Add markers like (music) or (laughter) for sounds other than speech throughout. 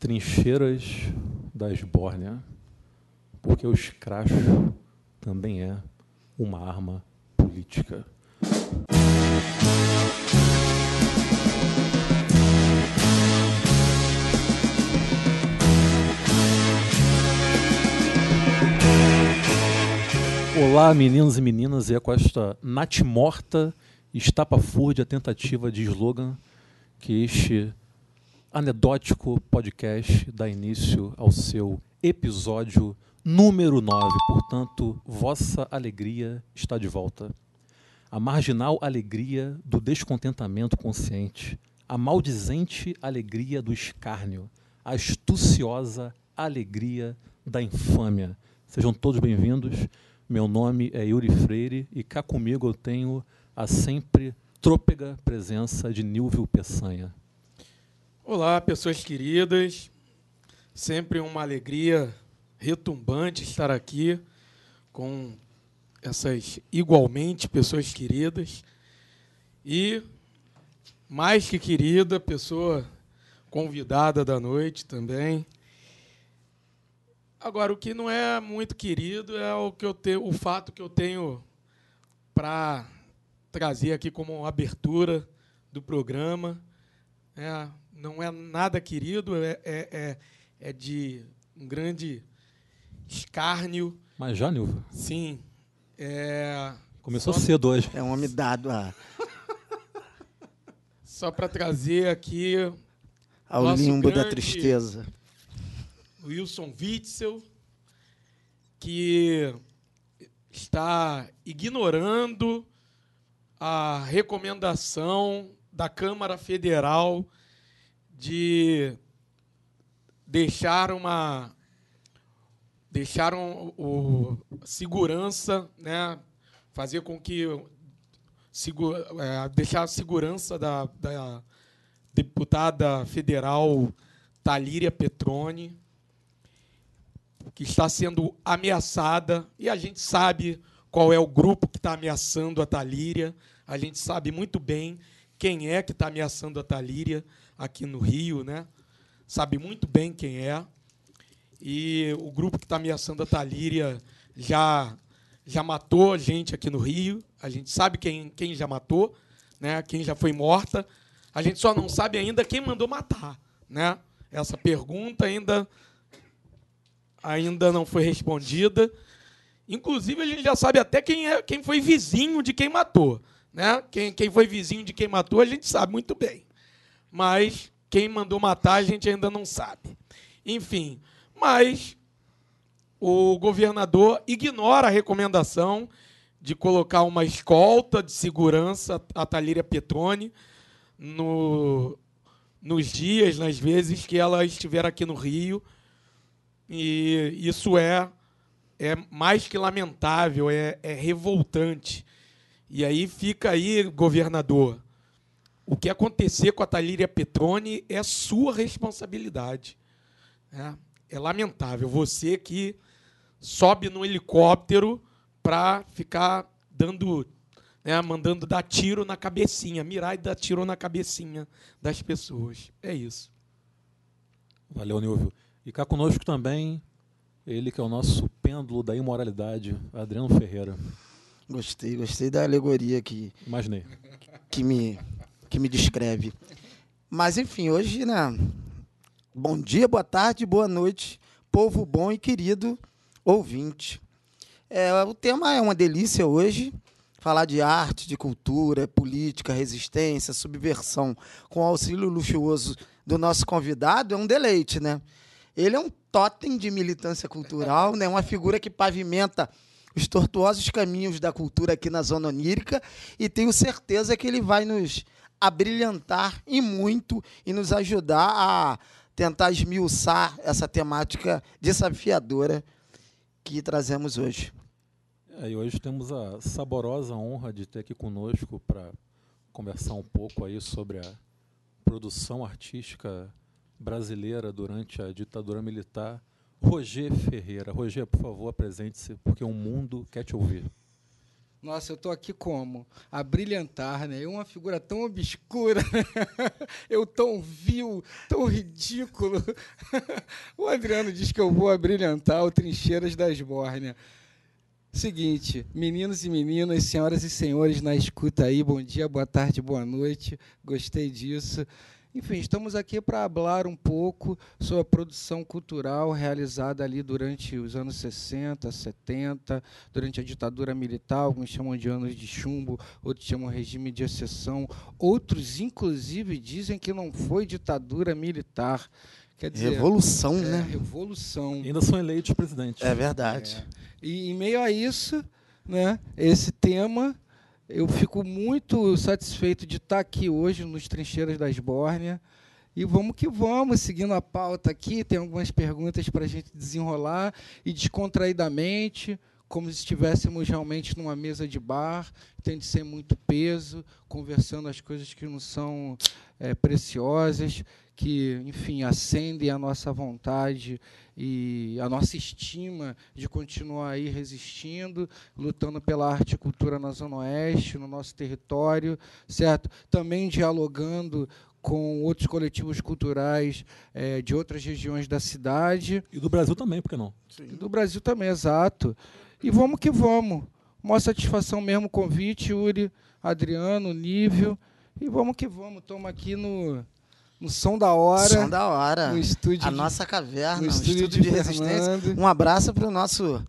trincheiras da esbórnia, porque o escracho também é uma arma política. Olá, meninos e meninas, e é com esta natimorta estapafúrdia tentativa de slogan que este anedótico podcast dá início ao seu episódio número 9. Portanto, vossa alegria está de volta. A marginal alegria do descontentamento consciente, a maldizente alegria do escárnio, a astuciosa alegria da infâmia. Sejam todos bem-vindos. Meu nome é Yuri Freire e cá comigo eu tenho a sempre trôpega presença de Nilvio Peçanha. Olá, pessoas queridas. Sempre uma alegria retumbante estar aqui com essas igualmente pessoas queridas. E mais que querida, pessoa convidada da noite também. Agora, o que não é muito querido é o que eu tenho, o fato que eu tenho para trazer aqui como abertura do programa. É, não é nada querido, é, é, é, é de um grande escárnio. Mas já, Nilva? Sim. É, Começou só... cedo hoje. É um homem dado a. Só para trazer aqui. Ao limbo da tristeza. Wilson Witzel, que está ignorando a recomendação da Câmara Federal de deixar uma deixar um, o segurança, né, fazer com que segura, é, deixar a segurança da, da deputada federal Talíria Petroni que está sendo ameaçada, e a gente sabe qual é o grupo que está ameaçando a Talíria, a gente sabe muito bem quem é que está ameaçando a Talíria aqui no Rio, né? sabe muito bem quem é. E o grupo que está ameaçando a Talíria já, já matou gente aqui no Rio, a gente sabe quem, quem já matou, né? quem já foi morta, a gente só não sabe ainda quem mandou matar. Né? Essa pergunta ainda ainda não foi respondida. Inclusive, a gente já sabe até quem, é, quem foi vizinho de quem matou. Né? Quem, quem foi vizinho de quem matou, a gente sabe muito bem. Mas quem mandou matar, a gente ainda não sabe. Enfim, mas o governador ignora a recomendação de colocar uma escolta de segurança a Talíria Petroni no, nos dias, nas vezes que ela estiver aqui no Rio e isso é, é mais que lamentável, é, é revoltante. E aí fica aí, governador, o que acontecer com a Talíria Petroni é sua responsabilidade. É, é lamentável. Você que sobe no helicóptero para ficar dando, né, mandando dar tiro na cabecinha, mirar e dar tiro na cabecinha das pessoas. É isso. Valeu, Nilvio. E cá conosco também ele que é o nosso pêndulo da imoralidade, Adriano Ferreira. Gostei, gostei da alegoria que Imaginei. que me que me descreve. Mas enfim, hoje, né? Bom dia, boa tarde, boa noite, povo bom e querido ouvinte. É, o tema é uma delícia hoje. Falar de arte, de cultura, política, resistência, subversão, com o auxílio luxuoso do nosso convidado, é um deleite, né? Ele é um totem de militância cultural, né? uma figura que pavimenta os tortuosos caminhos da cultura aqui na Zona Onírica e tenho certeza que ele vai nos abrilhantar e muito e nos ajudar a tentar esmiuçar essa temática desafiadora que trazemos hoje. É, e hoje temos a saborosa honra de ter aqui conosco para conversar um pouco aí sobre a produção artística brasileira durante a ditadura militar, Roger Ferreira. Roger, por favor, apresente-se, porque o mundo quer te ouvir. Nossa, eu estou aqui como? A brilhantar, né? Eu, uma figura tão obscura, né? (laughs) eu tão vil, tão ridículo. (laughs) o Adriano diz que eu vou abrilhantar o Trincheiras das Bórnia. Seguinte, meninos e meninas, senhoras e senhores na escuta aí, bom dia, boa tarde, boa noite, gostei disso. Enfim, estamos aqui para falar um pouco sobre a produção cultural realizada ali durante os anos 60, 70, durante a ditadura militar, alguns chamam de anos de chumbo, outros chamam regime de exceção, outros, inclusive, dizem que não foi ditadura militar. Quer dizer, revolução, é, né? Revolução. Ainda são eleitos presidentes. É verdade. É. E em meio a isso, né, esse tema eu fico muito satisfeito de estar aqui hoje nos Trincheiras das Bórnia. E vamos que vamos, seguindo a pauta aqui, tem algumas perguntas para a gente desenrolar e descontraidamente, como se estivéssemos realmente numa mesa de bar, tem de ser muito peso, conversando as coisas que não são é, preciosas, que, enfim, acendem a nossa vontade e a nossa estima de continuar aí resistindo, lutando pela arte e cultura na Zona Oeste, no nosso território, certo? Também dialogando com outros coletivos culturais é, de outras regiões da cidade. E do Brasil também, por que não? Sim. Do Brasil também, exato. E vamos que vamos. Uma satisfação mesmo o convite, Uri, Adriano, Nívio. E vamos que vamos. Estamos aqui no no som da hora. Som da hora. No estúdio. A de, nossa caverna, no estúdio, estúdio de, de, resistência. Um abraço para o nosso,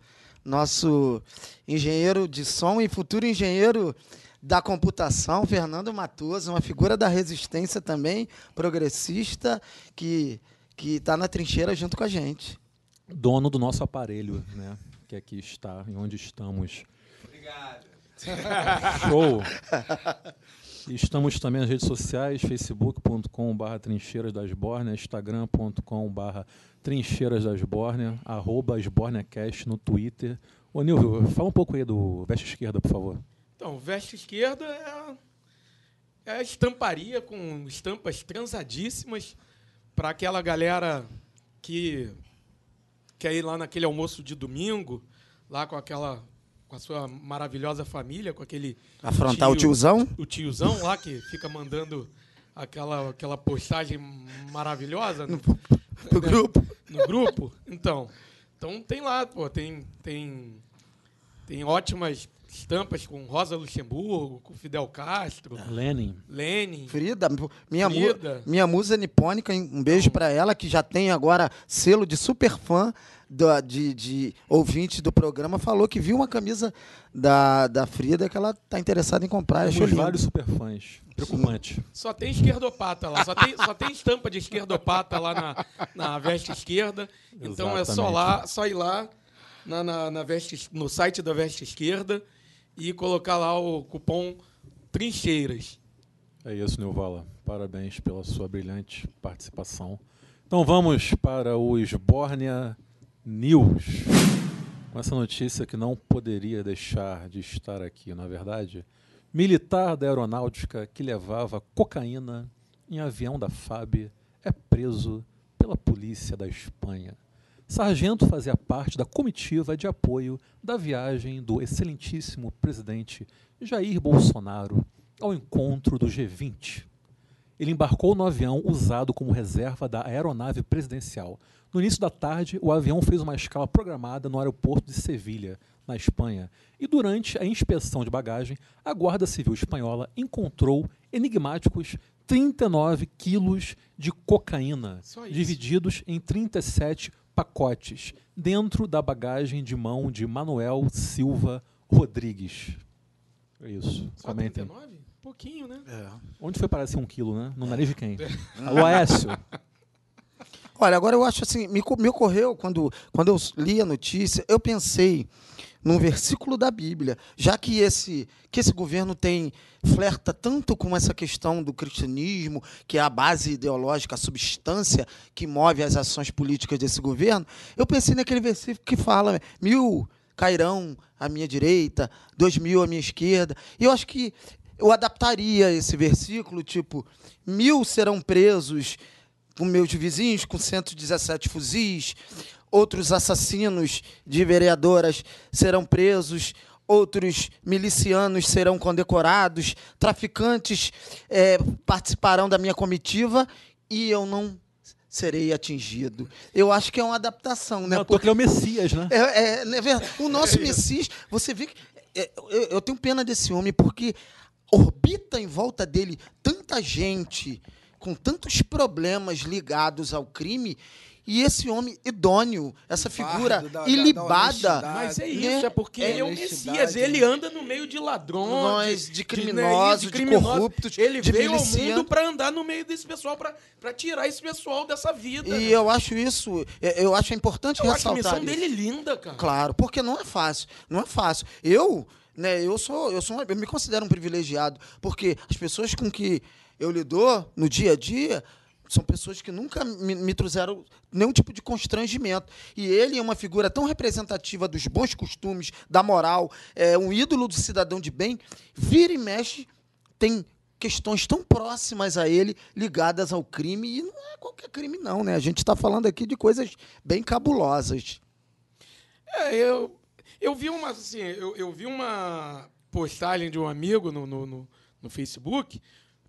nosso engenheiro de som e futuro engenheiro da computação, Fernando Matoso, uma figura da resistência também, progressista, que que está na trincheira junto com a gente. Dono do nosso aparelho, né? Que aqui está, em onde estamos. Obrigado. (laughs) Show! Estamos também nas redes sociais, facebook.com.br trincheiras das Bórnia, instagram.com.br trincheiras das Bórnia, arroba no Twitter. Ô Nilvio, fala um pouco aí do Veste Esquerda, por favor. Então, Veste Esquerda é, é a estamparia com estampas transadíssimas para aquela galera que quer ir lá naquele almoço de domingo, lá com aquela com a sua maravilhosa família, com aquele. Afrontar tio, o tiozão? O tiozão lá que fica mandando aquela, aquela postagem maravilhosa. No, no, no grupo. No grupo. Então. Então tem lá, pô, tem, tem, tem ótimas estampas com Rosa Luxemburgo, com Fidel Castro. Lenin. Lenin. Frida, minha, Frida. Mu, minha musa nipônica, um beijo para ela, que já tem agora selo de super fã do, de, de ouvinte do programa, falou que viu uma camisa da, da Frida que ela tá interessada em comprar. Temos vários super fãs. Preocupante. Só tem esquerdopata lá, só tem, só tem estampa de esquerdopata lá na, na veste esquerda. Então Exatamente. é só lá, só ir lá na, na, na veste, no site da veste esquerda e colocar lá o cupom Trincheiras. É isso, Nilvala. Parabéns pela sua brilhante participação. Então vamos para o Esbórnia News. Com essa notícia que não poderia deixar de estar aqui, na verdade. Militar da aeronáutica que levava cocaína em avião da FAB é preso pela polícia da Espanha. Sargento fazia parte da comitiva de apoio da viagem do excelentíssimo presidente Jair Bolsonaro ao encontro do G20. Ele embarcou no avião usado como reserva da aeronave presidencial. No início da tarde, o avião fez uma escala programada no aeroporto de Sevilha, na Espanha, e durante a inspeção de bagagem, a Guarda Civil Espanhola encontrou enigmáticos 39 quilos de cocaína, divididos em 37 pacotes dentro da bagagem de mão de Manuel Silva Rodrigues. É isso. Só Comentem. 39? Pouquinho, né? É. Onde foi parar esse um quilo, né? No nariz de quem? (laughs) o Aécio. Olha, agora eu acho assim, me, me ocorreu quando, quando eu li a notícia, eu pensei num versículo da Bíblia, já que esse, que esse governo tem flerta tanto com essa questão do cristianismo, que é a base ideológica, a substância que move as ações políticas desse governo, eu pensei naquele versículo que fala mil cairão à minha direita, dois mil à minha esquerda. E eu acho que eu adaptaria esse versículo, tipo, mil serão presos com meus vizinhos com 117 fuzis, outros assassinos de vereadoras serão presos, outros milicianos serão condecorados, traficantes é, participarão da minha comitiva e eu não serei atingido. Eu acho que é uma adaptação, né? Não, porque é o Messias, né? É, é, é verdade. O nosso Messias, você vê que. é, eu, eu tenho pena desse homem, porque orbita em volta dele tanta gente com tantos problemas ligados ao crime. E esse homem idôneo, essa figura da- da- da ilibada, honestidade. Mas é né? isso, é porque É ele é o Messias. Ele né? anda no meio de ladrões, Nós, de né, criminosos, isso, de corruptos, Ele de veio ao milicianos. mundo para andar no meio desse pessoal, para tirar esse pessoal dessa vida. E né? eu acho isso, é, eu acho importante Eu acho a ressaltar missão isso. dele linda, cara. Claro, porque não é fácil, não é fácil. Eu, né, eu sou, eu sou, eu me considero um privilegiado, porque as pessoas com que eu lido no dia a dia são pessoas que nunca me, me trouxeram nenhum tipo de constrangimento. E ele é uma figura tão representativa dos bons costumes, da moral, é um ídolo do cidadão de bem. Vira e mexe, tem questões tão próximas a ele ligadas ao crime e não é qualquer crime não, né? A gente está falando aqui de coisas bem cabulosas. É, eu, eu vi uma, assim, eu, eu vi uma postagem de um amigo no, no, no, no Facebook,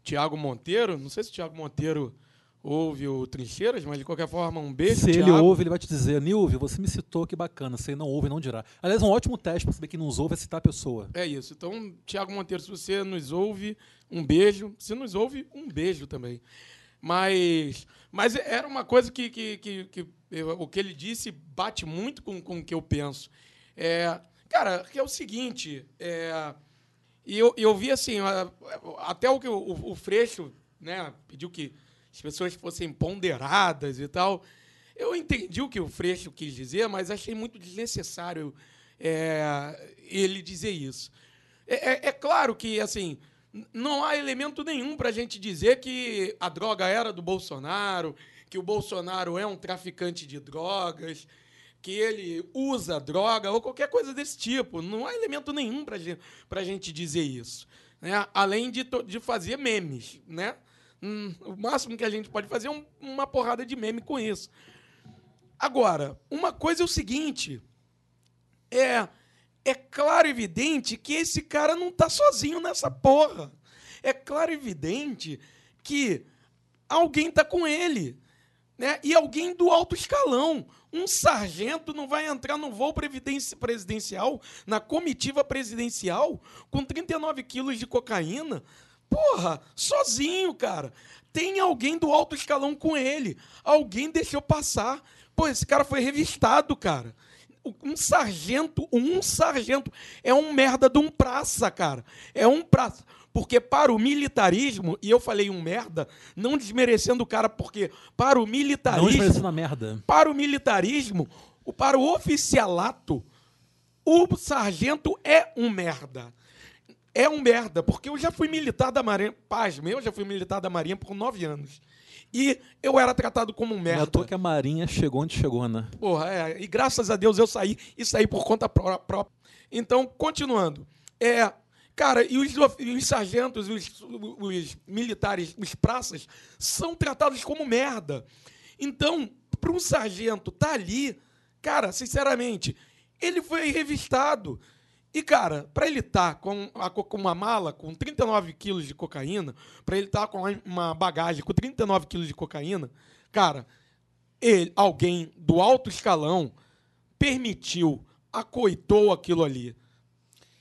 Tiago Monteiro. Não sei se o Tiago Monteiro ouve o Trincheiras, mas de qualquer forma, um beijo. Se ele Thiago. ouve, ele vai te dizer, Nilvio, você me citou, que bacana. Se ele não ouve, não dirá. Aliás, um ótimo teste para saber quem nos ouve é citar a pessoa. É isso. Então, Tiago Monteiro, se você nos ouve, um beijo. Se nos ouve, um beijo também. Mas, mas era uma coisa que, que, que, que eu- o que ele disse bate muito com, com o que eu penso. É, cara, que é o seguinte, é, e eu, eu vi assim, até o que o, o, o Freixo né, pediu que as pessoas fossem ponderadas e tal. Eu entendi o que o Freixo quis dizer, mas achei muito desnecessário é, ele dizer isso. É, é- é claro que, assim, não há elemento nenhum para a gente dizer que a droga era do Bolsonaro, que o Bolsonaro é um traficante de drogas, que ele usa droga ou qualquer coisa desse tipo. Não há elemento nenhum para gente, a gente dizer isso. Né? Além de, de fazer memes. Né? Hum, o máximo que a gente pode fazer é um- uma porrada de meme com isso. Agora, uma coisa é o seguinte: é, é claro e evidente que esse cara não está sozinho nessa porra. É claro e evidente que alguém está com ele. Né? E alguém do alto escalão. Um sargento não vai entrar no voo presidencial, na comitiva presidencial, com 39 quilos de cocaína. Porra, sozinho, cara. Tem alguém do alto escalão com ele. Alguém deixou passar. Pô, esse cara foi revistado, cara. Um sargento, um sargento é um merda de um praça, cara. É um praça. Porque para o militarismo, e eu falei um merda, não desmerecendo o cara, porque para o Não militarismo, desmerecendo a merda. para o militarismo, para o oficialato, o sargento é um merda. É um merda, porque eu já fui militar da Marinha, pasme, eu já fui militar da Marinha por nove anos. E eu era tratado como um Não é à merda. toa que a Marinha chegou onde chegou, né? Porra, é, e graças a Deus eu saí e saí por conta pró- própria. Então, continuando. É, cara, e os, e os sargentos, os, os militares, os praças, são tratados como merda. Então, para um sargento tá ali, cara, sinceramente, ele foi revistado. E, cara, para ele estar com, a- com uma mala com 39 quilos de cocaína, para ele estar com uma bagagem com 39 quilos de cocaína, cara, ele, alguém do alto escalão permitiu, acoitou aquilo ali.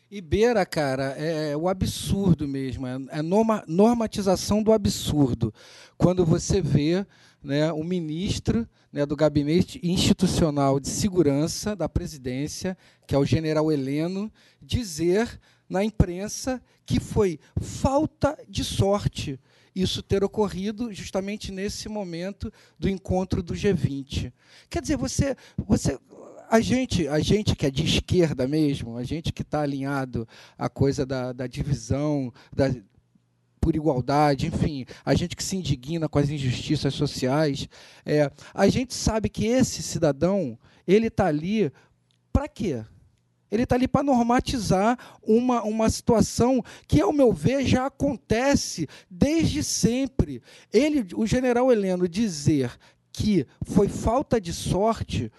E beira, cara, é o absurdo mesmo, é a norma- normatização do absurdo. Quando você vê né, o ministro né, do Gabinete Institucional de Segurança da Presidência, que é o general Heleno, dizer na imprensa que foi falta de sorte isso ter ocorrido justamente nesse momento do encontro do G20. Quer dizer, você, você a gente, a gente que é de esquerda mesmo, a gente que está alinhado à coisa da, da divisão, da, por igualdade, enfim, a gente que se indigna com as injustiças sociais, é, a gente sabe que esse cidadão ele está ali para quê? Ele está ali para normatizar uma, uma situação que, ao meu ver, já acontece desde sempre. Ele, o general Heleno, dizer que foi falta de sorte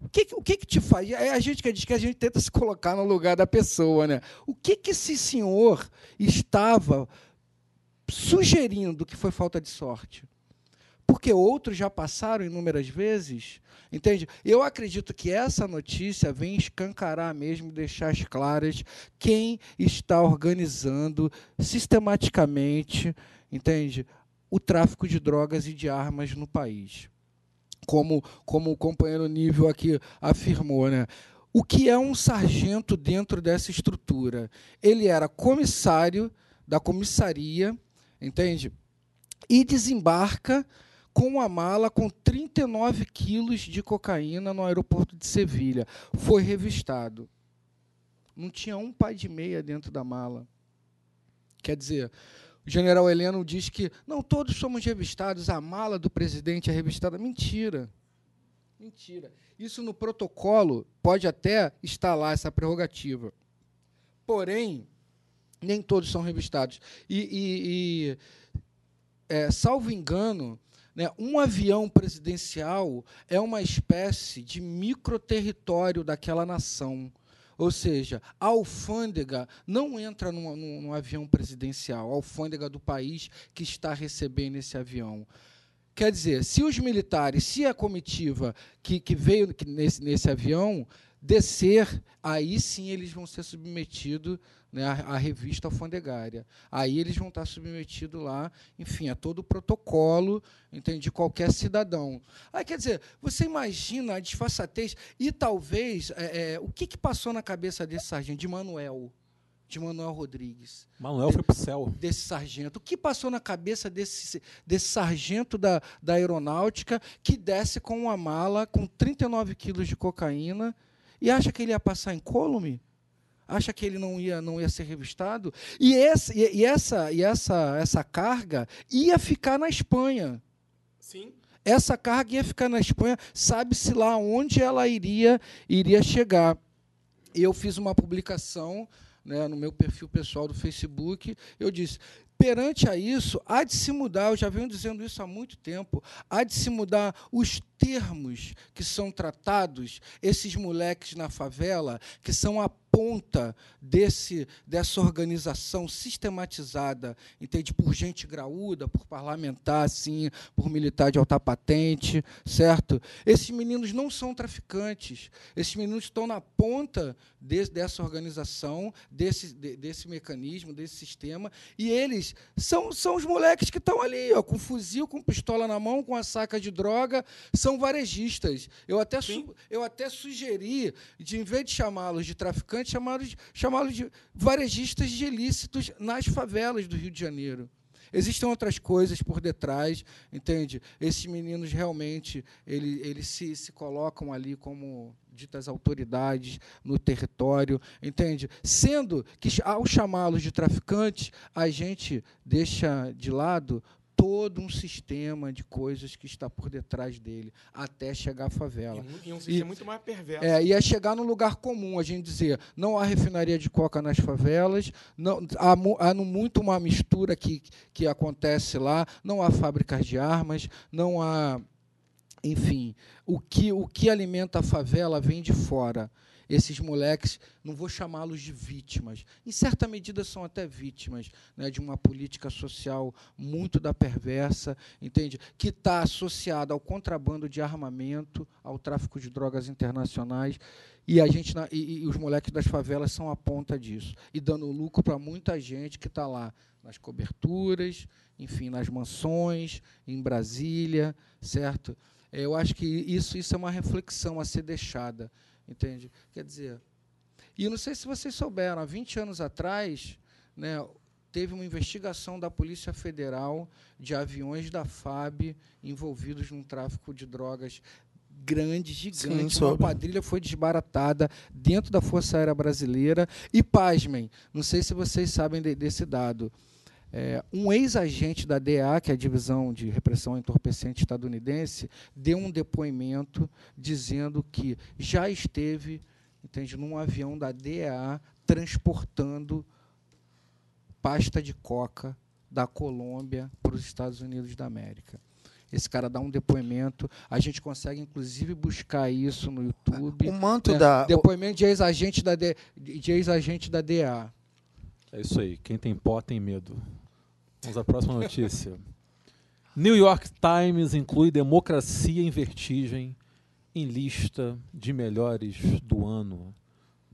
O que, o que, que te faz? É a gente que diz que a gente tenta se colocar no lugar da pessoa, né? O que, que esse senhor estava sugerindo que foi falta de sorte? Porque outros já passaram inúmeras vezes, entende? Eu acredito que essa notícia vem escancarar mesmo, deixar as claras quem está organizando sistematicamente, entende? O tráfico de drogas e de armas no país como, como o companheiro Nível aqui afirmou, né? O que é um sargento dentro dessa estrutura? Ele era comissário da comissaria, entende? E desembarca com a mala com 39 quilos de cocaína no aeroporto de Sevilha. Foi revistado. Não tinha um pai de meia dentro da mala. Quer dizer, o general Heleno diz que não todos somos revistados, a mala do presidente é revistada. Mentira. Mentira. Isso no protocolo pode até lá essa prerrogativa. Porém, nem todos são revistados. E, e, e é, salvo engano, né, um avião presidencial é uma espécie de microterritório daquela nação. Ou seja, a alfândega não entra num, num, num avião presidencial, a alfândega do país que está recebendo esse avião. Quer dizer, se os militares, se a comitiva que, que veio nesse, nesse avião descer, aí sim eles vão ser submetidos né, à, à, revista alfandegária. Aí eles vão estar submetidos lá, enfim, a todo o protocolo entende, de qualquer cidadão. Aí, quer dizer, você imagina a disfarçatez e talvez é, é, o que, que passou na cabeça desse sargento, de Manuel, de Manuel Rodrigues. Manuel foi para o céu. Desse sargento. O que passou na cabeça desse, desse sargento da, da aeronáutica que desce com uma mala com 39 quilos de cocaína e acha que ele ia passar incólume? Acha que ele não ia, não ia ser revistado? E, esse, e, essa, e essa, essa carga ia ficar na Espanha. Sim. Essa carga ia ficar na Espanha, sabe-se lá onde ela iria, iria chegar. Eu fiz uma publicação né, no meu perfil pessoal do Facebook. Eu disse: perante a isso, há de se mudar, eu já venho dizendo isso há muito tempo, há de se mudar os termos que são tratados, esses moleques na favela, que são a ponta desse, dessa organização sistematizada, entende? Por gente graúda, por parlamentar, sim, por militar de alta patente, certo? Esses meninos não são traficantes. Esses meninos estão na ponta de, dessa organização, desse, de, desse mecanismo, desse sistema, e eles são, são os moleques que estão ali, ó, com fuzil, com pistola na mão, com a saca de droga, são varejistas. Eu até, su, eu até sugeri, de, em vez de chamá-los de traficantes, chamá-los chamá de varejistas de ilícitos nas favelas do Rio de Janeiro. Existem outras coisas por detrás, entende? Esses meninos realmente eles, eles se, se colocam ali como ditas autoridades no território, entende? Sendo que, ao chamá-los de traficantes, a gente deixa de lado todo um sistema de coisas que está por detrás dele, até chegar à favela. E, um sistema e, muito mais perverso. É, e é chegar num lugar comum, a gente dizer, não há refinaria de coca nas favelas, não, há, há muito uma mistura que, que acontece lá, não há fábricas de armas, não há enfim, o que, o que alimenta a favela vem de fora esses moleques, não vou chamá-los de vítimas, em certa medida são até vítimas né, de uma política social muito da perversa, entende? Que está associada ao contrabando de armamento, ao tráfico de drogas internacionais, e a gente e, e os moleques das favelas são a ponta disso, e dando lucro para muita gente que está lá nas coberturas, enfim, nas mansões, em Brasília, certo? Eu acho que isso, isso é uma reflexão a ser deixada. Entende? Quer dizer, e não sei se vocês souberam, há 20 anos atrás, né, teve uma investigação da Polícia Federal de aviões da FAB envolvidos num tráfico de drogas grande, gigante. Sim, uma quadrilha foi desbaratada dentro da Força Aérea Brasileira. E, pasmem, não sei se vocês sabem de, desse dado. É, um ex-agente da DEA, que é a Divisão de Repressão Entorpecente Estadunidense, deu um depoimento dizendo que já esteve, entende, num avião da DEA transportando pasta de coca da Colômbia para os Estados Unidos da América. esse cara dá um depoimento. A gente consegue, inclusive, buscar isso no YouTube. O manto né? da. Depoimento de ex-agente da, de ex-agente da DA. É isso aí. Quem tem pó tem medo. Vamos à próxima notícia. New York Times inclui Democracia em Vertigem em lista de melhores do ano.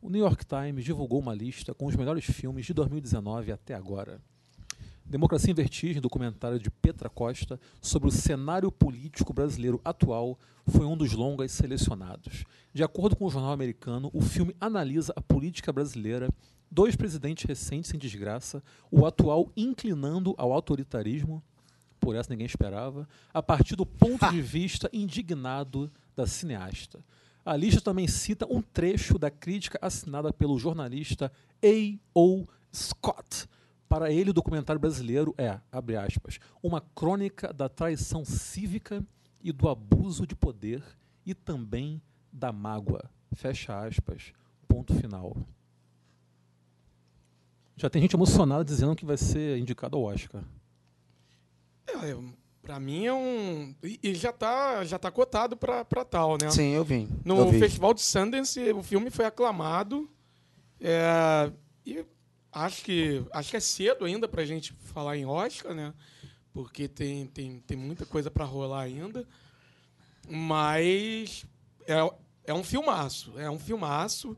O New York Times divulgou uma lista com os melhores filmes de 2019 até agora. Democracia em Vertigem, documentário de Petra Costa sobre o cenário político brasileiro atual, foi um dos longas selecionados. De acordo com o jornal americano, o filme analisa a política brasileira, dois presidentes recentes em desgraça, o atual inclinando ao autoritarismo, por essa ninguém esperava, a partir do ponto de vista indignado da cineasta. A lista também cita um trecho da crítica assinada pelo jornalista A.O. Scott. Para ele, o documentário brasileiro é, abre aspas, uma crônica da traição cívica e do abuso de poder e também da mágoa. Fecha aspas. Ponto final. Já tem gente emocionada dizendo que vai ser indicado ao Oscar. É, pra mim é um. E já tá, já tá cotado pra tal, né? Sim, eu vi. No eu vi. Festival de Sundance, o filme foi aclamado. É, e acho que, acho que é cedo ainda pra gente falar em Oscar, né? Porque tem, tem, tem muita coisa pra rolar ainda. Mas é, é um filmaço. É um filmaço.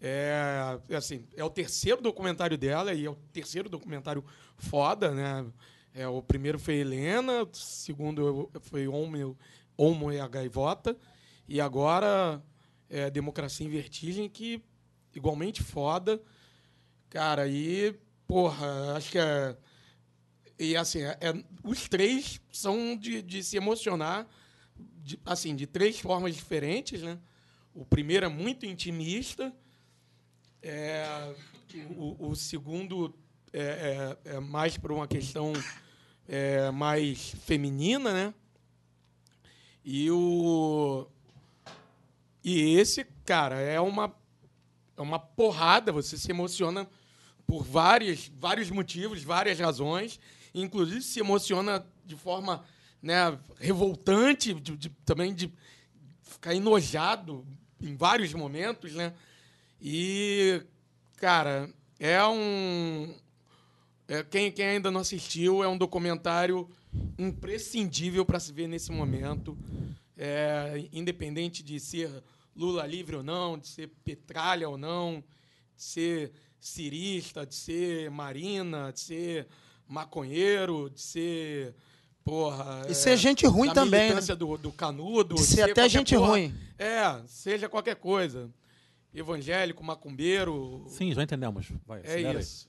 É, assim, é o terceiro documentário dela e é o terceiro documentário foda, né? É, o primeiro foi Helena, o segundo foi Homo, Homo e a Gaivota, e agora é Democracia em Vertigem, que igualmente foda. Cara, e, porra, acho que é. E assim, é, é- os três são de, de se emocionar, de- assim, de três formas diferentes, né? O primeiro é muito intimista, é, o, o segundo é, é- é mais por uma questão é, mais feminina, né? E o e esse, cara, é uma é uma porrada, você se emociona por vários vários motivos, várias razões, inclusive se emociona de forma, né, revoltante, de- de- também de ficar enojado em vários momentos, né? E, cara, é um. é, quem, quem ainda não assistiu, é um documentário imprescindível para se ver nesse momento. É, independente de ser Lula livre ou não, de ser petralha ou não, de ser cirista, de ser marina, de ser maconheiro, de ser. Porra. E ser gente ruim também, né? do, do canudo. De de ser até gente porra. ruim. É, seja qualquer coisa. Evangélico, macumbeiro. Sim, já entendemos. Vai, é acelera aí. isso.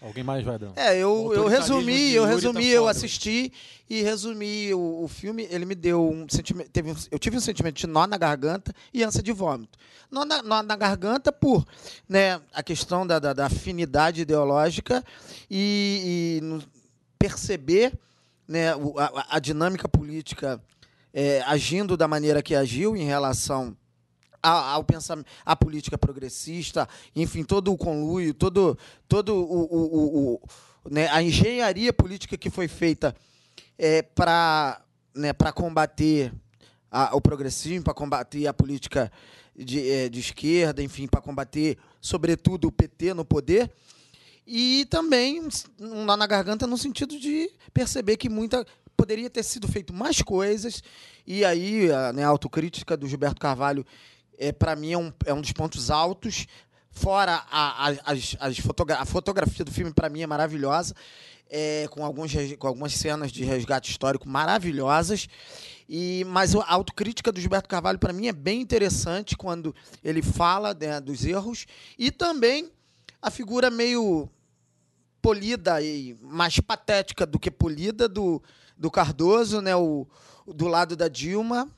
Alguém mais vai, Adão? É, eu, eu resumi, eu Yuri resumi, tá eu assisti e resumi o, o filme. Ele me deu um sentimento. Teve, um- eu tive um sentimento de nó na garganta e ânsia de vômito. Nó na, nó na garganta por né, a questão da, da, da afinidade ideológica e, e perceber né, a, a dinâmica política é, agindo da maneira que agiu em relação a- ao pensamento, à política progressista, enfim, todo o conluio, todo, todo o, o- o- o- né, a engenharia política que foi feita é, para né, para combater a- o progressismo, para combater a política de, eh, de esquerda, enfim, para combater, sobretudo, o PT no poder. E também um nó na garganta no sentido de perceber que muita poderia ter sido feito mais coisas. E aí a, né, autocrítica do Gilberto Carvalho é para mim é um, é um dos pontos altos. Fora a, a, as, as fotogra a fotografia do filme para mim é maravilhosa, é, com, alguns, com algumas cenas de resgate histórico maravilhosas. E mas a autocrítica do Gilberto Carvalho para mim é bem interessante quando ele fala né, dos erros e também a figura meio polida e mais patética do que polida do, do Cardoso, né? O, do lado da Dilma,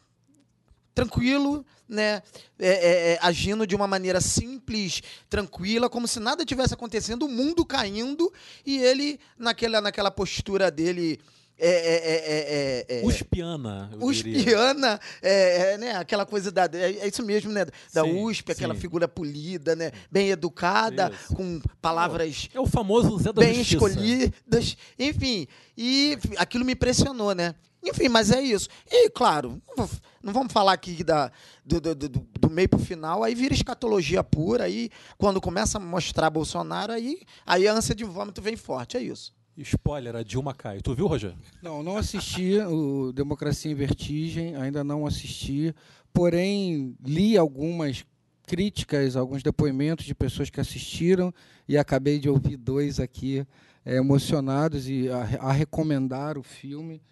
tranquilo, né? É, é, é, agindo de uma maneira simples, tranquila, como se nada tivesse acontecendo, o mundo caindo e ele naquela, naquela postura dele é, é, é, é, é, Uspiana. Uspiana, é, é, né, aquela coisa da. É, é isso mesmo, né? Da Sim, USP, aquela sim. figura polida, né? Bem educada, Isso. com palavras É o famoso Zé da bem Justiça. escolhidas, enfim. E aquilo me impressionou, né? Enfim, mas é isso. E, claro, não, vamos falar aqui da, do, do, do, do meio pro final, aí vira escatologia pura, aí quando começa a mostrar Bolsonaro, aí, aí a ânsia de vômito vem forte, é isso. Spoiler, a Dilma cai. Tu viu, Roger? Não, não assisti o Democracia em Vertigem, ainda não assisti, porém li algumas críticas, alguns depoimentos de pessoas que assistiram e acabei de ouvir dois aqui eh, emocionados e a, a recomendar o filme.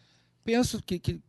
Penso que, que,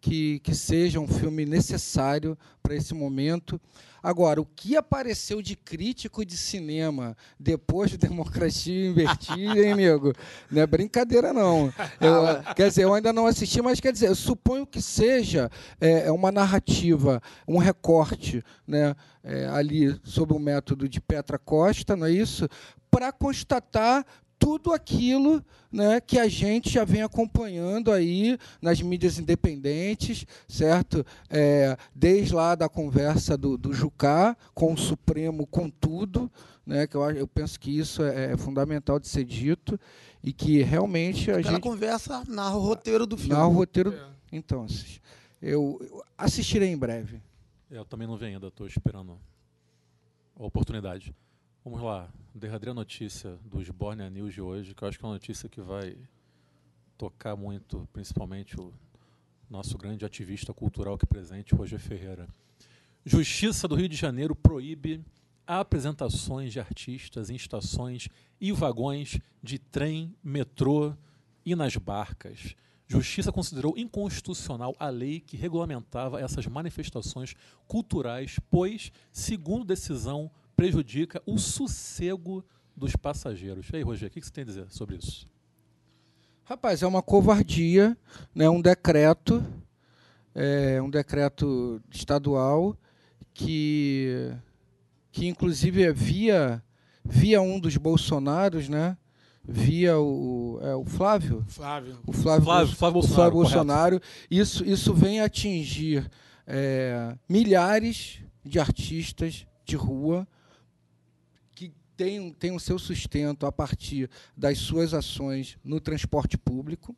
que, que seja um filme necessário para esse momento. Agora, o que apareceu de crítico de cinema depois de Democracia Invertida, hein, amigo? Não é brincadeira, não. Eu, quer dizer, eu ainda não assisti, mas quer dizer, eu suponho que seja é, é uma narrativa, um recorte né, é, ali sobre o método de Petra Costa, não é isso? Para constatar tudo aquilo né, que a gente já vem acompanhando aí nas mídias independentes, certo? É, desde lá da conversa do, do Jucá com o Supremo, com tudo, né, que eu, eu penso que isso é, é fundamental de ser dito e que realmente a Aquela gente conversa narra o roteiro do filme. narra o roteiro. É. Então, eu, eu assistirei em breve. Eu também não vi ainda, estou esperando a oportunidade. Vamos lá, derradeira notícia do Sbornia News de hoje, que eu acho que é uma notícia que vai tocar muito, principalmente o nosso grande ativista cultural aqui presente, Roger Ferreira. Justiça do Rio de Janeiro proíbe apresentações de artistas em estações e vagões de trem, metrô e nas barcas. Justiça considerou inconstitucional a lei que regulamentava essas manifestações culturais, pois, segundo decisão, prejudica o sossego dos passageiros. E aí, Roger, o que você tem a dizer sobre isso? Rapaz, é uma covardia, né? um decreto, é, um decreto estadual que, que inclusive é via, via um dos Bolsonaros, né? via o, é, o Flávio, Flávio. o Flávio, Flávio- Bolso- Flávio Bolsonaro, Flávio. Bolsonaro. Isso, isso vem atingir é, milhares de artistas de rua têm, têm o seu sustento a partir das suas ações no transporte público,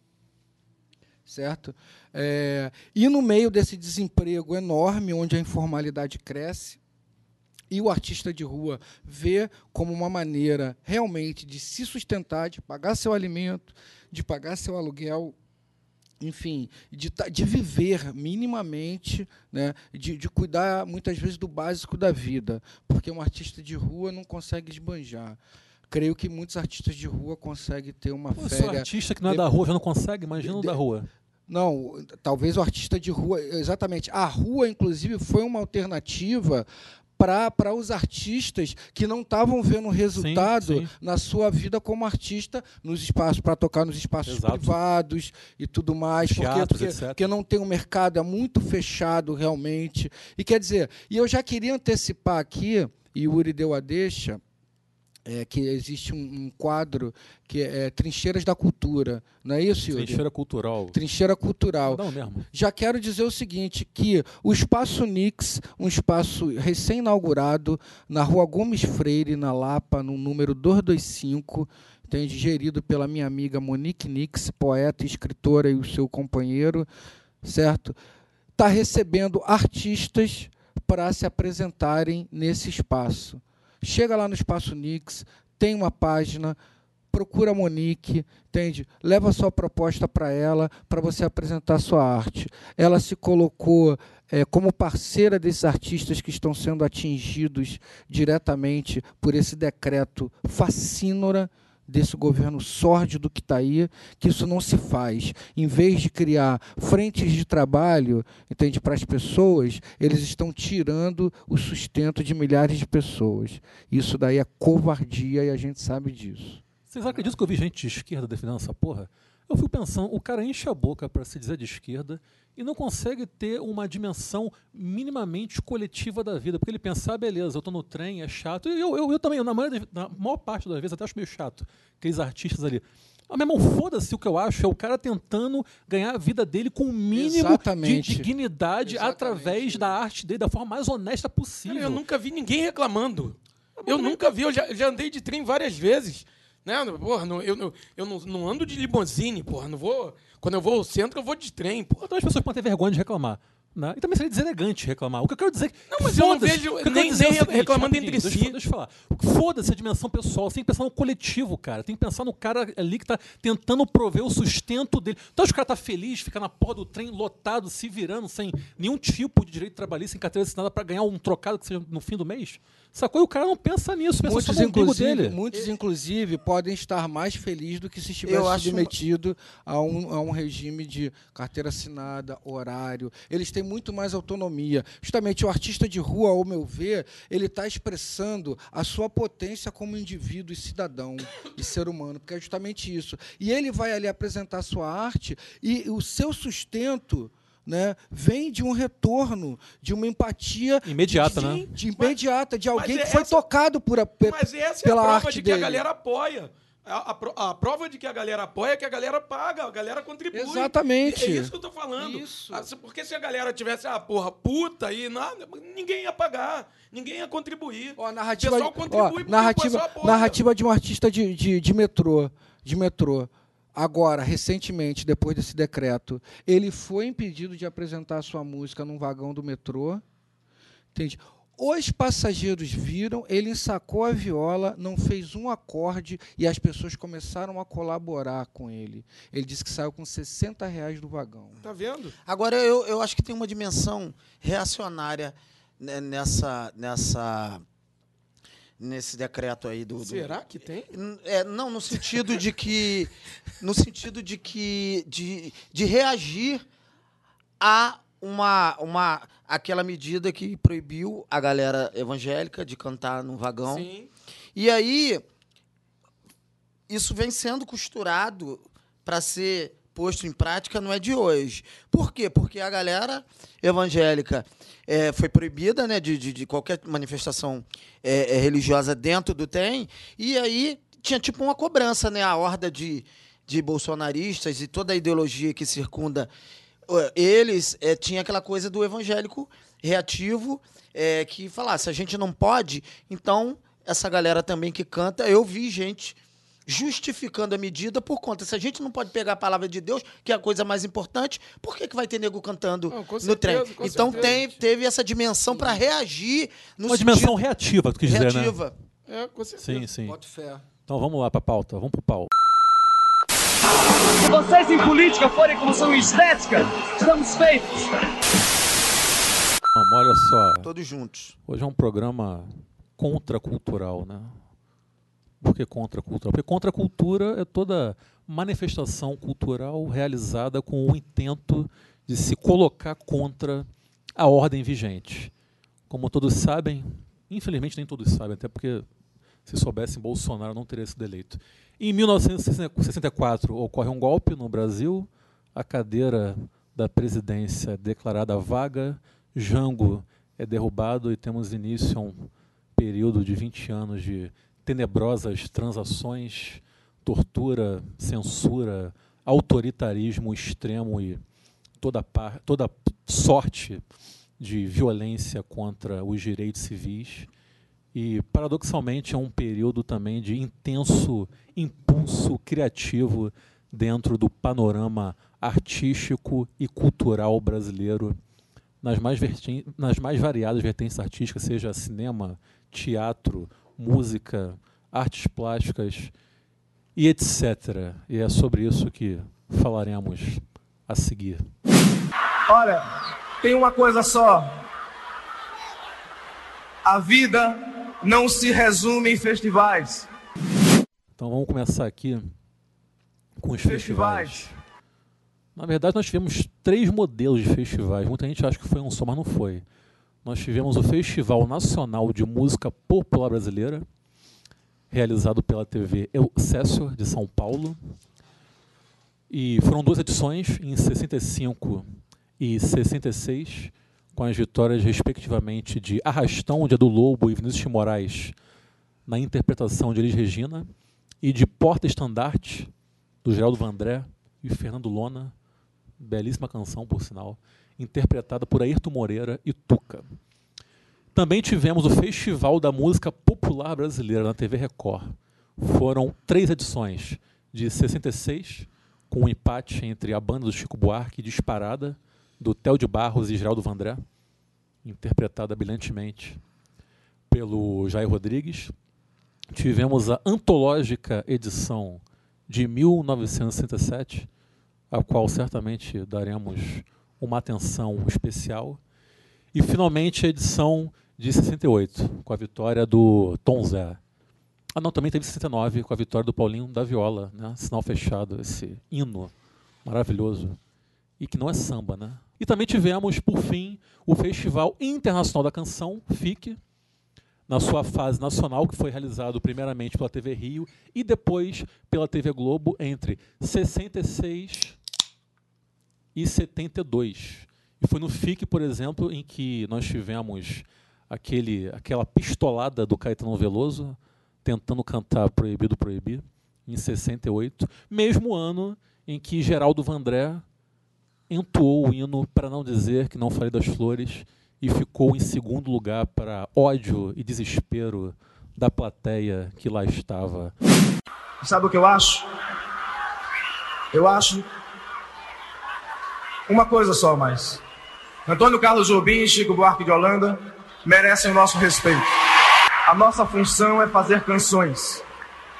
certo? É, e no meio desse desemprego enorme, onde a informalidade cresce, e o artista de rua vê como uma maneira realmente de se sustentar, de pagar seu alimento, de pagar seu aluguel, enfim, de, de viver minimamente, né, de, de cuidar muitas vezes do básico da vida, porque um artista de rua não consegue esbanjar. Creio que muitos artistas de rua conseguem ter uma Pô, férias. artista que não é da rua já não consegue, imagina o da rua. Não, talvez o artista de rua, exatamente. A rua, inclusive, foi uma alternativa para os artistas que não estavam vendo resultado sim. na sua vida como artista nos espaços para tocar nos espaços Exato. privados e tudo mais, porque, Teatros, porque, etc. porque não tem um mercado é muito fechado realmente. E quer dizer, e eu já queria antecipar aqui, e o Uri deu a deixa, é, que existe um, um quadro que é Trincheiras da Cultura, não é isso, Yuri? Trincheira cultural. Trincheira cultural. Não mesmo. Já quero dizer o seguinte, que o Espaço Nix, um espaço recém-inaugurado na Rua Gomes Freire, na Lapa, no número 225, entende? gerido pela minha amiga Monique Nix, poeta, escritora e o seu companheiro, certo? Está recebendo artistas para se apresentarem nesse espaço. Chega lá no Espaço Nix, tem uma página, procura a Monique, entende? Leva sua proposta para ela, para você apresentar sua arte. Ela se colocou eh, como parceira desses artistas que estão sendo atingidos diretamente por esse decreto facínora desse governo sórdido que está aí, que isso não se faz. Em vez de criar frentes de trabalho, entende, para as pessoas, eles estão tirando o sustento de milhares de pessoas. Isso daí é covardia e a gente sabe disso. Vocês acreditam que eu vi gente de esquerda defendendo essa porra? Eu fico pensando, o cara enche a boca para se dizer de esquerda e não consegue ter uma dimensão minimamente coletiva da vida. Porque ele pensa, ah, beleza, eu tô no trem, é chato. E eu, eu, eu também, na, maioria, das- na maior parte das vezes, até acho meio chato. Aqueles artistas ali. Ah, meu irmão, foda-se o que eu acho. É o cara tentando ganhar a vida dele com o mínimo de Exatamente. dignidade Exatamente. através da arte dele, da forma mais honesta possível. Cara, eu nunca vi ninguém reclamando. Eu nunca vi, eu já, já andei de trem várias vezes. Né? Porra, não- eu, não- eu não, não ando de limousine, porra. Não vou, quando eu vou ao centro, eu vou de trem, porra. Então as pessoas podem ter vergonha de reclamar. Né? E também seria deselegante reclamar. O que eu quero dizer é que. Não, mas eu não vejo eu nem- é nem seguinte, reclamando entre deixa, si. Deixa eu falar. Foda-se a dimensão pessoal. Você tem que pensar no coletivo, cara. Tem que pensar no cara ali que tá tentando prover o sustento dele. Então, acho que o cara tá feliz, fica na porra do trem lotado, se virando, sem nenhum tipo de direito trabalhista, sem carteira assinada pra ganhar um trocado que seja no fim do mês. Sacou? E o cara não pensa nisso, pensa Muitos, só no inclusive, dele. muitos, inclusive, podem estar mais felizes do que se estivesse submetido a, um, a um regime de carteira assinada, horário. Eles têm muito mais autonomia. Justamente o artista de rua, ao meu ver, ele está expressando a sua potência como indivíduo e cidadão e ser humano, porque é justamente isso. E ele vai ali apresentar sua arte e o seu sustento. Né, vem de um retorno, de uma empatia Imediata, de, né? de imediata, de alguém que foi essa- tocado por a, pe- Mas essa é a pela prova arte de que dele. a galera apoia. A, a a prova de que a galera apoia é que a galera paga, a galera contribui. Exatamente. É isso que eu tô falando. Isso. Ah, Porque se a galera tivesse, ah, porra, puta e nada, ninguém ia pagar, ninguém ia contribuir. Ó, narrativa, o pessoal contribui ó, narrativa, narrativa de um artista de, de, de metrô, de metrô. Agora, recentemente, depois desse decreto, ele foi impedido de apresentar sua música num vagão do metrô. Entende? Os passageiros viram, ele ensacou a viola, não fez um acorde e as pessoas começaram a colaborar com ele. Ele disse que saiu com 60 reais do vagão. Tá vendo? Agora, eu, eu acho que tem uma dimensão reacionária nessa, nessa, nesse decreto aí do. do- Será que tem? É, não, no sentido de que. No sentido de que. De, de reagir a uma, uma. aquela medida que proibiu a galera evangélica de cantar no vagão. Sim. E aí, isso vem sendo costurado para ser posto em prática, não é de hoje. Por quê? Porque a galera evangélica eh, foi proibida né, de, de, de qualquer manifestação eh, eh, religiosa dentro do TEM, e aí tinha tipo uma cobrança, né? A horda de, de bolsonaristas e toda a ideologia que circunda eles, eh, tinha aquela coisa do evangélico reativo, eh, que falasse, se a gente não pode, então essa galera também que canta, eu vi gente justificando a medida por conta. Se a gente não pode pegar a palavra de Deus, que é a coisa mais importante, por que, que vai ter nego cantando Não, com no certeza, trem? Então certeza. tem, teve essa dimensão para reagir no Uma sentido dimensão reativa, tu quis dizer, né? reativa. É, com certeza. Sim, sim. Boto fé. Então vamos lá pra pauta, vamos pro pau. Se vocês em política forem como são em estética, estamos feitos. Vamos, olha só. Todos juntos. Hoje é um programa contracultural, né? Por que contracultural? Porque contracultura é toda manifestação cultural realizada com o intento de se colocar contra a ordem vigente. Como todos sabem, infelizmente nem todos sabem, até porque se soubessem Bolsonaro não teria sido eleito. Em 1964 ocorre um golpe no Brasil, a cadeira da presidência é declarada vaga, Jango é derrubado e temos início a um período de 20 anos de tenebrosas transações, tortura, censura, autoritarismo extremo e toda, par, toda sorte de violência contra os direitos civis. E, paradoxalmente, é um período também de intenso impulso criativo dentro do panorama artístico e cultural brasileiro, nas mais, nas mais variadas vertentes artísticas, seja cinema, teatro, música, artes plásticas e etc. E é sobre isso que falaremos a seguir. Olha, tem uma coisa só. A vida não se resume em festivais. Então vamos começar aqui com os festivais. Festivais. Na verdade, nós tivemos três modelos de festivais. Muita gente acha que foi um só, mas não foi. Nós tivemos o Festival Nacional de Música Popular Brasileira, realizado pela TV Excelsior de São Paulo. E foram duas edições, em 65 e 66, com as vitórias, respectivamente, de Arrastão, de Edu Lobo e Vinícius de Moraes, na interpretação de Elis Regina, e de Porta Estandarte, do Geraldo Vandré e Fernando Lona. Belíssima canção, por sinal. Interpretada por Ayrton Moreira e Tuca. Também tivemos o Festival da Música Popular Brasileira na TV Record. Foram três edições, de 66, com um empate entre a banda do Chico Buarque, Disparada, do Theo de Barros e Geraldo Vandré, interpretada brilhantemente pelo Jair Rodrigues. Tivemos a antológica edição de 1967, a qual certamente daremos uma atenção especial. E finalmente a edição de 68, com a vitória do Tom Zé. Ah, não, também teve 69, com a vitória do Paulinho da Viola, né? Sinal fechado, esse hino maravilhoso. E que não é samba, né? E também tivemos, por fim, o Festival Internacional da Canção, FIC, na sua fase nacional, que foi realizado primeiramente pela TV Rio e depois pela TV Globo entre 66 e 72. E foi no FIC, por exemplo, em que nós tivemos aquele, aquela pistolada do Caetano Veloso, tentando cantar Proibido Proibir, em 68, mesmo ano em que Geraldo Vandré entoou o hino para não dizer que não falei das flores e ficou em segundo lugar para ódio e desespero da plateia que lá estava. Sabe o que eu acho? Eu acho uma coisa só mais. Antônio Carlos Jobim e Chico Buarque de Holanda merecem o nosso respeito. A nossa função é fazer canções.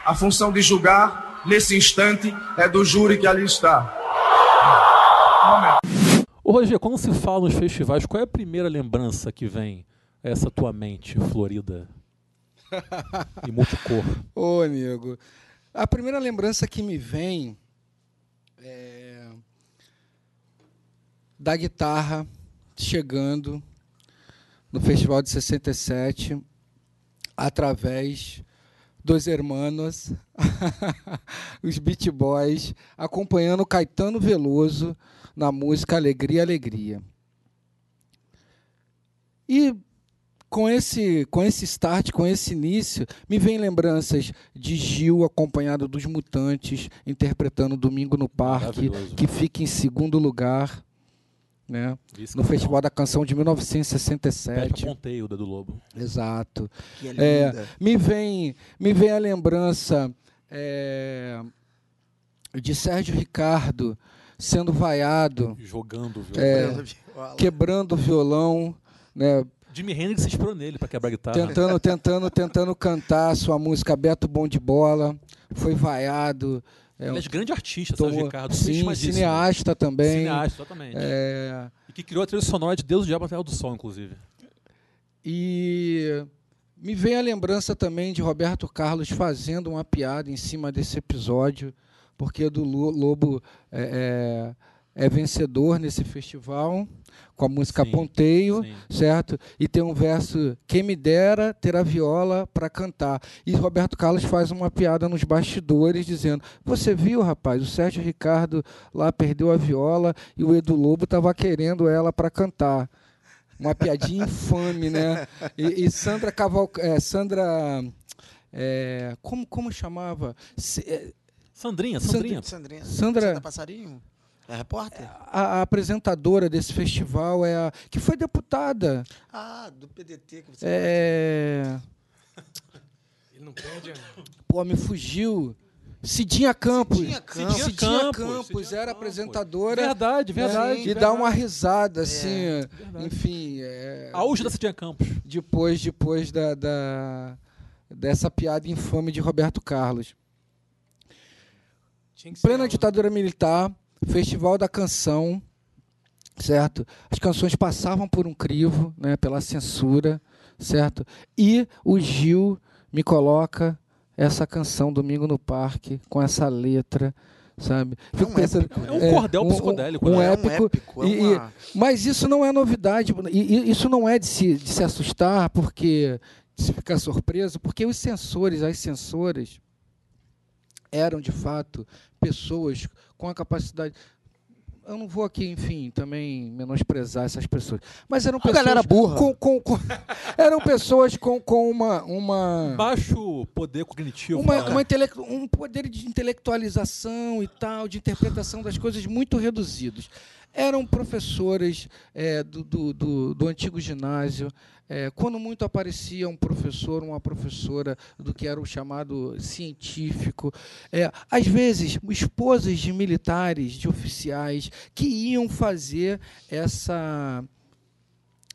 A função de julgar, nesse instante, é do júri que ali está. Ô Roger, quando se fala nos festivais, qual é a primeira lembrança que vem a essa tua mente florida (laughs) e multicor? Ô, nego, a primeira lembrança que me vem é da guitarra chegando no Festival de 67 através dos hermanos, (laughs) os Beat Boys, acompanhando Caetano Veloso na música Alegria, Alegria. E com esse, com esse start, com esse início, me vem lembranças de Gil acompanhado dos Mutantes, interpretando Domingo no Parque, que fica em segundo lugar né? no Festival da Canção de 1967. Ponteio da do Lobo. Exato. É, me vem me vem a lembrança é, de Sérgio Ricardo sendo vaiado, jogando violão, é, quebrando o violão, né? Jimi Hendrix se inspirou nele para quebrar a guitarra. Tentando, (laughs) tentando, tentando cantar sua música Beto Bom de Bola, foi vaiado. É, Ele é grande artista, tomou, Sérgio Ricardo. Sim, cineasta também. Cineasta, exatamente. É... E que criou a trilha sonora de Deus, o Diabo, Terra do Sol, inclusive. E me vem a lembrança também de Roberto Carlos fazendo uma piada em cima desse episódio, porque do Lobo é, é, é vencedor nesse festival com a música sim, Ponteio, sim. certo? E tem um verso quem me dera ter a viola para cantar. E Roberto Carlos faz uma piada nos bastidores dizendo: "Você viu, rapaz, o Sérgio Ricardo lá perdeu a viola e o Edu Lobo estava querendo ela para cantar." Uma piadinha infame, né? E, e Sandra Cavalc... É, Sandra é, como como chamava? É, Sandrinha, Sandrinha. Sandrinha. Sandra, Sandra Passarinho. É repórter? A, a, apresentadora desse festival é a. que foi deputada. Ah, do PDT que você É. (laughs) Ele não perde. Pô, me fugiu. Cidinha Campos. Cidinha Campos, Cidinha Campos, Campos Cidinha era Campos. apresentadora. Verdade, verdade. e verdade. dá uma risada, assim. É, enfim. É, Auge da Cidinha Campos. Depois, depois da, da, dessa piada infame de Roberto Carlos. Plena ditadura militar, Festival da Canção, certo? As canções passavam por um crivo, né, pela censura, certo? E o Gil me coloca essa canção Domingo no Parque com essa letra, sabe? É um, pensando, épico, é um cordel é, psicodélico, um, um, né? épico, é um épico e, uma... mas isso não é novidade, e, e isso não é de se, de se assustar, porque de se ficar surpreso, porque os censores, as censoras eram de fato pessoas com a capacidade eu não vou aqui, enfim, também menosprezar essas pessoas. Mas eram A pessoas. galera burra. Com, com- com- (laughs) eram pessoas com, com uma. uma Baixo poder cognitivo. uma, né? uma intele- um poder de intelectualização e tal, de interpretação das coisas muito reduzidos. Eram professoras é, do, do, do- do antigo ginásio. é, quando muito aparecia um professor, uma professora do que era o chamado científico. É, às vezes, esposas de militares, de oficiais, que iam fazer essa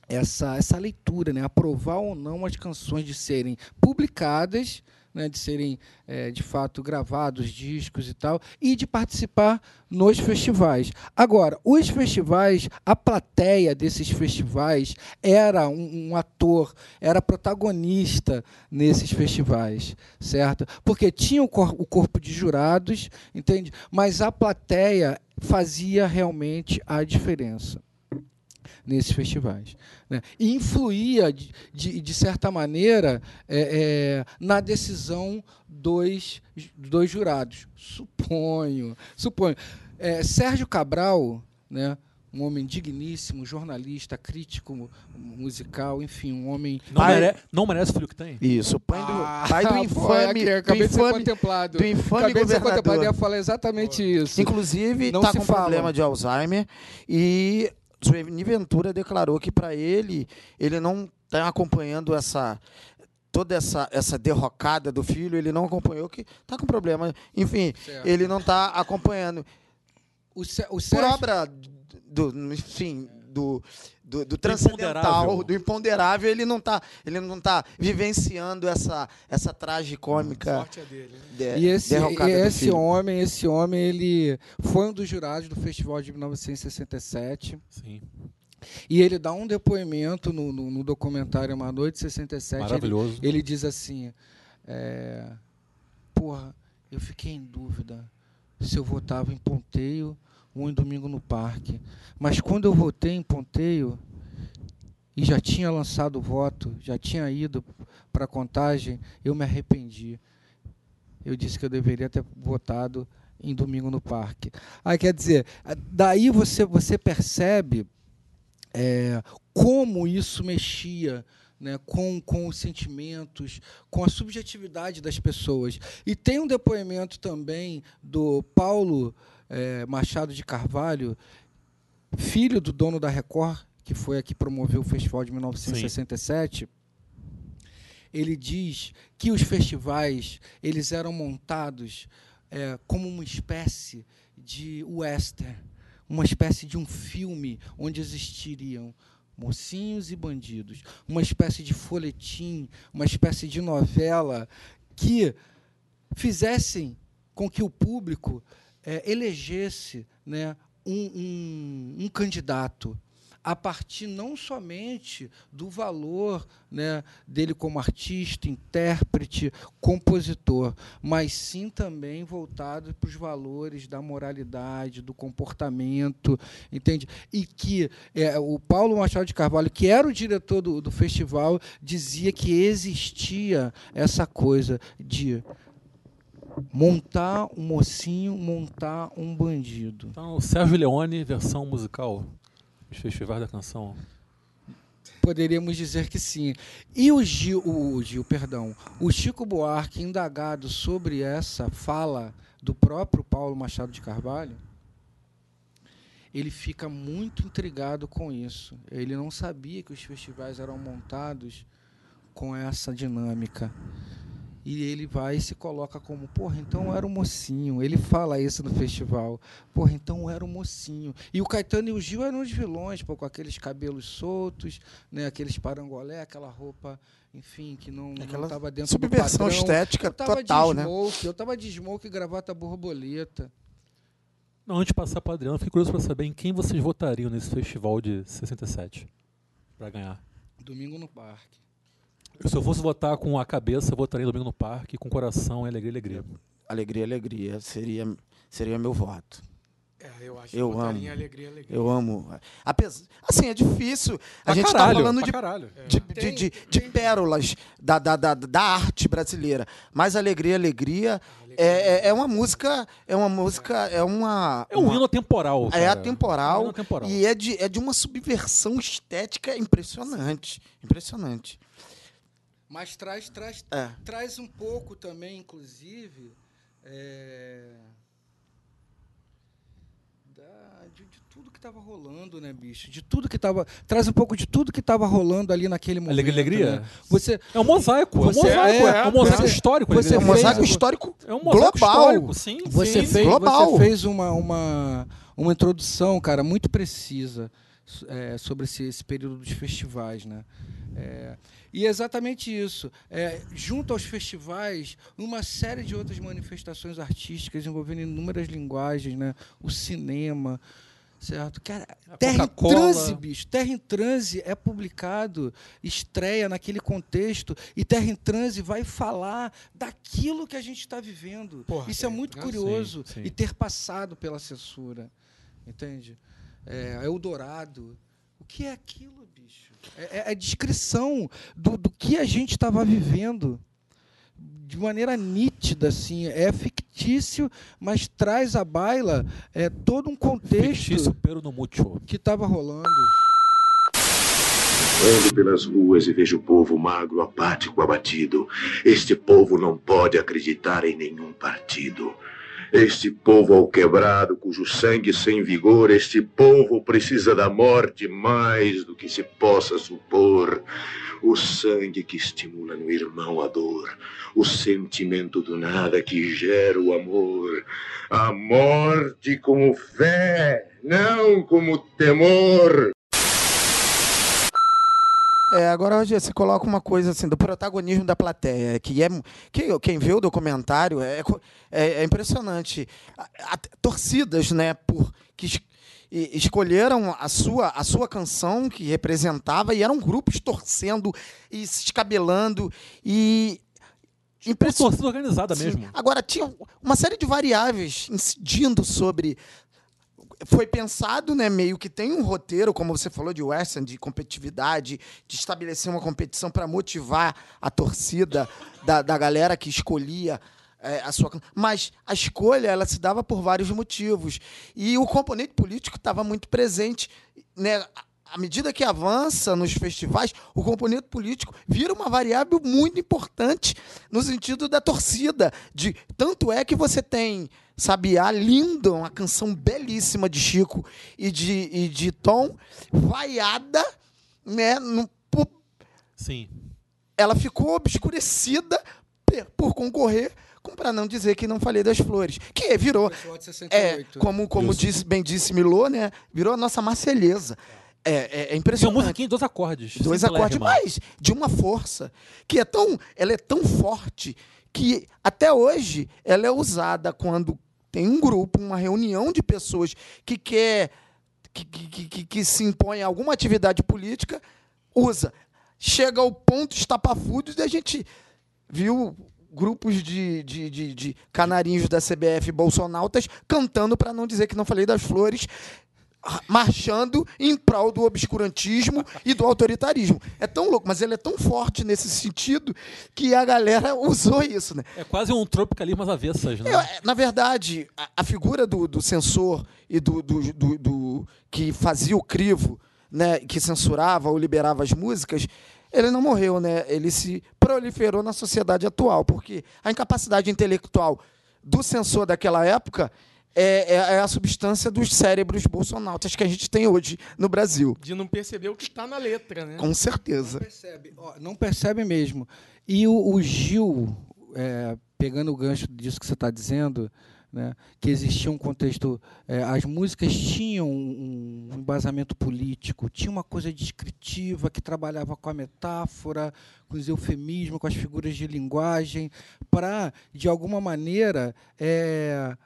essa, essa leitura, né? aprovar ou não as canções de serem publicadas, né? de serem eh, de fato gravados, discos e tal, e de participar nos festivais. Agora, os festivais, a plateia desses festivais era um, um ator, era protagonista nesses festivais, certo? Porque tinha o, cor- o corpo de jurados, entende? Mas a plateia fazia realmente a diferença nesses festivais. Né? E influía, de, de, de certa maneira, é, é, na decisão dos, dos jurados. Suponho. suponho. É, Sérgio Cabral, né, um homem digníssimo, jornalista, crítico mu- musical, enfim, um homem. Não, Pai- mere- não merece o filho que tem? Isso, pai do, Ah, pai do pô, infame. aqui, acabei do de ser infame, contemplado. do infame acabei de ser contemplado. governador. Eu ia falar exatamente isso. Inclusive, está com fala. problema de Alzheimer e Sueli Ventura declarou que para ele, ele não está acompanhando essa toda essa, essa derrocada do filho, ele não acompanhou, que está com problema. Enfim, Certo. ele não está acompanhando. O, o Por obra do, enfim, do, do, do transcendental, imponderável. do imponderável, ele não está ele não tá vivenciando essa, essa tragicômica Sorte é dele. né? de, E esse, e do esse homem, esse homem, ele foi um dos jurados do Festival de 1967 Sim. e ele dá um depoimento no, no, no documentário Uma Noite 67. Ele, Maravilhoso. ele diz assim: é, Porra, eu fiquei em dúvida se eu votava em Ponteio ou em Domingo no Parque. Mas quando eu votei em Ponteio e já tinha lançado o voto, já tinha ido para a contagem, eu me arrependi. Eu disse que eu deveria ter votado em Domingo no Parque. Aí quer dizer, daí você, você percebe é, como isso mexia né, com, com os sentimentos, com a subjetividade das pessoas. E tem um depoimento também do Paulo eh, Machado de Carvalho, filho do dono da Record, que foi a que promoveu o festival de 1967. Ele diz que os festivais eles eram montados eh, como uma espécie de western, uma espécie de um filme onde existiriam mocinhos e bandidos, uma espécie de folhetim, uma espécie de novela que fizessem com que o público eh, elegesse né, um, um- um candidato a partir não somente do valor né, dele como artista, intérprete, compositor, mas sim também voltado para os valores da moralidade, do comportamento, entende? E que é, o Paulo Machado de Carvalho, que era o diretor do, do festival, dizia que existia essa coisa de montar um mocinho, montar um bandido. Então, Sérgio Leone, versão musical dos festivais da canção. Poderíamos dizer que sim. E o Gil, o Gil, perdão, o Chico Buarque, indagado sobre essa fala do próprio Paulo Machado de Carvalho, ele fica muito intrigado com isso. Ele não sabia que os festivais eram montados com essa dinâmica. E ele vai e se coloca como, porra, então eu era um mocinho. Ele fala isso no festival. Porra, então eu era um mocinho. E o Caetano e o Gil eram os vilões, pô, com aqueles cabelos soltos, né, aqueles parangolé, aquela roupa, enfim, que não Aquela estava dentro Subversão do padrão. estética eu tava total, de né? smoke, eu tava de smoke e gravata borboleta. Não, antes de passar para Adriano, fiquei curioso para saber em quem vocês votariam nesse festival de 67 para ganhar. Domingo no parque. Se eu fosse votar com a cabeça, eu votaria Domingo no Parque, com o coração, é alegria, alegria. Alegria, alegria. Seria, seria meu voto. É, eu acho Eu que amo. em alegria, alegria. Eu amo. Apes- Assim, é difícil. A Pra gente está falando pra de, caralho. de, Tem- de, de, de pérolas da, da, da, da arte brasileira. Mas alegria, alegria É, é, é uma música, é uma música, é uma. É um uma- hino atemporal. É cara. É um atemporal, atemporal. e é de, é de uma subversão estética impressionante. Impressionante. Mas traz, traz, É. traz um pouco também, inclusive, é, da- de, de tudo que estava rolando, né, bicho? De tudo que estava. Traz um pouco de tudo que estava rolando ali naquele momento. Alegria, né? Você, É um mosaico. Você- é um mosaico, é, é, um mosaico você- histórico. você É um mosaico histórico É um mosaico global. histórico, sim. você, sim. fez, global. você fez uma, uma, uma introdução, cara, muito precisa é, sobre esse, esse período dos festivais, né? É, e é exatamente isso. É, junto aos festivais, uma série de outras manifestações artísticas envolvendo inúmeras linguagens, né? O cinema, certo? Cara, Terra em. Transe, bicho. Terra em Transe é publicado, estreia naquele contexto, e Terra em Transe vai falar daquilo que a gente está vivendo. Porra, Isso é em muito Transe, curioso. sim, sim. E ter passado pela censura. Entende? É, Eldorado. O que é aquilo? É, é a descrição do, do que a gente estava vivendo de maneira nítida, assim. É fictício, mas traz à baila é, todo um contexto Fictício pero no mucho. que estava rolando. Ando pelas ruas e vejo o povo magro, apático, abatido. Este povo não pode acreditar em nenhum partido. Este povo ao quebrado, cujo sangue sem vigor, este povo precisa da morte mais do que se possa supor. O sangue que estimula no irmão a dor, o sentimento do nada que gera o amor. A morte como fé, não como temor. É, agora hoje você coloca uma coisa assim do protagonismo da plateia, que é que, quem vê o documentário é, é, é impressionante. A- a- torcidas, né, por que es- e- escolheram a sua a sua canção que representava e eram grupos torcendo e se escabelando e Uma impressionante. torcida organizada Sim. mesmo. Agora, tinha uma série de variáveis incidindo sobre. Foi pensado, né, meio que tem um roteiro, como você falou, de western, de competitividade, de estabelecer uma competição para motivar a torcida da, da galera que escolhia é, a sua. Mas a escolha ela se dava por vários motivos. E o componente político estava muito presente. Né? À- medida que avança nos festivais, o componente político vira uma variável muito importante no sentido da torcida. De, tanto é que você tem Sabiá linda, uma canção belíssima de Chico e de, e de Tom, vaiada, né? no- por- Sim. ela ficou obscurecida pe- por concorrer, para não dizer que não falei das flores. Que virou, é, 68. como, como disse, bem disse Milô, né? Virou a nossa marselhesa. É, é, é uma impressionante. musiquinha em dois acordes. Dois acordes, mas de uma força que é tão, ela é tão forte que até hoje ela é usada quando tem um grupo, uma reunião de pessoas que quer que, que, que- que, se impõe a alguma atividade política, usa. Chega ao ponto estapafúrdios e a gente viu grupos de, de, de, de canarinhos da CBF bolsonautas cantando, para não dizer que não falei das flores, marchando em prol do obscurantismo e do autoritarismo. É tão louco, mas ele é tão forte nesse sentido que a galera (laughs) usou isso, né? É quase um tropicalismo às avessas, né? Eu, é, na verdade, a, a figura do, do censor e do, do, do- do- que fazia o crivo, né, que censurava ou liberava as músicas, ele não morreu, né? Ele se proliferou na sociedade atual, porque a incapacidade intelectual do censor daquela época é, é- é a substância dos cérebros bolsonautas que a gente tem hoje no Brasil. De não perceber o que está na letra, né? Com Não certeza. percebe, ó, não percebe mesmo. E o, o Gil, é, pegando o gancho disso que você está dizendo, né, que existia um contexto, é, as músicas tinham um, um embasamento político, tinha uma coisa descritiva que trabalhava com a metáfora, com os eufemismos, com as figuras de linguagem, para, de alguma maneira, é,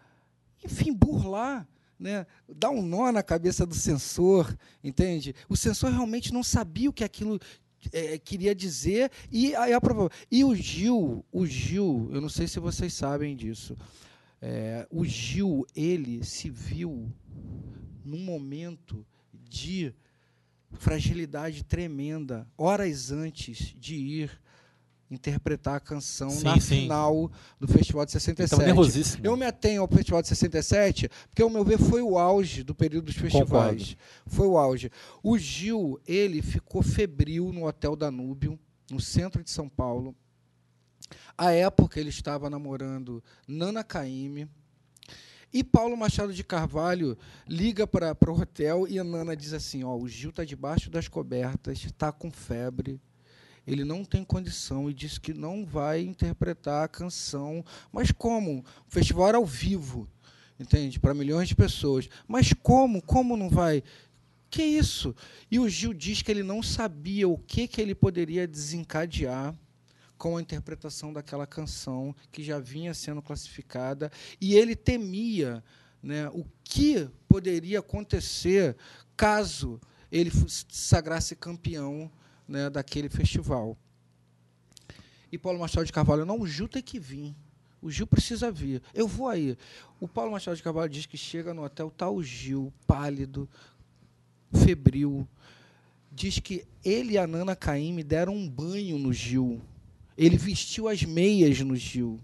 enfim, burlar né, dar um nó na cabeça do censor, entende? O censor realmente não sabia o que aquilo eh, queria dizer e aí aprovou. E o Gil, o Gil, eu não sei se vocês sabem disso. eh, o Gil, ele se viu num momento de fragilidade tremenda, horas antes de ir interpretar a canção Sim, na sim. final do Festival de Ele 67. tava nervosíssimo. Eu me atenho ao Festival de 67, porque, ao meu ver, foi o auge do período dos festivais. Foi o auge. O Gil, ele ficou febril no Hotel Danúbio, no centro de São Paulo. À época, ele estava namorando Nana Caymmi. E Paulo Machado de Carvalho liga para o hotel e a Nana diz assim: ó, o Gil está debaixo das cobertas, está com febre, ele não tem condição e diz que não vai interpretar a canção. Mas como? O festival era ao vivo, entende? Para milhões de pessoas. Mas como? Como não vai? Que isso? E o Gil diz que ele não sabia o que, que ele poderia desencadear com a interpretação daquela canção que já vinha sendo classificada e ele temia né, o que poderia acontecer caso ele sagrasse campeão né, daquele festival. E Paulo Machado de Carvalho, não, o Gil tem que vir. O Gil precisa vir. Eu vou aí. O Paulo Machado de Carvalho diz que chega no hotel, tá o Gil, pálido, febril. Diz que ele e a Nana Caymmi deram um banho no Gil. Ele vestiu as meias no Gil.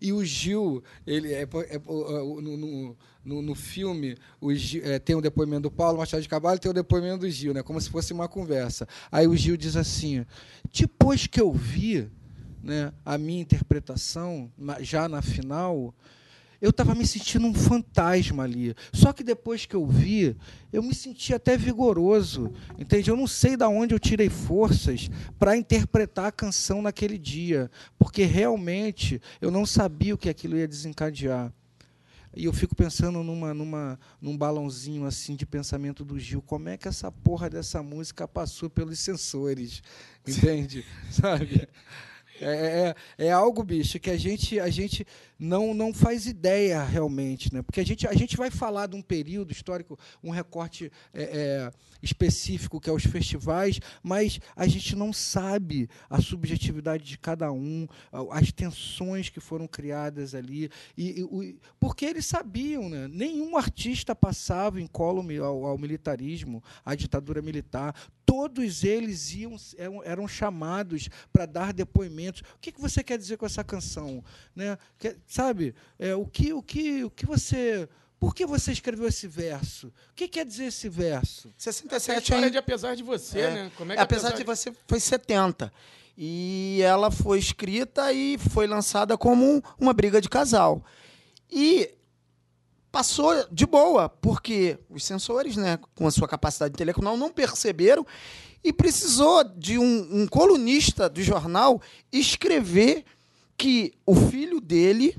E o Gil, ele é, é- é- no, no- no- no filme, o Gil- é, tem o depoimento do Paulo Machado de Carvalho e tem o depoimento do Gil, né? como se fosse uma conversa. Aí o Gil diz assim: depois que eu vi né, a minha interpretação, já na final, eu estava me sentindo um fantasma ali. Só que depois que eu vi, eu me senti até vigoroso. Entende? Eu não sei de onde eu tirei forças para interpretar a canção naquele dia, porque realmente eu não sabia o que aquilo ia desencadear. E eu fico pensando numa, numa, num balãozinho assim de pensamento do Gil. Como é que essa porra dessa música passou pelos sensores? (laughs) Entende? Sabe? É, é, é algo, bicho, que a gente, a gente não, não faz ideia realmente, né? Porque a gente, a gente vai falar de um período histórico, um recorte é, é, específico que é os festivais, mas a gente não sabe a subjetividade de cada um, as tensões que foram criadas ali. E, e porque eles sabiam, né? Nenhum artista passava incólume ao, ao militarismo, à ditadura militar. Todos eles iam, eram, eram chamados para dar depoimentos. O que, que você quer dizer com essa canção? Né? Sabe? É, o, que, o, que, o que você. Por que você escreveu esse verso? O que quer dizer esse verso? Essa 67 história ainda- de apesar de você, É. né? Como é que apesar de você foi 70. E ela foi escrita e foi lançada como um- uma briga de casal. E passou de boa, porque os sensores, né, com a sua capacidade intelectual, não perceberam e precisou de um, um colunista do jornal escrever que o filho dele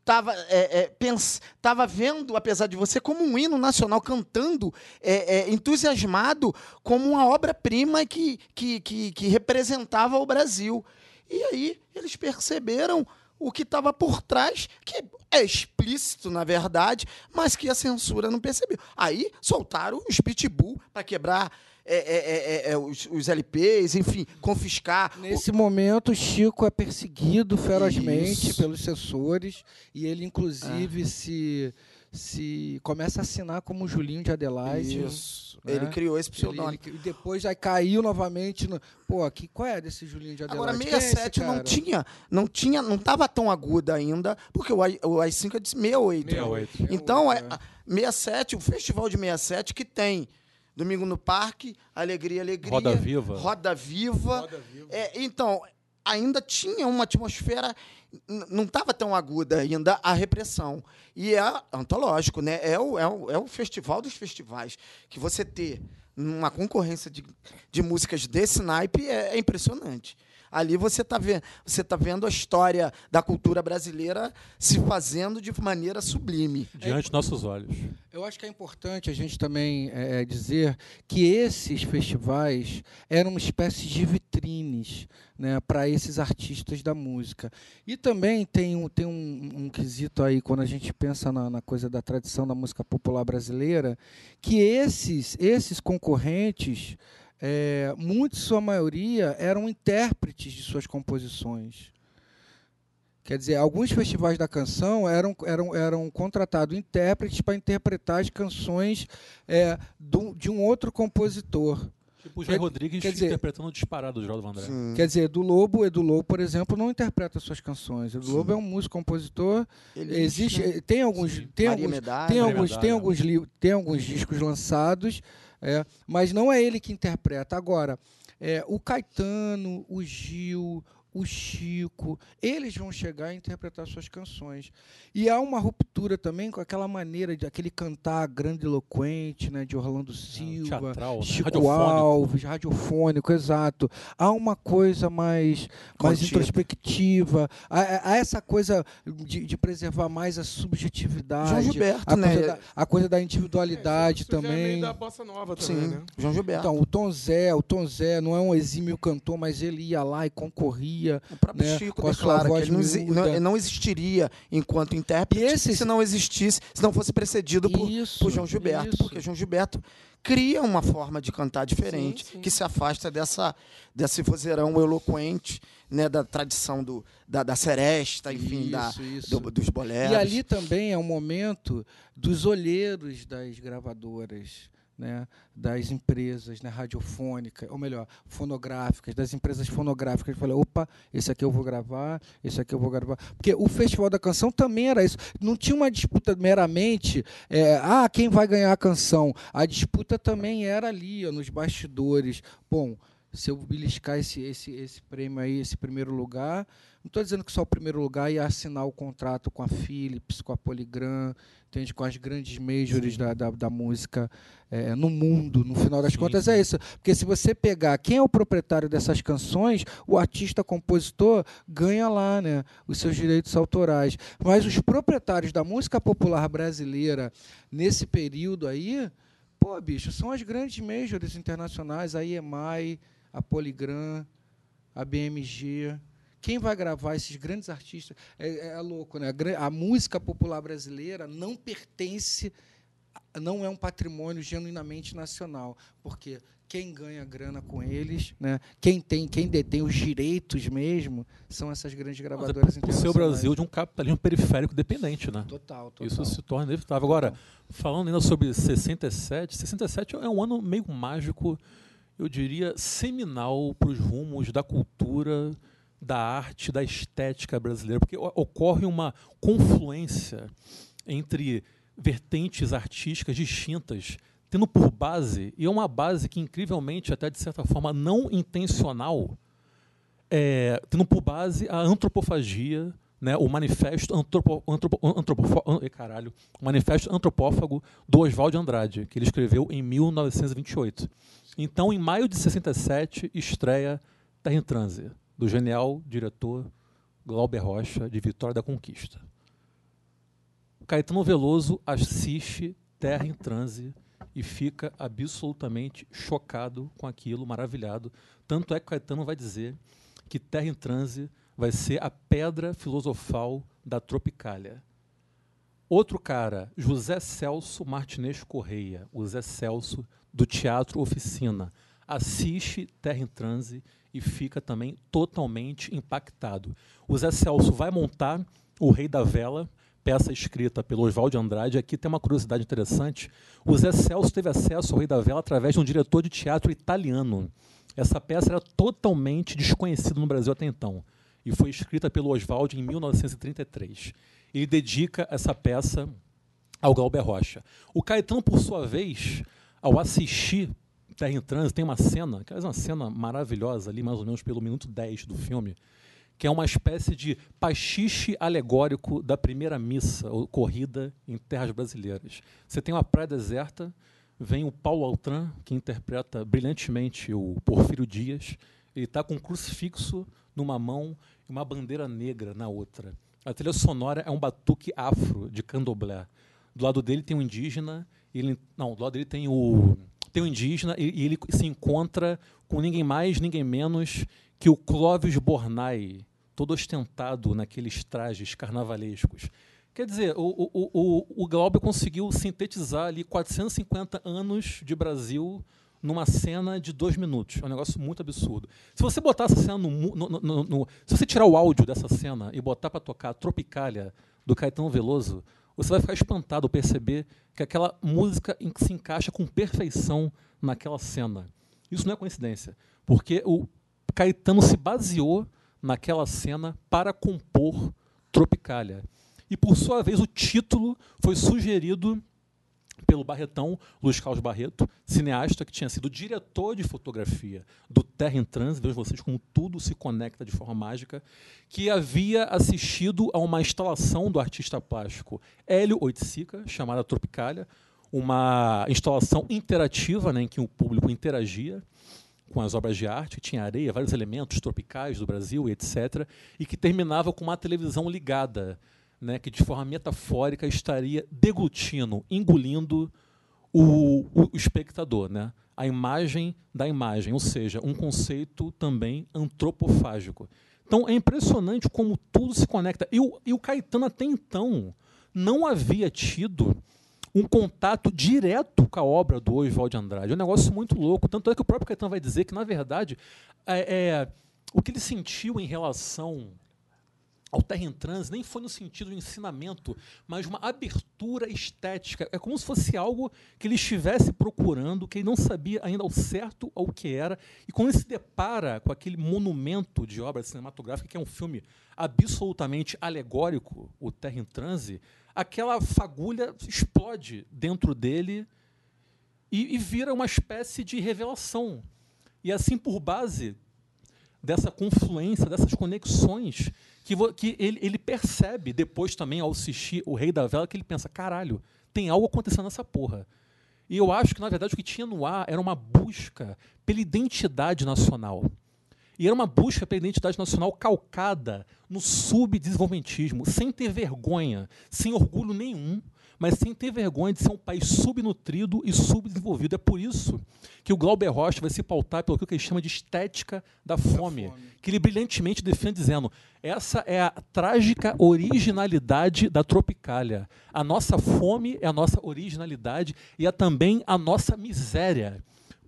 estava é, é, pens- vendo, apesar de você, como um hino nacional, cantando, é, é, entusiasmado, como uma obra-prima que, que, que, que representava o Brasil. E aí eles perceberam o que estava por trás, que é explícito, na verdade, mas que a censura não percebeu. Aí soltaram os pitbull para quebrar é, é, é, é, é, os, os LPs, enfim, confiscar. o- Nesse momento, o Chico é perseguido ferozmente Isso. pelos censores e ele, inclusive, se, se começa a assinar como Julinho de Adelaide. Isso. né? Ele criou esse pseudônimo. e depois aí caiu novamente no. Pô, que, qual é desse Julinho de Adelaide? Agora, Quem é esse 67 não tinha, não tinha, não estava tão aguda ainda, porque o, AI, o AI5 é de 68. 68. Então, É, é, a- 67, o festival de 67 que tem Domingo no Parque, Alegria, Alegria. Roda Viva. Roda Viva. Roda Viva. É, então, ainda tinha uma atmosfera, não estava tão aguda ainda a repressão. E é antológico, né? É o, é, o, é o festival dos festivais. Que você ter uma concorrência de, de músicas desse naipe é, é impressionante. Ali você está vendo, você tá vendo a história da cultura brasileira se fazendo de maneira sublime. Diante de nossos olhos. Eu acho que é importante a gente também é, é, dizer que esses festivais eram uma espécie de vitrines né, para esses artistas da música. E também tem um, tem um, um quesito aí, quando a gente pensa na, na coisa da tradição da música popular brasileira, que esses, esses concorrentes, é, muitos, sua maioria, eram intérpretes de suas composições. Quer dizer, alguns festivais da canção eram, eram, eram contratados intérpretes para interpretar as canções é, do- de um outro compositor. Tipo o Jair Quer- Rodrigues quer dizer- interpretando o disparado do Geraldo Vandré. Sim. Quer dizer, Edu Lobo, Edu Lobo, por exemplo, não interpreta suas canções. Edu Sim. Lobo é um músico, compositor. Ele Existe, né? tem alguns, Sim. tem Maria alguns, Medalha. tem alguns, tem Medalha. alguns livros, tem alguns discos lançados, é, mas não é ele que interpreta. Agora, é, o Caetano, o Gil, o Chico, eles vão chegar a interpretar suas canções. E há uma ruptura também com aquela maneira de aquele cantar grandiloquente, né, de Orlando Silva, Teatral, né? Chico radiofônico. Alves, radiofônico, exato. Há uma coisa mais, mais Contida. introspectiva, há, há essa coisa de, de preservar mais a subjetividade. João Gilberto, a né? Coisa da, a coisa da individualidade Isso já é também. meio da bossa nova também, Sim, né? João Gilberto. Então, o Tom Zé, o Tom Zé não é um exímio cantor, mas ele ia lá e concorria. O próprio né, Chico declara que ele não, não- existiria enquanto intérprete esse- se não existisse, se não fosse precedido por, Isso, por João Gilberto, isso. porque João Gilberto cria uma forma de cantar diferente, Sim, sim. que se afasta dessa desse vozeirão eloquente, né, da tradição do, da, da seresta, enfim, da, Isso, isso. do- dos boleros. E ali também é um momento dos olheiros das gravadoras, né, das empresas né, radiofônicas, ou melhor, fonográficas, das empresas fonográficas. Eu falei, opa, esse aqui eu vou gravar, esse aqui eu vou gravar. Porque o Festival da Canção também era isso. Não tinha uma disputa meramente, é, ah, quem vai ganhar a canção. A disputa também era ali, ó, nos bastidores. Bom, se eu beliscar esse, esse, esse prêmio aí, esse primeiro lugar, não estou dizendo que só o primeiro lugar ia assinar o contrato com a Philips, com a Polygram, entende? com as grandes majors da, da, da música eh, no mundo. No final das Sim, contas é isso. Porque se você pegar quem é o proprietário dessas canções, o artista compositor ganha lá né, os seus direitos autorais. Mas os proprietários da música popular brasileira nesse período aí, pô, bicho, são as grandes majors internacionais, a EMI, a Polygram, a BMG. Quem vai gravar esses grandes artistas? É, é louco, né? A, a música popular brasileira não pertence, não é um patrimônio genuinamente nacional, porque quem ganha grana com eles, né? Quem tem, quem detém os direitos mesmo, são essas grandes Mas é gravadoras ser internacionais. o Brasil de um capitalismo periférico dependente, né? Total, total. Isso se torna inevitável. Agora, falando ainda sobre 67, 67 é um ano meio mágico, eu diria seminal para os rumos da cultura, da arte, da estética brasileira, porque ocorre uma confluência entre vertentes artísticas distintas, tendo por base, e é uma base que incrivelmente, até de certa forma não intencional, é, tendo por base a antropofagia, né, o manifesto antropo, antropo, antropofo- an- eh, caralho, manifesto antropófago do Oswald de Andrade, que ele escreveu em 1928. Então, em maio de 67, estreia Terra em Transe, do genial diretor Glauber Rocha, de Vitória da Conquista. Caetano Veloso assiste Terra em Transe e fica absolutamente chocado com aquilo, maravilhado. Tanto é que Caetano vai dizer que Terra em Transe vai ser a pedra filosofal da Tropicália. Outro cara, José Celso Martinez Correia, o Zé Celso do Teatro Oficina, assiste Terra em Transe e fica também totalmente impactado. O Zé Celso vai montar O Rei da Vela, peça escrita pelo Oswald de Andrade. Aqui tem uma curiosidade interessante. O Zé Celso teve acesso ao Rei da Vela através de um diretor de teatro italiano. Essa peça era totalmente desconhecida no Brasil até então e foi escrita pelo Oswald em 1933. Ele dedica essa peça ao Glauber Rocha. O Caetano, por sua vez, ao assistir Terra em Trânsito, tem uma cena, que é uma cena maravilhosa ali, mais ou menos pelo minuto 10 do filme, que é uma espécie de pastiche alegórico da primeira missa ocorrida em terras brasileiras. Você tem uma praia deserta, vem o Paulo Altran, que interpreta brilhantemente o Porfírio Dias, ele está com um crucifixo numa mão e uma bandeira negra na outra. A trilha sonora é um batuque afro de candomblé. Do lado dele tem um indígena, ele não, do lado dele tem o um indígena e, e ele se encontra com ninguém mais, ninguém menos que o Clóvis Bornai, todo ostentado naqueles trajes carnavalescos. Quer dizer, o, o, o, o Glauber conseguiu sintetizar ali 450 anos de Brasil numa cena de dois minutos. É um negócio muito absurdo. Se você botar essa cena no, no, no, no se você tirar o áudio dessa cena e botar para tocar Tropicália do Caetano Veloso, você vai ficar espantado perceber que aquela música se encaixa com perfeição naquela cena. Isso não é coincidência, porque o Caetano se baseou naquela cena para compor Tropicália. E, por sua vez, o título foi sugerido pelo Barretão, Luiz Carlos Barreto, cineasta que tinha sido diretor de fotografia do Terra em Trânsito, vocês como tudo se conecta de forma mágica, que havia assistido a uma instalação do artista plástico Hélio Oiticica, chamada Tropicália, uma instalação interativa né, em que o público interagia com as obras de arte, tinha areia, vários elementos tropicais do Brasil, etc., e que terminava com uma televisão ligada, né, que de forma metafórica estaria deglutindo, engolindo o, o, espectador, né, a imagem da imagem, ou seja, um conceito também antropofágico. Então é impressionante como tudo se conecta. E o, e o Caetano até então não havia tido um contato direto com a obra do Oswald de Andrade. É um negócio muito louco. Tanto é que o próprio Caetano vai dizer que, na verdade, é, é, o que ele sentiu em relação ao Terra em Trans nem foi no sentido de ensinamento, mas uma abertura estética. É como se fosse algo que ele estivesse procurando, que ele não sabia ainda ao certo o que era. E quando ele se depara com aquele monumento de obra cinematográfica, que é um filme absolutamente alegórico, o Terra em Transe, aquela fagulha explode dentro dele e, e vira uma espécie de revelação. E assim, por base dessa confluência, dessas conexões, que, que ele, ele, percebe depois também, ao assistir O Rei da Vela, que ele pensa: caralho, tem algo acontecendo nessa porra. E eu acho que, na verdade, o que tinha no ar era uma busca pela identidade nacional. E era uma busca pela identidade nacional calcada no subdesenvolvimentismo, sem ter vergonha, sem orgulho nenhum, mas sem ter vergonha de ser um país subnutrido e subdesenvolvido. É por isso que o Glauber Rocha vai se pautar pelo que ele chama de estética da fome, da fome, que ele brilhantemente defende dizendo: essa é a trágica originalidade da Tropicália. A nossa fome é a nossa originalidade e é também a nossa miséria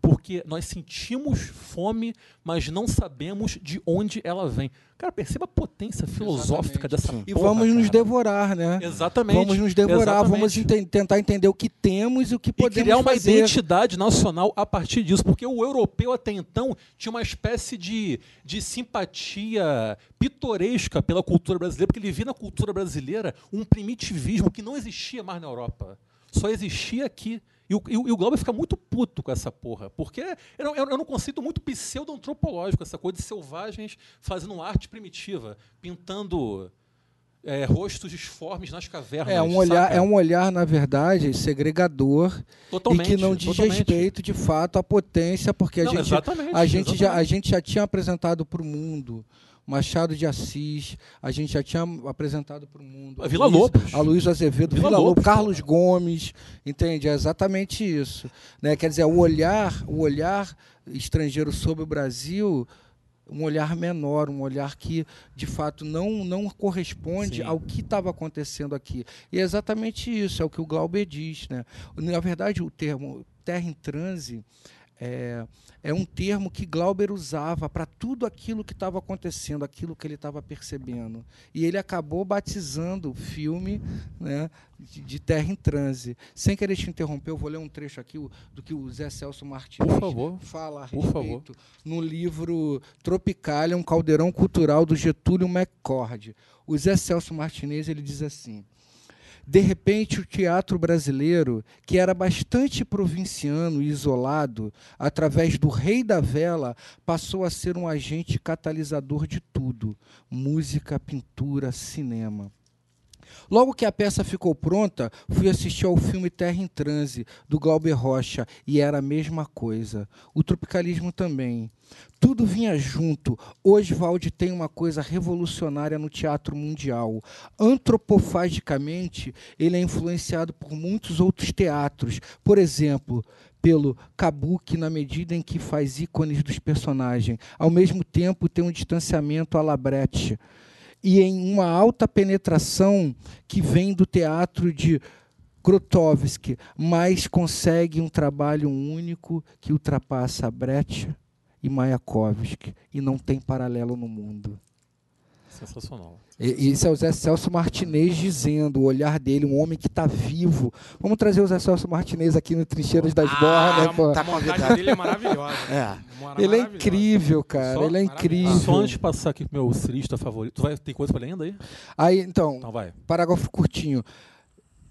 porque nós sentimos fome, mas não sabemos de onde ela vem. Cara, perceba a potência filosófica Exatamente. dessa E vamos cara. nos devorar, né? Exatamente. Vamos nos devorar, Exatamente. vamos ent tentar entender o que temos e o que podemos e criar uma fazer. identidade nacional a partir disso, porque o europeu até então tinha uma espécie de, de simpatia pitoresca pela cultura brasileira, porque ele via na cultura brasileira um primitivismo que não existia mais na Europa. Só existia aqui. E o, e, o Glauber fica muito puto com essa porra, porque era, era um conceito muito pseudo-antropológico, essa coisa de selvagens fazendo arte primitiva, pintando é, rostos disformes nas cavernas. É um olhar, é um olhar na verdade, segregador totalmente, e que não diz totalmente. respeito, de fato, à potência, porque não, a gente, a gente já a gente já tinha apresentado para o mundo Machado de Assis, a gente já tinha apresentado para o mundo. A Vila Lobos. A Luiz Azevedo, Vila, Vila Lobos, Carlos Gomes, entende? É exatamente isso. Né? Quer dizer, o olhar, o olhar estrangeiro sobre o Brasil um olhar menor, um olhar que de fato não, não corresponde Sim. ao que estava acontecendo aqui. E é exatamente isso, é o que o Glauber diz. Né? Na verdade, o termo terra em transe é, é um termo que Glauber usava para tudo aquilo que estava acontecendo, aquilo que ele estava percebendo. E ele acabou batizando o filme né, de, de, Terra em Transe. Sem querer te interromper, eu vou ler um trecho aqui do que o Zé Celso Martins fala a respeito no livro Tropicália, um caldeirão cultural do Getúlio McCord. O Zé Celso Martinez ele diz assim: de repente, o teatro brasileiro, que era bastante provinciano e isolado, através do Rei da Vela, passou a ser um agente catalisador de tudo: música, pintura, cinema. Logo que a peça ficou pronta, fui assistir ao filme Terra em Transe, do Glauber Rocha, e era a mesma coisa. O tropicalismo também. Tudo vinha junto. Oswald tem uma coisa revolucionária no teatro mundial. Antropofagicamente, ele é influenciado por muitos outros teatros. Por exemplo, pelo Kabuki na medida em que faz ícones dos personagens. Ao mesmo tempo, tem um distanciamento a Labrecht e em uma alta penetração que vem do teatro de Grotowski, mas consegue um trabalho único que ultrapassa Brecht e Mayakovsky e não tem paralelo no mundo. Sensacional. E- Isso é o Zé Celso Martinez dizendo, o olhar dele, um homem que está vivo. Vamos trazer o Zé Celso Martinez aqui no Trincheiras das Ah, Bordas, tá a montagem convidado. dele é maravilhosa. É. Ele é incrível, cara. Só ele é incrível. Só antes de passar aqui pro meu cirista favorito. Tu vai, tem coisa pra ler ainda aí? Aí, então, Então vai. Parágrafo curtinho.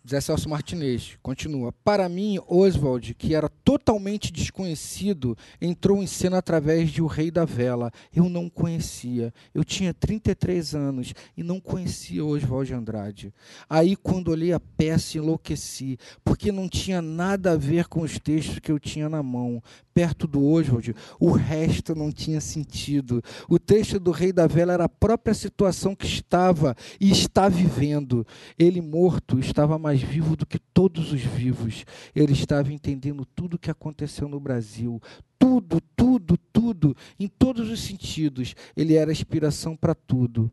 Zé Celso Martinez continua. Para mim, Oswald, que era totalmente desconhecido, entrou em cena através de O Rei da Vela. Eu não conhecia. Eu tinha 33 anos e não conhecia Oswald de Andrade. Aí, quando olhei a peça, enlouqueci, porque não tinha nada a ver com os textos que eu tinha na mão. Perto do Oswald, o resto não tinha sentido. O texto do Rei da Vela era a própria situação que estava e está vivendo. Ele morto estava mais vivo do que todos os vivos. Ele estava entendendo tudo o que aconteceu no Brasil. Tudo, tudo, tudo, em todos os sentidos. Ele era inspiração para tudo,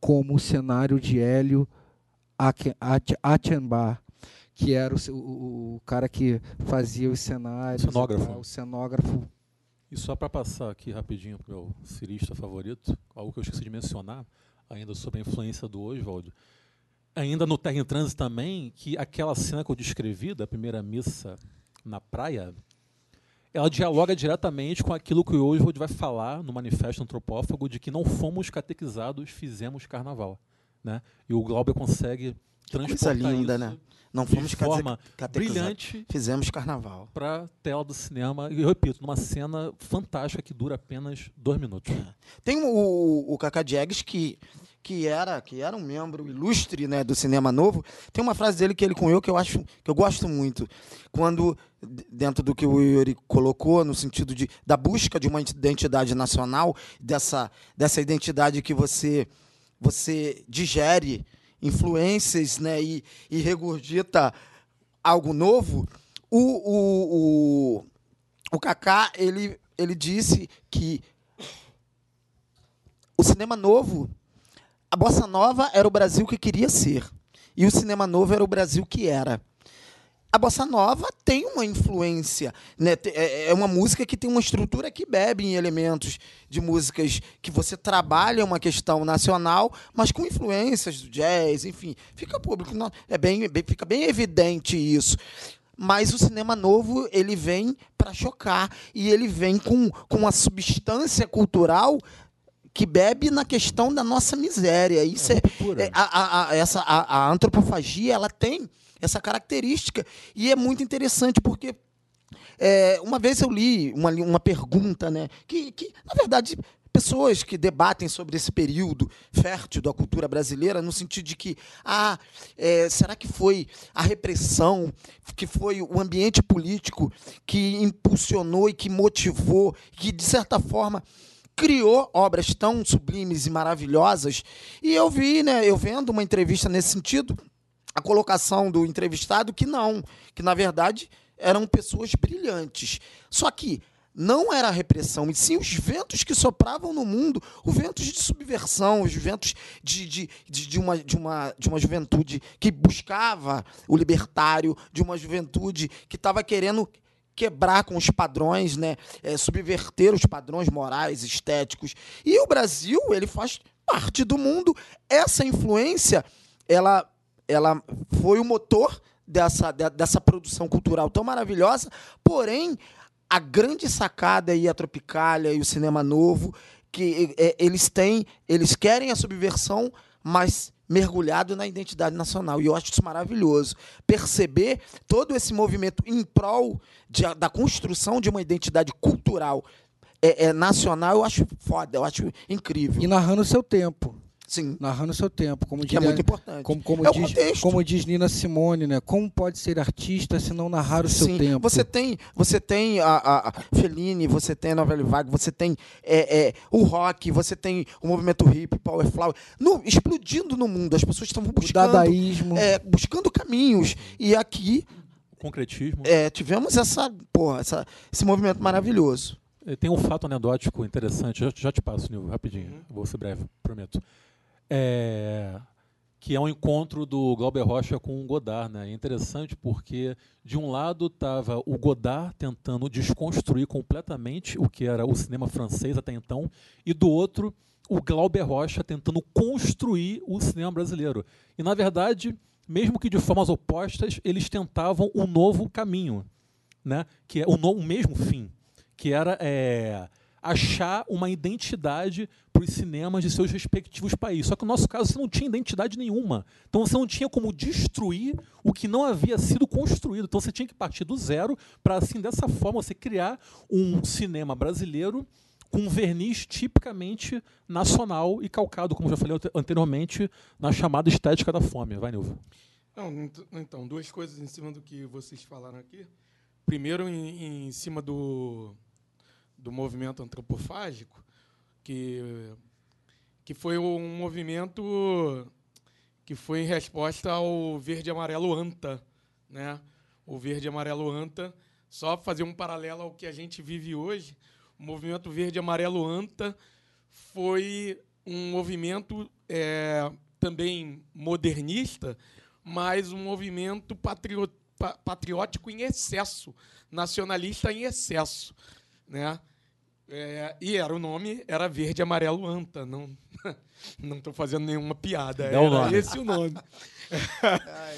como o cenário de Hélio Achenbach, que era o, o- o cara que fazia os cenários. Cenógrafo. tal, O cenógrafo. E só para passar aqui rapidinho pro meu cirista favorito, algo que eu esqueci de mencionar, ainda sobre a influência do Oswald. Ainda no Terra em Trânsito também, que aquela cena que eu descrevi da primeira missa na praia, ela dialoga diretamente com aquilo que o Oswald vai falar no Manifesto Antropófago de que não fomos catequizados, fizemos carnaval. Né? E o Glauber consegue Coisa linda, isso né? Não de fomos forma catequizados. brilhante Fizemos carnaval. para tela do cinema. E eu repito, numa cena fantástica que dura apenas dois minutos. Tem o, o, Cacá Diegues, que, que, era, que era um membro ilustre né, do cinema novo. Tem uma frase dele que ele cunhou que eu acho que eu gosto muito. Quando, dentro do que o Yuri colocou, no sentido de, da busca de uma identidade nacional, dessa, dessa identidade que você, você digere influências né, e, e regurgita algo novo, o, o, o, o Kaká ele, ele disse que o cinema novo, a bossa nova era o Brasil que queria ser. E o cinema novo era o Brasil que era. A bossa nova tem uma influência, né? É é uma música que tem uma estrutura que bebe em elementos de músicas que você trabalha uma questão nacional, mas com influências do jazz, enfim, fica público, é bem, bem- fica bem evidente isso. Mas o cinema novo ele vem para chocar e ele vem com, com uma substância cultural que bebe na questão da nossa miséria. Isso é, é, a, a- a- essa, a, a antropofagia ela tem essa característica e é muito interessante porque é, uma vez eu li uma, uma pergunta, né, que, que, na verdade, pessoas que debatem sobre esse período fértil da cultura brasileira, no sentido de que, ah, é, será que foi a repressão, que foi o ambiente político que impulsionou e que motivou, que, de certa forma, criou obras tão sublimes e maravilhosas. E eu vi, né, eu vendo uma entrevista nesse sentido, a colocação do entrevistado que não, que na verdade eram pessoas brilhantes. Só que não era a repressão, e sim os ventos que sopravam no mundo, os ventos de subversão, os ventos de, de, de, de uma, de, uma, de uma juventude que buscava o libertário, de uma juventude que estava querendo quebrar com os padrões, né, é, subverter os padrões morais, estéticos. E o Brasil, ele faz parte do mundo. Essa influência, ela, ela foi o motor dessa, de- dessa produção cultural tão maravilhosa, porém, a grande sacada aí, a Tropicália e o cinema novo, que é, eles têm, eles querem a subversão, mas mergulhado na identidade nacional. E eu acho isso maravilhoso. Perceber todo esse movimento em prol de- da construção de uma identidade cultural é, é, nacional, eu acho foda, eu acho incrível. E narrando o seu tempo. Sim, Narrando o seu tempo. Como que é diria- muito importante. Como, como, É o diz, como diz Nina Simone, né? Como pode ser artista se não narrar o seu Sim, tempo? Você tem, você tem a, a, a Fellini, você tem a Novela Vague, você tem é, é, o rock, você tem o movimento hip, Power Flower, no, explodindo no mundo. As pessoas estão o buscando, dadaísmo. é, buscando caminhos. E aqui O concretismo. é, tivemos essa, porra, essa, esse movimento maravilhoso. Eh, Tem um fato anedótico interessante, já, já te passo, Nil, rapidinho. Vou ser breve, prometo. É, que é um encontro do Glauber Rocha com o Godard. Né? É interessante porque, de um lado, estava o Godard tentando desconstruir completamente o que era o cinema francês até então, e do outro, o Glauber Rocha tentando construir o cinema brasileiro. E, na verdade, mesmo que de formas opostas, eles tentavam um novo caminho, né? que é o, no, o mesmo fim, que era é, achar uma identidade para os cinemas de seus respectivos países. Só que no nosso caso você não tinha identidade nenhuma. Então você não tinha como destruir o que não havia sido construído. Então você tinha que partir do zero para, assim, dessa forma, você criar um cinema brasileiro com um verniz tipicamente nacional e calcado, como já falei anteriormente, na chamada estética da fome. Vai, Nilva. Então, duas coisas em cima do que vocês falaram aqui. Primeiro, em, em cima do, do movimento antropofágico, que, que foi um movimento que foi em resposta ao verde amarelo anta, né? O verde amarelo anta, só fazer um paralelo ao que a gente vive hoje, o movimento verde amarelo anta foi um movimento é, também modernista, mas um movimento patriótico em excesso, nacionalista em excesso, né? É, e era o nome, era verde, amarelo, anta. Não (laughs) não estou fazendo nenhuma piada. É o nome. esse o nome.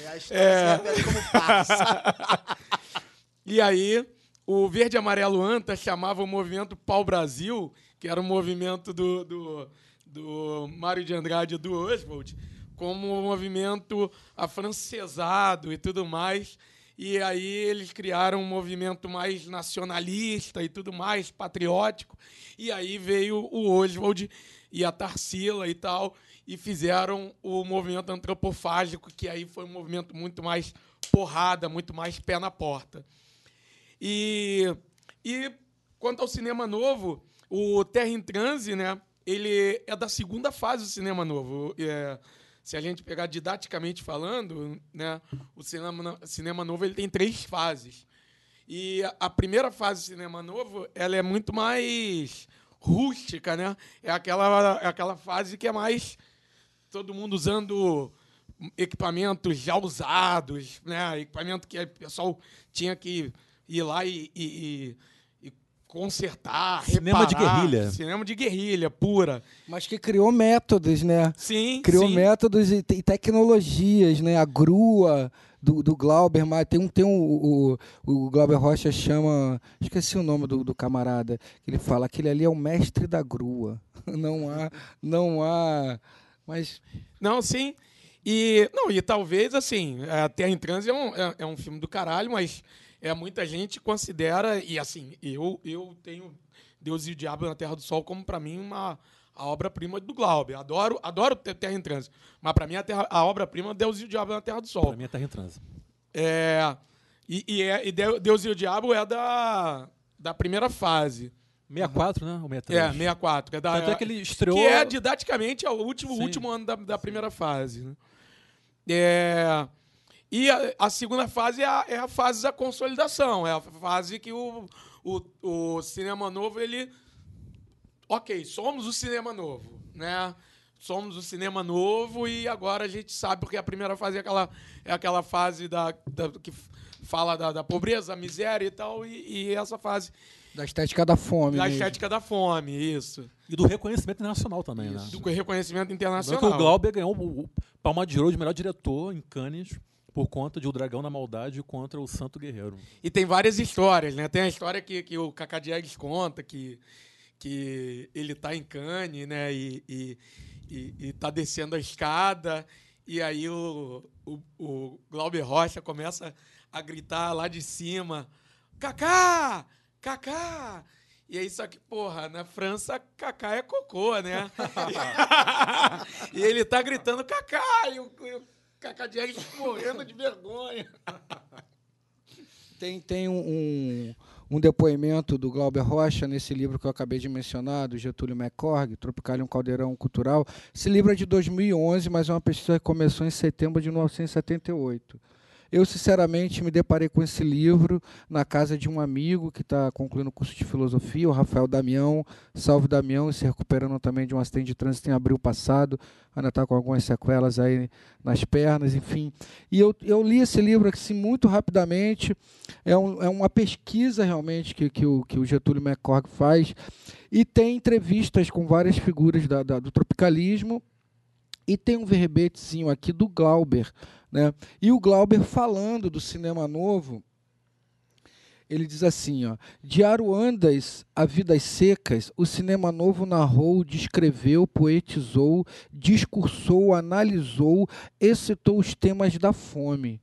a história é... como passa. (laughs) e aí, o verde, amarelo, anta chamava o movimento Pau Brasil, que era o um movimento do, do, do Mário de Andrade e do Oswald, como um movimento afrancesado e tudo mais. E aí eles criaram um movimento mais nacionalista e tudo mais, patriótico. E aí veio o Oswald e a Tarsila e tal, e fizeram o movimento antropofágico, que aí foi um movimento muito mais porrada, muito mais pé na porta. E, e quanto ao cinema novo, o Terra em Transe, né, ele é da segunda fase do cinema novo. É, se a gente pegar didaticamente falando, né, o cinema, cinema novo ele tem três fases. E a primeira fase do cinema novo ela é muito mais rústica, né? É aquela, é aquela fase que é mais todo mundo usando equipamentos já usados, né? Equipamento que o pessoal tinha que ir lá e, e, consertar, cinema reparar, de guerrilha. Cinema de guerrilha pura. Mas que criou métodos, né? Sim, Criou sim. métodos e, e, tecnologias, né? A grua do, do Glauber, mas tem um, tem um o, o Glauber Rocha chama, esqueci o nome do, do camarada, ele fala aquele ali é o mestre da grua. (laughs) Não há, não há, mas não, sim. E não, e talvez assim, a Terra em Transe é um, é, é um filme do caralho, mas é, muita gente considera, e assim, eu, eu tenho Deus e o Diabo na Terra do Sol como, para mim, uma a obra-prima do Glauber. Adoro, adoro Terra em Trânsito. Mas, para mim, a, terra, a obra-prima é Deus e o Diabo na Terra do Sol. Para mim, é Terra em Trânsito. É, e, e, é, e Deus e o Diabo é da, da primeira fase. 64, né? Ou 63? É, 64. É da, Tanto é que ele estreou... Que é, didaticamente, é o último, último ano da, da primeira fase. Né? É... E a, a segunda fase é a, é a, fase da consolidação, é a fase que o, o, o cinema novo, ele. Ok, somos o cinema novo, né? Somos o cinema novo e agora a gente sabe, porque a primeira fase é aquela, é aquela fase da, da que fala da, da, pobreza, da miséria e tal, e, e essa fase. Da estética da fome. Da mesmo. estética da fome, isso. E do reconhecimento internacional também, isso. né? Do reconhecimento internacional. que o Glauber ganhou o Palma de Ouro de melhor diretor em Cannes por conta de O Dragão na Maldade contra o Santo Guerreiro. E tem várias histórias, né? Tem a história que, que o Cacá Diegues conta, que, que ele está em Cannes, né? E, e, e, e tá descendo a escada, e aí o, o, o Glauber Rocha começa a gritar lá de cima, Cacá! Cacá! E aí, só que, porra, na França, Cacá é cocô, né? (laughs) (laughs) e ele tá gritando Cacá! E o, e o Cacá Diegues morrendo de vergonha. (laughs) Tem, tem um, um, depoimento do Glauber Rocha nesse livro que eu acabei de mencionar, do Getúlio McCorg, Tropicália um Caldeirão Cultural. Esse livro é de 2011, mas é uma pesquisa que começou em setembro de 1978. Eu, sinceramente, me deparei com esse livro na casa de um amigo que está concluindo o curso de filosofia, o Rafael Damião. Salve Damião, se recuperando também de um acidente de trânsito em abril passado. Ainda está com algumas sequelas aí nas pernas, enfim. E eu, eu li esse livro assim muito rapidamente. É, um, é uma pesquisa realmente que, que, o, que o Getúlio McCorg faz. E tem entrevistas com várias figuras da, da, do tropicalismo. E tem um verbetezinho aqui do Glauber, né? E o Glauber falando do cinema novo, ele diz assim, ó, de Aruandas a Vidas Secas, o cinema novo narrou, descreveu, poetizou, discursou, analisou, excitou os temas da fome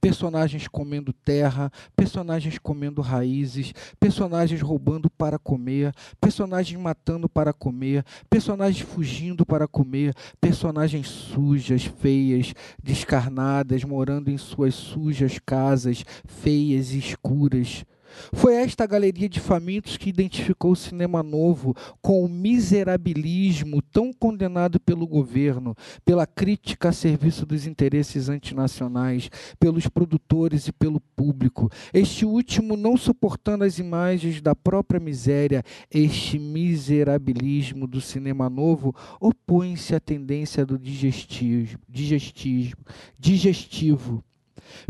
personagens comendo terra, personagens comendo raízes, personagens roubando para comer, personagens matando para comer, personagens fugindo para comer, personagens sujas, feias, descarnadas, morando em suas sujas casas, feias e escuras foi esta galeria de famintos que identificou o cinema novo com o miserabilismo tão condenado pelo governo, pela crítica a serviço dos interesses antinacionais, pelos produtores e pelo público. Este último, não suportando as imagens da própria miséria, este miserabilismo do cinema novo opõe-se à tendência do digestivo, digestivo, digestivo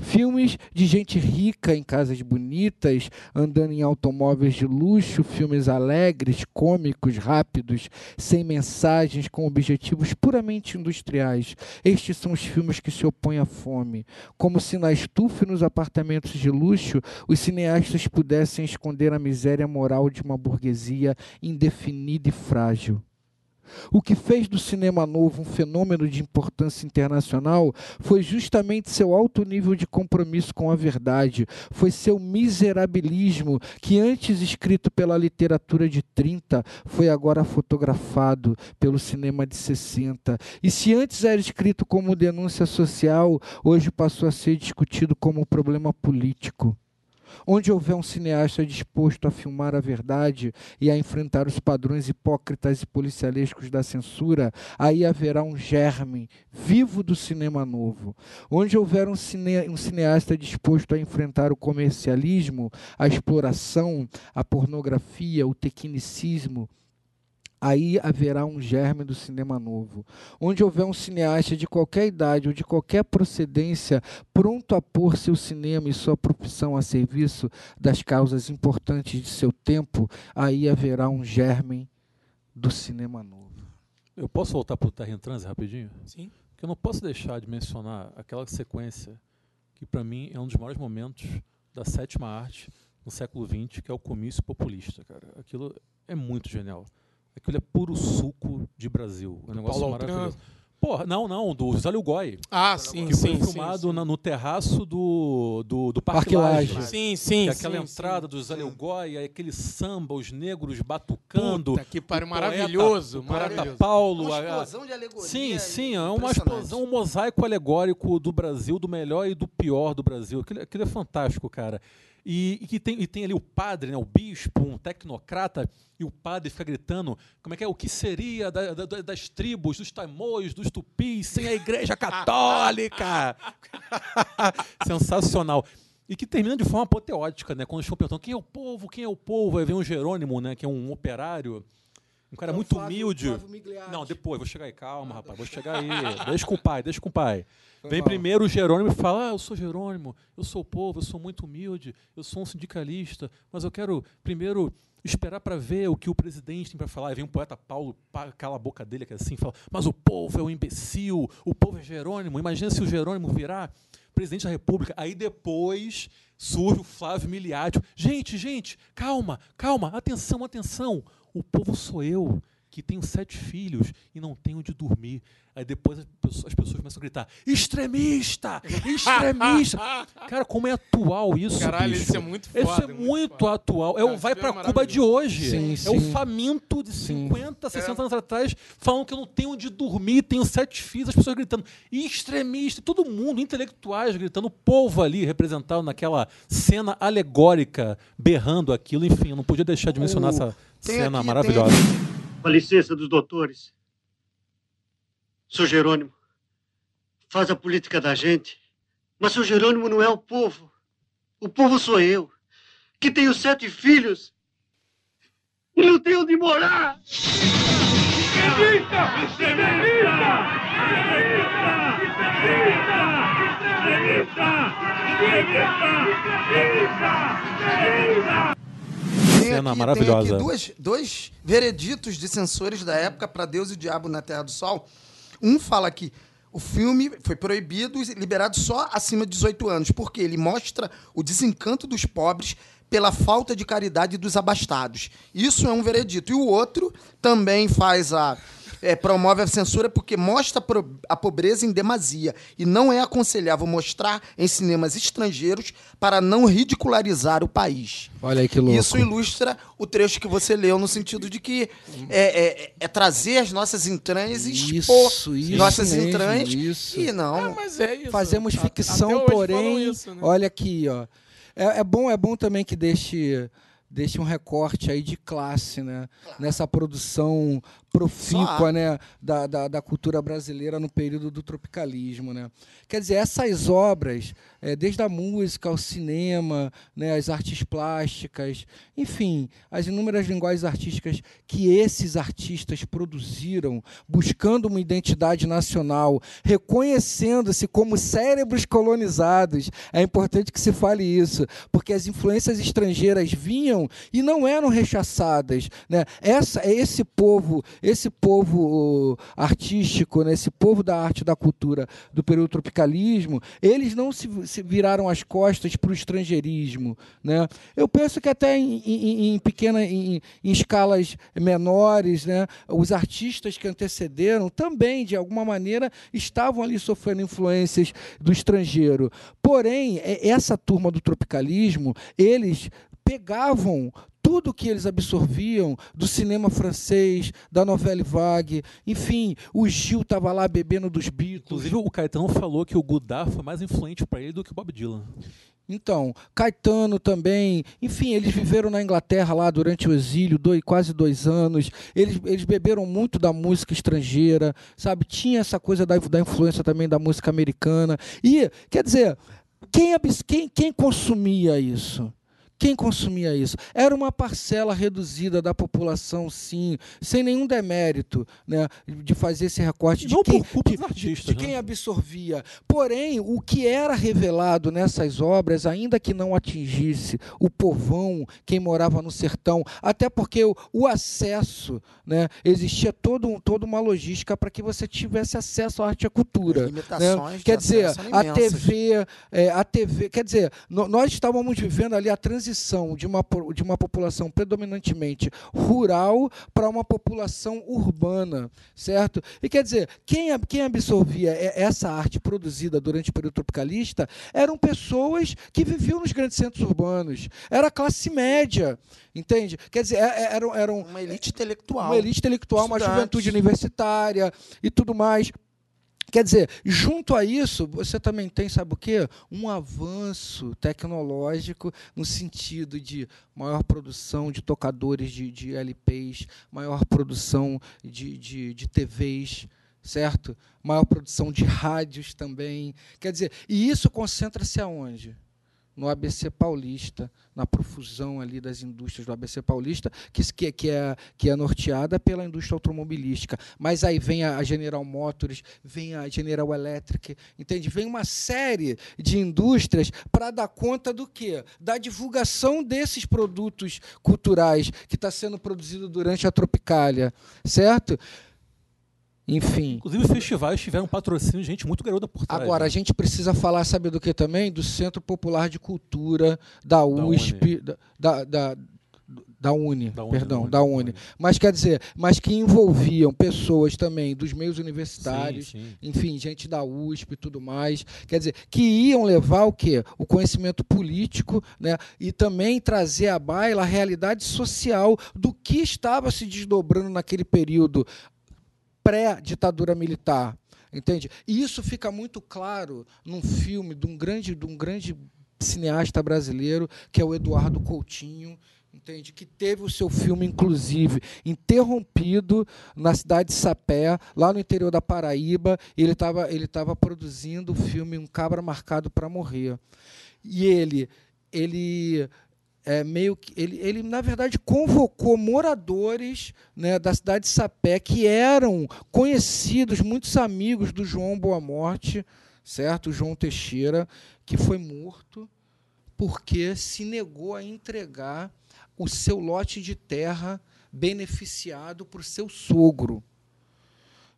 Filmes de gente rica em casas bonitas, andando em automóveis de luxo, filmes alegres, cômicos, rápidos, sem mensagens, com objetivos puramente industriais. Estes são os filmes que se opõem à fome. Como se na estufa e nos apartamentos de luxo os cineastas pudessem esconder a miséria moral de uma burguesia indefinida e frágil. O que fez do cinema novo um fenômeno de importância internacional foi justamente seu alto nível de compromisso com a verdade, foi seu miserabilismo, que antes escrito pela literatura de 30, foi agora fotografado pelo cinema de 60. E se antes era escrito como denúncia social, hoje passou a ser discutido como problema político. Onde houver um cineasta disposto a filmar a verdade e a enfrentar os padrões hipócritas e policialescos da censura, aí haverá um germe vivo do cinema novo. Onde houver um, cine, um cineasta disposto a enfrentar o comercialismo, a exploração, a pornografia, o tecnicismo, aí haverá um germe do cinema novo. Onde houver um cineasta de qualquer idade ou de qualquer procedência pronto a pôr seu cinema e sua profissão a serviço das causas importantes de seu tempo, aí haverá um germe do cinema novo. Eu posso voltar para o Terra em Transe rapidinho? Sim. Porque eu não posso deixar de mencionar aquela sequência que, para mim, é um dos maiores momentos da sétima arte no século XX, que é o comício populista, cara. Aquilo é muito genial. Aquilo é puro suco de Brasil. É um negócio Paulo maravilhoso. Altran. Porra, não, não, do José Lugói. Ah, sim, que sim, foi sim, filmado sim. na- no terraço do, do, do Parque. Lage. Sim, sim, Que é aquela sim, entrada do José Lugói, aí aquele samba, os negros batucando. Puta, que pariu, o maravilhoso, o poeta maravilhoso. Paulo. Uma explosão de alegoria. Sim, sim, é uma explosão, um mosaico alegórico do Brasil, do melhor e do pior do Brasil. Aquilo, aquilo é fantástico, cara. E, e que tem, e tem ali o padre, né, o bispo, um tecnocrata, e o padre fica gritando como é que é, o que seria da- da- da- das tribos, dos taimôs, dos tupis, sem a igreja católica. (laughs) Sensacional. E que termina de forma apoteótica, né? Quando eles estão perguntando quem é o povo, quem é o povo, aí vem um Jerônimo, né? Que é um operário, um cara É o muito Flávio- humilde. Flávio. Não, depois, vou chegar aí, calma, rapaz, vou chegar aí. (laughs) Deixa com o pai, deixa com o pai. Foi Vem mal. primeiro o Jerônimo e fala: Ah, eu sou Jerônimo, eu sou o povo, eu sou muito humilde, eu sou um sindicalista, mas eu quero primeiro esperar para ver o que o presidente tem para falar. Aí vem um poeta Paulo, cala a boca dele, que é assim, fala: Mas o povo é um imbecil, o povo é Jerônimo. Imagina se o Jerônimo virar presidente da República. Aí depois surge o Flávio Miliádio. Gente, gente, calma, calma, atenção, atenção. O povo sou eu, que tenho sete filhos e não tenho de dormir. Aí depois as pessoas, as pessoas começam a gritar: extremista! Extremista! (laughs) Cara, como é atual isso? Caralho, bicho? isso é muito Isso foda. é muito atual. É o vai isso é pra Cuba de hoje. Sim, é o sim. faminto de Sim. 50, 60 anos atrás, falando que eu não tenho onde dormir, tenho sete filhos, as pessoas gritando. Extremista, todo mundo, intelectuais gritando, o povo ali representado naquela cena alegórica, berrando aquilo. Enfim, eu não podia deixar de mencionar O- essa tem cena aqui- maravilhosa. Com a licença dos doutores. Sou Jerônimo. Faz a política da gente. Mas seu Jerônimo não é o povo. O povo sou eu, que tenho sete filhos e não tenho onde morar. Cena aqui- maravilhosa. Tem aqui duas, dois vereditos de censores da época para Deus e o Diabo na Terra do Sol. Um fala que o filme foi proibido e liberado só acima de 18 anos, porque ele mostra o desencanto dos pobres pela falta de caridade dos abastados. Isso é um veredito. E o outro também faz a. é, promove a censura porque mostra a pobreza em demasia. E não é aconselhável mostrar em cinemas estrangeiros para não ridicularizar o país. Olha aí que louco. Isso ilustra o trecho que você leu, no sentido de que é, é- é trazer as nossas entranhas e expor Isso, isso nossas mesmo, entranhas. isso. E não. Mas é isso. Fazemos ficção, até hoje falam porém, isso, né? olha aqui, ó. É, é bom, é bom também que deixe, deixe um recorte aí de classe, né? Nessa produção profícua, né? Da, da, da cultura brasileira no período do tropicalismo, né? Quer dizer, essas obras, é, desde a música ao cinema, né? As artes plásticas, enfim, as inúmeras linguagens artísticas que esses artistas produziram, buscando uma identidade nacional, reconhecendo-se como cérebros colonizados. É importante que se fale isso, porque as influências estrangeiras vinham e não eram rechaçadas, né? Essa esse povo, esse povo artístico, né? esse povo da arte da cultura do período tropicalismo, eles não se, se viraram as costas para o estrangeirismo, né? Eu penso que até em, em, em pequena em, em escalas menores, né? Os artistas que antecederam também de alguma maneira estavam ali sofrendo influências do estrangeiro. Porém, é- essa turma do tropicalismo, eles pegavam tudo que eles absorviam do cinema francês, da novela vague, enfim, o Gil estava lá bebendo dos Beatles. Inclusive, o Caetano falou que o Godard foi mais influente para ele do que o Bob Dylan. Então, Caetano também, enfim, eles viveram na Inglaterra lá durante o exílio, dois, quase dois anos. Eles, eles beberam muito da música estrangeira, sabe? Tinha essa coisa da, da influência também da música americana. E, quer dizer, quem, quem, quem consumia isso? Quem consumia isso? Era uma parcela reduzida da população, sim, sem nenhum demérito né, de fazer esse recorte de Não quem, por culpa de- de- artistas, de quem né? absorvia. Porém, o que era revelado nessas obras, ainda que não atingisse o povão, quem morava no sertão, até porque o, o acesso, né, existia todo um, toda uma logística para que você tivesse acesso à arte e à cultura. As limitações né? de Quer dizer, a. TV, é, a TV, quer dizer, no- nós estávamos vivendo ali a transição de uma, de uma população predominantemente rural para uma população urbana, certo? E quer dizer, quem, quem absorvia essa arte produzida durante o período tropicalista eram pessoas que viviam nos grandes centros urbanos, era a classe média, entende? Quer dizer, é- é- eram, eram Uma elite intelectual. uma elite intelectual, uma juventude universitária e tudo mais. Quer dizer, junto a isso, você também tem, sabe o quê? Um avanço tecnológico no sentido de maior produção de tocadores de, de LPs, maior produção de, de, de TVs, certo? Maior produção de rádios também. Quer dizer, e isso concentra-se aonde? No ABC Paulista, na profusão ali das indústrias do ABC Paulista, que, que, que, é, que é norteada pela indústria automobilística. Mas aí vem a, a General Motors, vem a General Electric, entende? Vem uma série de indústrias para dar conta do quê? Da divulgação desses produtos culturais que está sendo produzido durante a Tropicália, certo? Enfim. Inclusive, os festivais tiveram patrocínio de gente muito garota por trás. Agora, a né? gente precisa falar, sabe do que também? Do Centro Popular de Cultura, da USP, da, da, da, da Uni, Da Uni, perdão, da Uni, da. Uni. Mas quer dizer, mas que envolviam pessoas também dos meios universitários, Sim, sim. enfim, gente da USP e tudo mais. Quer dizer, que iam levar o quê? O conhecimento político, né? E também trazer à baila a realidade social do que estava se desdobrando naquele período pré-ditadura militar. Entende? E isso fica muito claro num filme de um grande, de um grande cineasta brasileiro, que é o Eduardo Coutinho, entende? Que teve o seu filme, inclusive, interrompido na cidade de Sapé, lá no interior da Paraíba. Ele estava ele tava produzindo o filme Um Cabra Marcado para Morrer. E ele, ele é, meio que ele, ele, na verdade, convocou moradores né, da cidade de Sapé, que eram conhecidos, muitos amigos do João Boa Morte, certo? João Teixeira, que foi morto porque se negou a entregar o seu lote de terra beneficiado por seu sogro.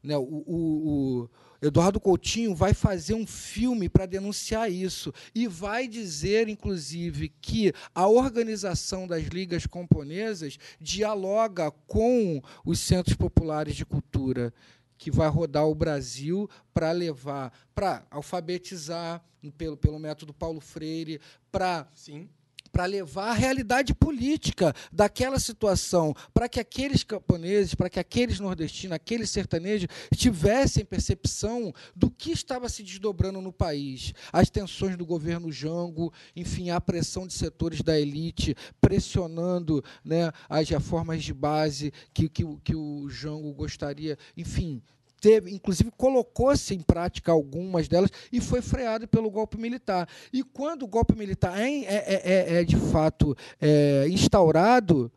Né, o, o, o Eduardo Coutinho vai fazer um filme para denunciar isso e vai dizer, inclusive, que a organização das ligas camponesas dialoga com os centros populares de cultura que vai rodar o Brasil para levar, para alfabetizar pelo, pelo método Paulo Freire, para Sim. Para levar a realidade política daquela situação, para que aqueles camponeses, para que aqueles nordestinos, aqueles sertanejos tivessem percepção do que estava se desdobrando no país. As tensões do governo Jango, enfim, a pressão de setores da elite pressionando né, as reformas de base que, que, que o Jango gostaria, enfim. Teve, inclusive colocou-se em prática algumas delas e foi freado pelo golpe militar. E quando o golpe militar é, é- é- é- é, de fato é, instaurado,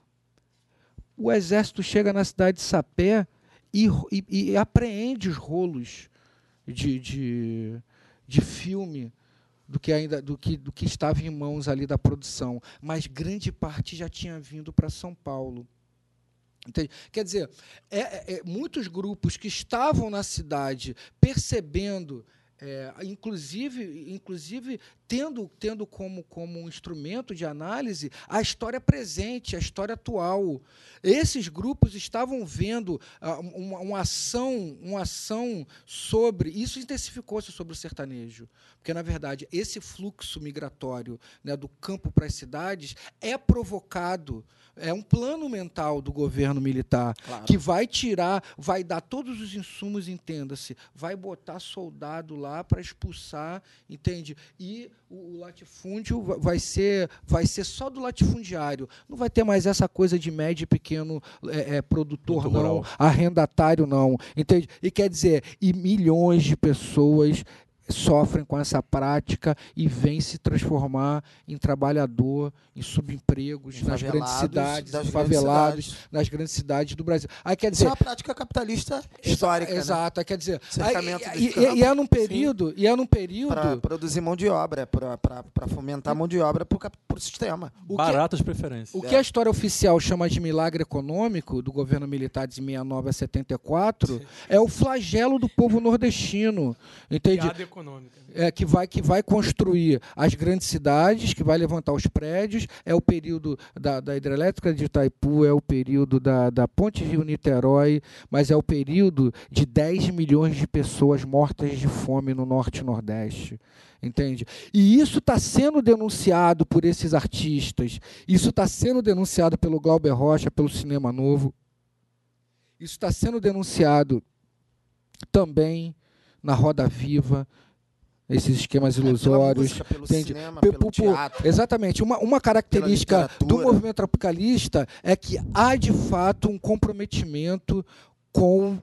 o exército chega na cidade de Sapé e, e- e apreende os rolos de, de, de filme do que ainda do que, do que estava em mãos ali da produção, mas grande parte já tinha vindo para São Paulo. Quer dizer, é- é- é, muitos grupos que estavam na cidade percebendo, é, inclusive, inclusive tendo, tendo como, como um instrumento de análise a história presente, a história atual. Esses grupos estavam vendo ah, uma, uma ação, uma ação sobre. Isso intensificou-se sobre o sertanejo. Porque, na verdade, esse fluxo migratório né, do campo para as cidades é provocado. É um plano mental do governo militar Claro. que vai tirar, vai dar todos os insumos, entenda-se, vai botar soldado lá para expulsar, entende? E o, o latifúndio va- vai ser, vai ser só do latifundiário. Não vai ter mais essa coisa de médio e pequeno é, é, produtor, Produtor não, rural. arrendatário, não. Entende? E quer dizer, e milhões de pessoas sofrem com essa prática e vêm se transformar em trabalhador, em subempregos Em nas grandes cidades, grandes favelados, cidades. nas grandes cidades do Brasil. Aí quer Isso dizer, é uma prática capitalista histórica, né? Exato, aí quer dizer, aí- e, e- e é num período, e é num período Para produzir mão de obra, para fomentar mão de obra para o sistema. o que, Baratas preferências. o que a história oficial chama de milagre econômico do governo militar de 69 a 74 é o flagelo do povo nordestino, entende? Econômica. é, que, vai, que vai construir as grandes cidades, que vai levantar os prédios, é o período da, da hidrelétrica de Itaipu, é o período da, da Ponte Rio-Niterói, mas é o período de 10 milhões de pessoas mortas de fome no Norte e Nordeste. Entende? E isso está sendo denunciado por esses artistas, isso está sendo denunciado pelo Glauber Rocha, pelo Cinema Novo, isso está sendo denunciado também na Roda Viva, esses esquemas É, pela ilusórios. música, entende? cinema, Pe- pelo teatro. Exatamente. Uma, uma característica do movimento tropicalista é que há, de fato, um comprometimento com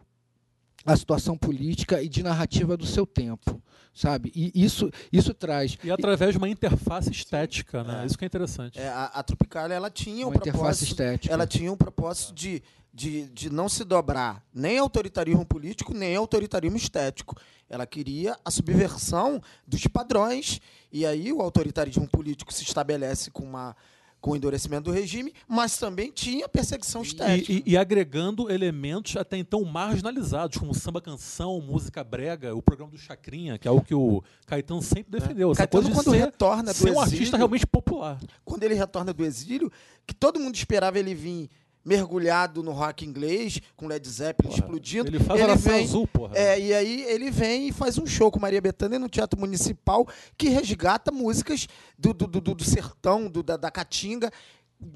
a situação política e de narrativa do seu tempo. Sabe? E isso, isso traz E através de uma interface estética, né? É. Isso que é interessante. É, a, a Tropicália, ela tinha uma um interface propósito, estética. ela tinha um propósito de, de, de não se dobrar nem autoritarismo político, nem autoritarismo estético. Ela queria a subversão dos padrões, e aí o autoritarismo político se estabelece com, uma, com o endurecimento do regime, mas também tinha perseguição estética. E, e- e agregando elementos até então marginalizados, como samba canção, música brega, o programa do Chacrinha, que é algo que o Caetano sempre defendeu. Essa Caetano, coisa de quando ser, retorna do ser um exílio- artista realmente popular. quando ele retorna do exílio, que todo mundo esperava ele vir mergulhado no rock inglês, com Led Zeppelin Porra, explodindo. Ele faz oração vem, azul, porra. É, e aí ele vem e faz um show com Maria Bethânia no Teatro Municipal que resgata músicas do, do, do, do sertão, do, da, da Caatinga,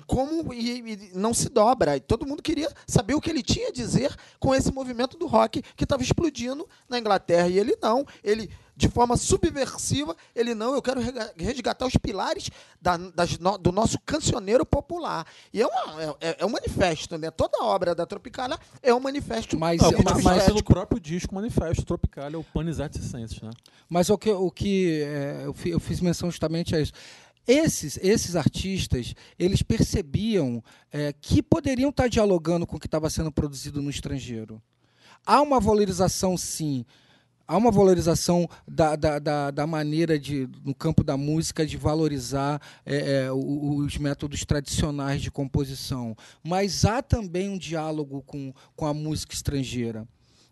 como e, e não se dobra. E todo mundo queria saber o que ele tinha a dizer com esse movimento do rock que estava explodindo na Inglaterra. E ele não. Ele de forma subversiva, ele não, eu quero resgatar os pilares da- das no- do nosso cancioneiro popular. E é, uma, é, é um manifesto, né? Toda obra da Tropicália é um manifesto Mas- político mas, mas pelo próprio disco Manifesto Tropical, é o Panis et Circenses, né? Mas o que, o que é, eu, fi- eu fiz menção justamente a isso. Esses, esses artistas, eles percebiam é, que poderiam estar dialogando com o que estava sendo produzido no estrangeiro. Há uma valorização, sim. Há uma valorização da, da, da, da maneira de, no campo da música de valorizar é, é, os métodos tradicionais de composição. Mas há também um diálogo com, com a música estrangeira.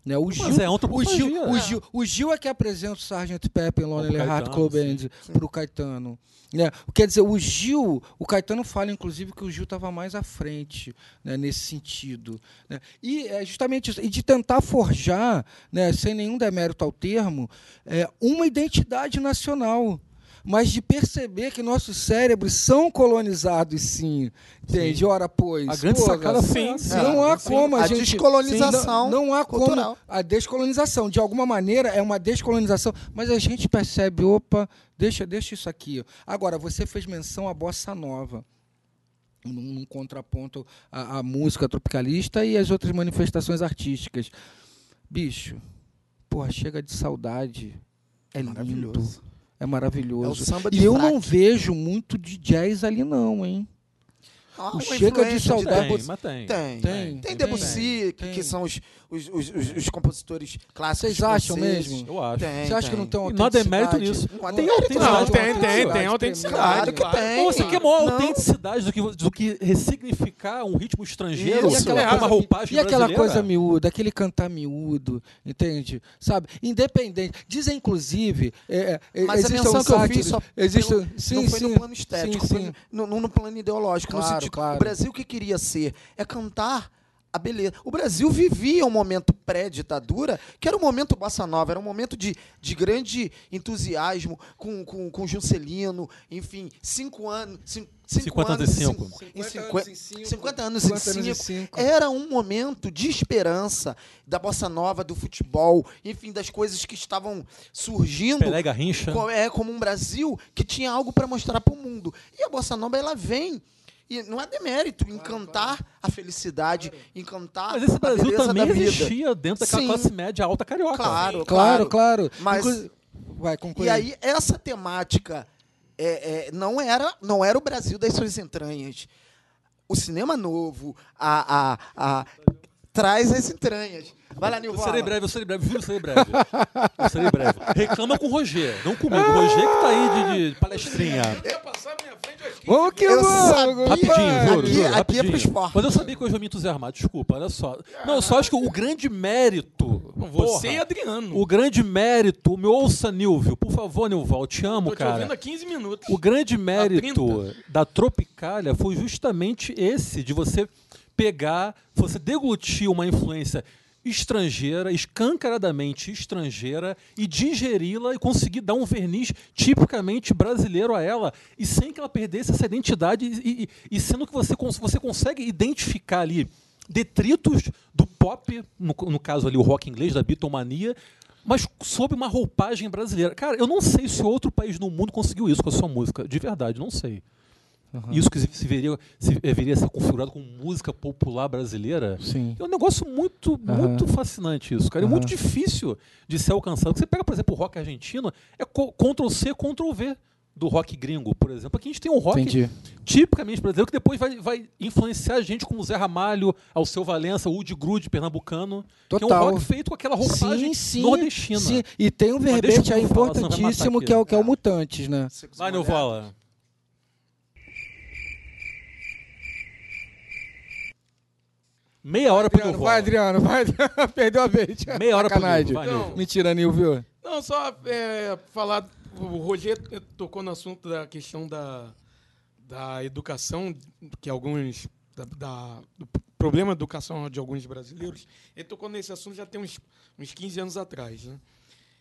Né? O, Gil, é o. Gil, o, Gil, o Gil é que apresenta o Sgt. Pepper Lonely Heart Club. Band para o Caetano. Né? Quer dizer, o Gil, o Caetano fala, inclusive, que o Gil estava mais à frente né, nesse sentido. né? E é justamente isso. E de tentar forjar, né, sem nenhum demérito ao termo, é, uma identidade nacional. Mas de perceber que nossos cérebros são colonizados, sim. Entende? Ora, pois. A grande sacada sim, essa. não há sim. como a, A gente descolonização Sim, não, não há cultural. como a descolonização de alguma maneira é uma descolonização mas a gente percebe opa deixa deixa isso aqui agora você fez menção à bossa nova num, contraponto à, à música tropicalista e às outras manifestações artísticas bicho porra chega de saudade é lindo. É maravilhoso É o samba de e eu não vejo muito de jazz ali não hein uma Chega de Saudade- Tem, mas tem. Tem. Tem, Tem tem, Debussy, que, tem. que são os, os, os, os- os compositores clássicos. Vocês acham mesmo? Eu acho. Tem, você acha que não tem uma E nada é mérito autenticidade? nisso. Não, Tem autenticidade. Não, tem, tem, tem autenticidade. Claro que tem. Você quer maior Não. autenticidade do que, do que ressignificar um ritmo estrangeiro Isso. com uma roupagem E aquela coisa miúda, aquele cantar miúdo, entende? Sabe? Independente. Dizem, inclusive, é, é, Mas a menção uns que eu fiz só existem- pelo- sim, não foi sim, no plano estético, sim, foi sim. no, no- no plano ideológico. no Claro, sentido, claro. O Brasil o que queria ser é cantar a beleza. O Brasil vivia um momento pré-ditadura, que era um momento bossa nova, era um momento de, de grande entusiasmo com, com, com Juscelino, enfim, cinco anos. Cinco, cinco 50 anos, e cinco. cinco- em 50 cinquen- anos em cinco. 50 anos 50 em anos em cinco. cinco. Era um momento de esperança da bossa nova, do futebol, enfim, das coisas que estavam surgindo Pelé Garrincha. é como um Brasil que tinha algo para mostrar para o mundo. E a bossa nova ela vem e não é demérito em cantar a felicidade, em cantar Mas esse a Brasil beleza também da vida. existia dentro daquela Sim. classe média alta carioca. Claro, Claro, claro. Mas Inclu- Vai, concluir. e aí essa temática é, é, não era não era o Brasil das suas entranhas. O cinema novo, a, a, a traz as entranhas. Vai lá, Eu Nilval. serei breve, eu serei breve, juro, eu serei breve. Eu serei breve. Reclama com o Roger, não comigo. O Roger que tá aí de, de palestrinha. Ia passar minha frente às 15 Vamos que Eu vamos! sabia. Rapidinho, juro, Aqui- juro, aqui é pro esporte. Mas eu sabia que eu ia me entusiasmar, desculpa, olha só. Não, eu só acho que o grande mérito. Você e Adriano. O grande mérito, me ouça, Nilvio, por favor, Nilval, eu te amo, Tô te ouvindo cara. há 15 minutos. O grande mérito 30. da Tropicália foi justamente esse, de você pegar, você deglutir uma influência estrangeira, escancaradamente estrangeira, e digeri-la e conseguir dar um verniz tipicamente brasileiro a ela, e sem que ela perdesse essa identidade, e, e- e sendo que você, você consegue identificar ali detritos do pop, no, no caso ali o rock inglês, da Beatlemania, mas sob uma roupagem brasileira. Cara, eu não sei se outro país no mundo conseguiu isso com a sua música. De verdade, não sei. Isso que se, veria, se deveria ser configurado como música popular brasileira. Sim. É um negócio muito, muito fascinante isso, cara. É muito difícil de ser alcançado. Você pega, por exemplo, o rock argentino, é Ctrl-C, Ctrl-V do rock gringo, por exemplo. Aqui a gente tem um rock Entendi. tipicamente brasileiro que depois vai, vai influenciar a gente como Zé Ramalho, Alceu Valença, Woody Grude, pernambucano. Que é um Total. rock feito com aquela roupagem Sim, sim, nordestina. sim. E tem um verbete aí importantíssimo que é o que é o Mutantes, né? Vai, Neuvala. Meia hora pro Adriano, Neuvala. vai, Adriano, vai, Adriano. (laughs) Perdeu a vez. Meia hora pro Sacanagem. Nilvio, Não. Nilvio. Mentira, Nilvio. Não, só é, falar. O Roger tocou no assunto da questão da, da educação, que alguns. Da, da- do problema educacional de alguns brasileiros. Ele tocou nesse assunto já tem uns, uns 15 anos atrás. Né?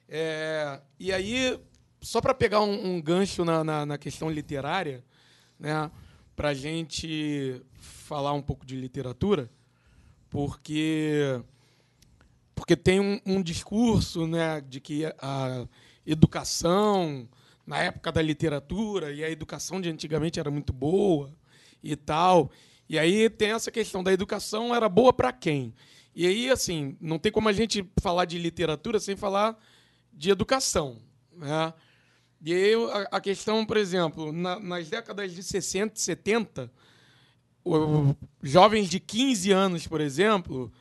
É, e aí, só para pegar um, um gancho na, na, na questão literária, né, para a gente falar um pouco de literatura, porque porque tem um, um discurso né, de que a educação na época da literatura, e a educação de antigamente era muito boa e tal. E aí tem essa questão da educação era boa para quem? E aí, assim, não tem como a gente falar de literatura sem falar de educação. Né? E aí a, questão, por exemplo, na, nas décadas de 60 e 70, jovens de 15 anos, por exemplo,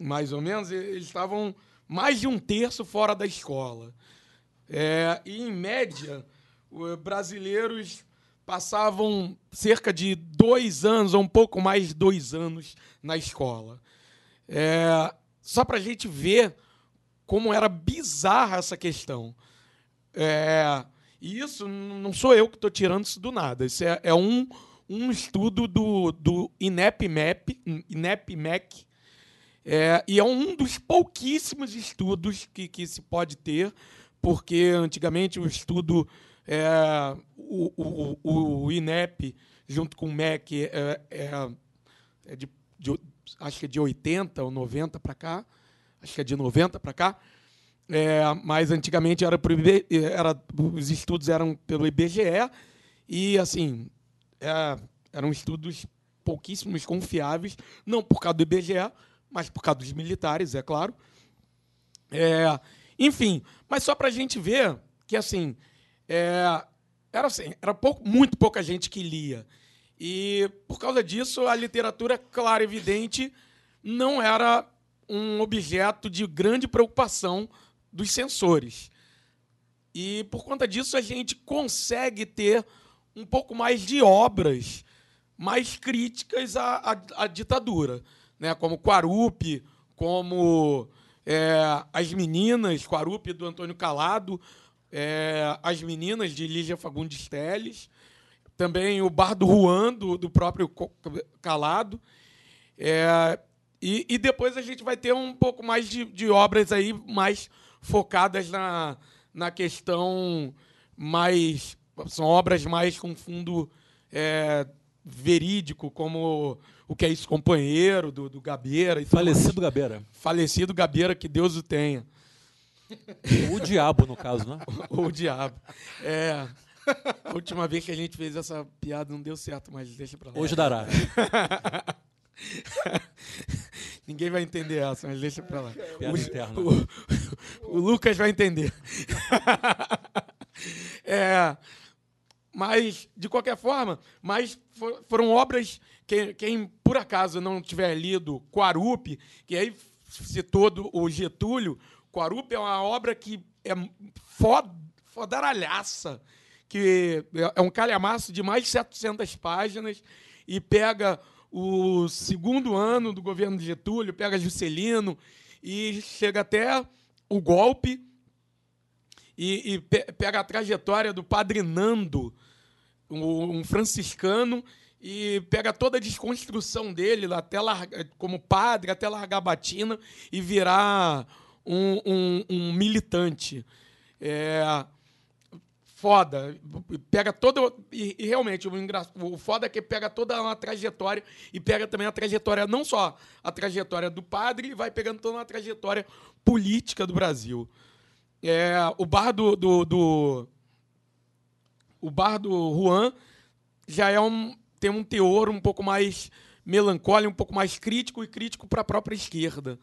mais ou menos, eles estavam mais de um terço fora da escola. É, e, em média, brasileiros passavam cerca de dois anos, ou um pouco mais de dois anos, na escola. É, só para a gente ver como era bizarra essa questão. É, e isso não sou eu que estou tirando isso do nada. Isso é, é um, um estudo do, do INEP-MEP, INEP-MEC, é, e é um dos pouquíssimos estudos que, que se pode ter, porque antigamente o estudo, é, o, o, o, INEP, junto com o MEC, é, é, é de, de, acho que é de 80 ou 90 para cá, acho que é de 90 para cá, é, mas antigamente era, pro, era os estudos eram pelo IBGE e assim é, eram estudos pouquíssimos confiáveis, não por causa do IBGE, mas por causa dos militares, é claro. É, enfim, mas só para a gente ver que assim é, era assim, era pouco, muito pouca gente que lia. E por causa disso, a literatura, claro, evidente, não era um objeto de grande preocupação dos censores. E por conta disso, a gente consegue ter um pouco mais de obras mais críticas à, à, à ditadura, né? como Quarupi, como é, As Meninas, Quarupi do Antônio Calado, é, As Meninas de Lígia Fagundes Teles, também o Bar do Juan, do, do próprio Calado. É, e, e, depois a gente vai ter um pouco mais de, de obras aí mais focadas na, na questão mais. São obras mais com fundo é, verídico, como O Que É Isso Companheiro, do, do Gabeira. Falecido Gabeira. Falecido Gabeira, que Deus o tenha. O diabo, no caso, né? o, (laughs) o diabo. É. A última vez que a gente fez essa piada não deu certo, mas deixa pra lá. Hoje dará. (laughs) Ninguém vai entender essa, mas deixa pra lá. O. O, o, Lucas vai entender. (laughs) é, mas, de qualquer forma, mas for, foram obras que quem por acaso não tiver lido Quarupi, que aí citou o Getúlio, Quarupi é uma obra que é fod, fodaralhaça, que é um calhamaço de mais de 700 páginas e pega o segundo ano do governo de Getúlio, pega Juscelino e chega até o golpe e, e pega a trajetória do padre Nando, um franciscano, e pega toda a desconstrução dele até larga, como padre, até largar a batina e virar um, um, um militante. É, foda. Pega toda. E, e realmente, o, o foda é que pega toda uma trajetória e pega também a trajetória, não só a trajetória do padre, vai pegando toda uma trajetória política do Brasil. É, o bar do, do, do, O bar do Juan já é um, tem um teor um pouco mais melancólico, um pouco mais crítico e crítico para a própria esquerda.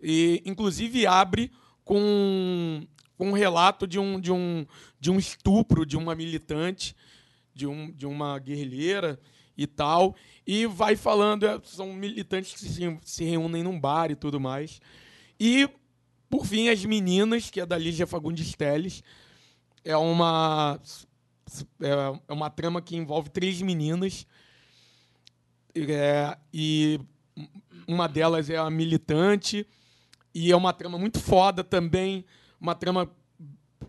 E, inclusive, abre com um relato de um, de, um, de um estupro de uma militante, de, um, de uma guerrilheira e tal. E vai falando, é, são militantes que se, se reúnem num bar e tudo mais. E, por fim, as meninas, que é da Lígia Fagundes Teles. É uma, é, é uma trama que envolve três meninas. É, e uma delas é a militante. E é uma trama muito foda também uma trama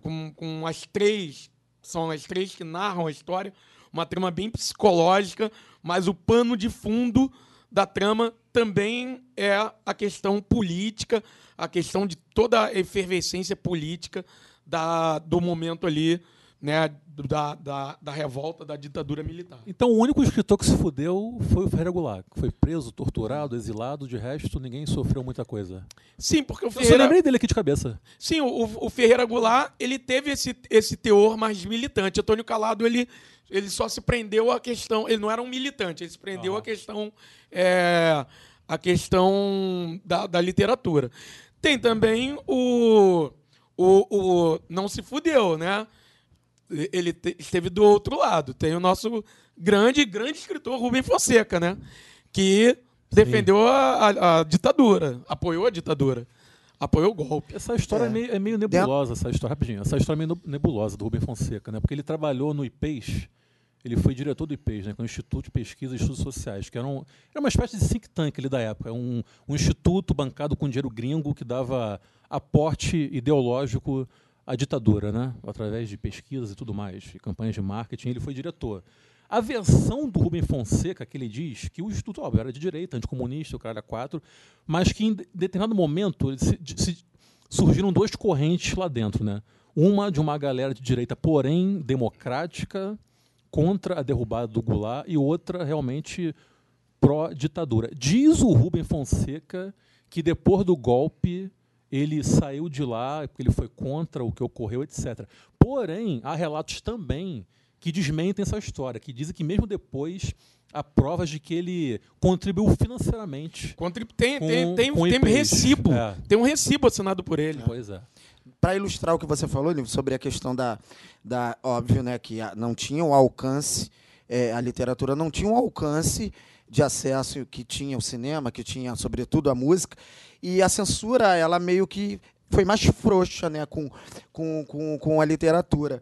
com, com as três, são as três que narram a história, uma trama bem psicológica, mas o pano de fundo da trama também é a questão política, a questão de toda a efervescência política da, do momento ali né, da, da, da revolta da ditadura militar. Então o único escritor que se fudeu foi o Ferreira Goulart, que foi preso, torturado, exilado, de resto ninguém sofreu muita coisa. Sim, porque o Eu só Ferreira, lembrei dele aqui de cabeça. sim, o, o Ferreira Goulart, ele teve esse, esse teor mais militante. Antônio Calado, ele, ele só se prendeu à questão, ele não era um militante, ele se prendeu à questão é, a questão da, da literatura. Tem também o, o, o não se fudeu, né? Ele te- esteve do outro lado. Tem o nosso grande, grande escritor Rubem Fonseca, né? Que defendeu a, a- a ditadura, apoiou a ditadura, apoiou o golpe. Essa história é, É. meio, é meio nebulosa, essa história, rapidinho. Essa história é meio nebulosa do Rubem Fonseca, né? Porque ele trabalhou no IPES, ele foi diretor do IPES, né? Que é o Instituto de Pesquisa e Estudos Sociais, que era, um, era uma espécie de think tank ali da época. Um, um instituto bancado com dinheiro gringo que dava aporte ideológico à ditadura, né? Através de pesquisas e tudo mais, e campanhas de marketing, ele foi diretor. A versão do Rubem Fonseca, que ele diz que o Instituto óbvio, era de direita, anticomunista, o cara era quatro, mas que em de- determinado momento se- se- surgiram duas correntes lá dentro. Né? Uma de uma galera de direita, porém democrática, contra a derrubada do Goulart, e outra realmente pró-ditadura. Diz o Rubem Fonseca que depois do golpe ele saiu de lá porque ele foi contra o que ocorreu, etc. Porém, há relatos também que desmentem essa história, que dizem que mesmo depois há provas de que ele contribuiu financeiramente. Contrib- Tem, Com- tem, tem, com tem recibo. É. Tem um recibo assinado por ele. Pois é. Para ilustrar o que você falou, sobre a questão da, da óbvio, né, que não tinha o alcance, é, a literatura não tinha o alcance de acesso que tinha o cinema, que tinha, sobretudo, a música, e a censura, ela meio que foi mais frouxa, né, com, com, com, com a literatura.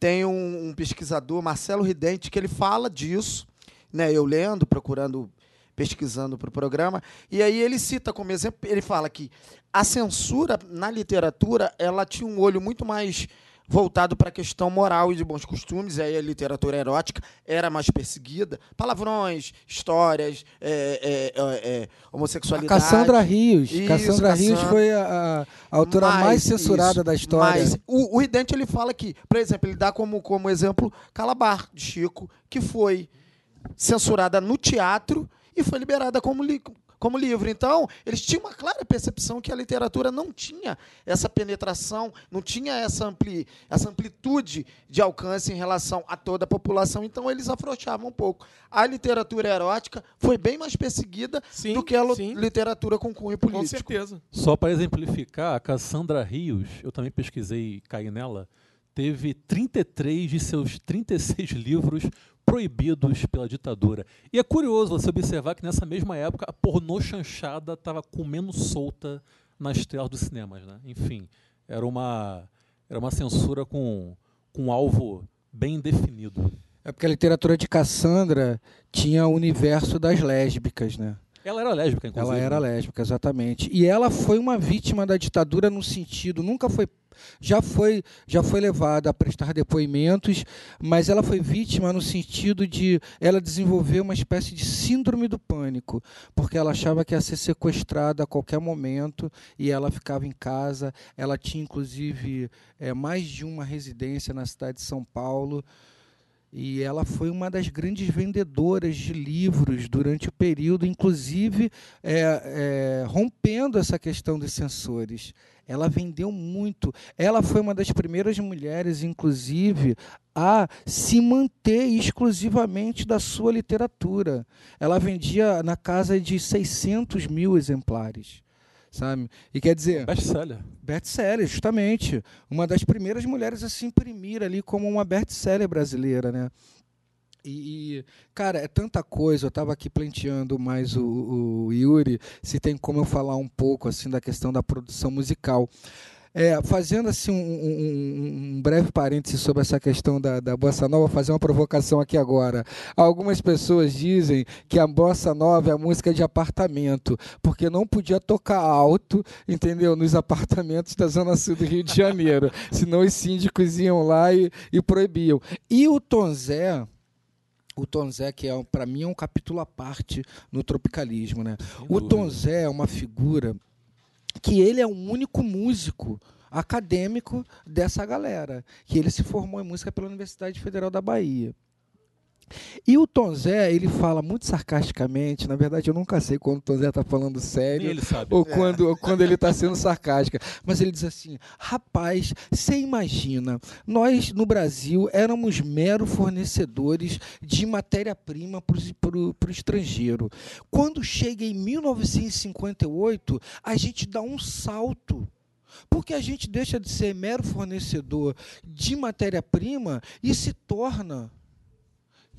Tem um, um pesquisador, Marcelo Ridente, que ele fala disso, né, eu lendo, procurando, pesquisando para o programa, e aí ele cita como exemplo, ele fala que a censura na literatura ela tinha um olho muito mais voltado para a questão moral e de bons costumes, e aí a literatura erótica era mais perseguida. Palavrões, histórias, é, é, é, é, A homossexualidade. Cassandra Rios. Isso, Cassandra Rios Cassandra. foi a, a autora Mas, mais censurada isso, da história. Mas o, o Ridente ele fala que, por exemplo, ele dá como, como exemplo Calabar, de Chico, que foi censurada no teatro e foi liberada como, li, como livro. Então, eles tinham uma clara percepção que a literatura não tinha essa penetração, não tinha essa, ampli, essa amplitude de alcance em relação a toda a população. Então, eles afrouxavam um pouco. A literatura erótica foi bem mais perseguida Sim, do que a sim. literatura com cunho Com político. certeza. Só para exemplificar, a Cassandra Rios, eu também pesquisei e caí nela, teve 33 de seus 36 (laughs) livros proibidos pela ditadura. E é curioso você observar que nessa mesma época a pornô chanchada estava comendo solta nas telas dos cinemas. Né? Enfim, era uma, era uma censura com, com um alvo bem definido. É porque a literatura de Cassandra tinha o universo das lésbicas, né? Ela era lésbica, inclusive. Ela era né? lésbica, exatamente. E ela foi uma vítima da ditadura no sentido, nunca foi já foi já foi levada a prestar depoimentos, mas ela foi vítima no sentido de ela desenvolver uma espécie de síndrome do pânico, porque ela achava que ia ser sequestrada a qualquer momento e ela ficava em casa. Ela tinha inclusive é, mais de uma residência na cidade de São Paulo. E ela foi uma das grandes vendedoras de livros durante o período, inclusive é, é, rompendo essa questão dos censores. Ela vendeu muito. Ela foi uma das primeiras mulheres, inclusive, a se manter exclusivamente da sua literatura. Ela vendia na casa de 600 mil exemplares. Sabe? E quer dizer. Best-seller. Best-seller, justamente. Uma das primeiras mulheres a se imprimir ali como uma best-seller brasileira, né? E, e, cara, é tanta coisa. Eu estava aqui planteando mais o, o Yuri, se tem como eu falar um pouco assim da questão da produção musical. É, fazendo assim um, um, um, breve parêntese sobre essa questão da, da bossa nova, vou fazer uma provocação aqui agora. Algumas pessoas dizem que a bossa nova é a música de apartamento, porque não podia tocar alto, entendeu, nos apartamentos da zona sul do Rio de Janeiro, (laughs) senão os síndicos iam lá e, e proibiam. E o Tom Zé, o Tom Zé, que é, para mim é um capítulo à parte no tropicalismo, né? o Tom Zé é uma figura que ele é o único músico acadêmico dessa galera, que ele se formou em música pela Universidade Federal da Bahia. E o Tom Zé, ele fala muito sarcasticamente, na verdade eu nunca sei quando o Tom Zé está falando sério ou quando, ou quando ele está sendo sarcástico, mas ele diz assim, rapaz, você imagina, nós no Brasil éramos mero fornecedores de matéria-prima para o estrangeiro. Quando chega em 1958, a gente dá um salto. Porque a gente deixa de ser mero fornecedor de matéria-prima e se torna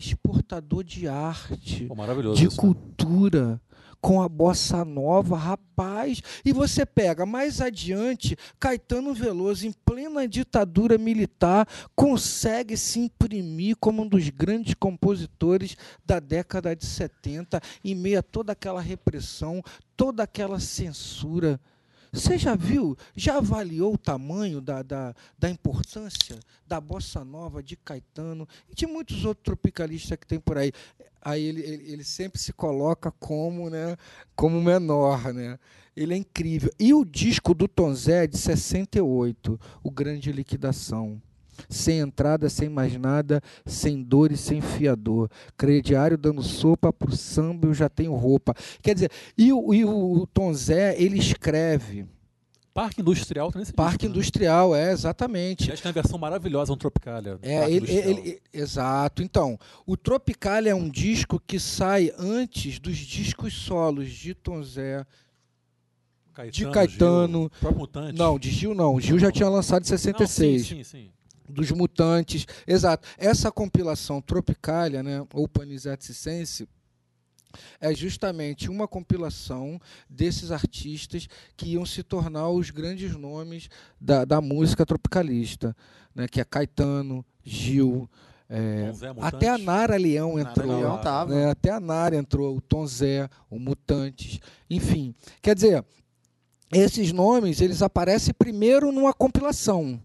exportador de arte, maravilhoso de isso, né? cultura, com a bossa nova, rapaz. E você pega mais adiante, Caetano Veloso, em plena ditadura militar, consegue se imprimir como um dos grandes compositores da década de 70, em meio a toda aquela repressão, toda aquela censura. Você já viu, já avaliou o tamanho da, da, da importância da bossa nova de Caetano e de muitos outros tropicalistas que tem por aí? Aí ele, ele, ele sempre se coloca como, né, como menor, né? Ele é incrível. E o disco do Tom Zé é de 68, O Grande Liquidação. Sem entrada, sem mais nada, sem dor e sem fiador. Crediário dando sopa pro samba, eu já tenho roupa. Quer dizer, e o, e o Tom Zé, ele escreve. Parque Industrial tá nesse Parque disco, né? Industrial, é, exatamente. Acho que é uma versão maravilhosa, um Tropicália. É, ele, Industrial. ele- exato. Então, o Tropicalia é um disco que sai antes dos discos solos de Tom Zé, de Caetano. Gil, próprio Mutante. Não, de Gil não. Gil já tinha lançado em 66. Não, sim, sim, sim. Dos mutantes. Exato. Essa compilação Tropicalia, né, ou Panisette Sense, é justamente uma compilação desses artistas que iam se tornar os grandes nomes da, da música tropicalista, né, que é Caetano, Gil, é, Mutante. até a Nara Leão Nara entrou. Leão tava. né, até a Nara entrou, o Tom Zé, o Mutantes, enfim. Quer dizer, esses nomes eles aparecem primeiro numa compilação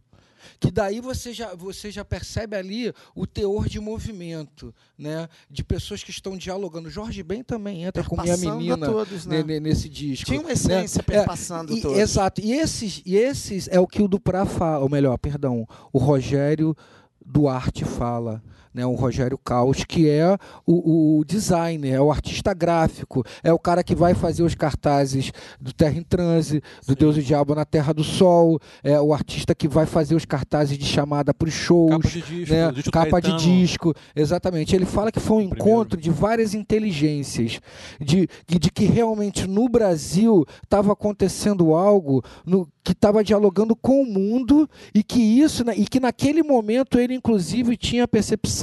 que daí você já, você já percebe ali o teor de movimento, né? De pessoas que estão dialogando. Jorge Ben também entra com minha menina todos, né? ne- ne- nesse disco. Tinha uma né? essência É, perpassando e- todos. Exato. E esses, e esses é o que o Duprá fala, ou melhor, perdão, o Rogério Duarte fala. Né, o Rogério Caos, que é o, o designer, é o artista gráfico, é o cara que vai fazer os cartazes do Terra em Transe, do Deus e o Diabo na Terra do Sol, é o artista que vai fazer os cartazes de chamada para os shows, Capa de disco, né, disco capa de disco, exatamente. Ele fala que foi um primeiro. encontro de várias inteligências, de, de, de que realmente no Brasil estava acontecendo algo no, que estava dialogando com o mundo e que isso, né, e que naquele momento ele inclusive tinha a percepção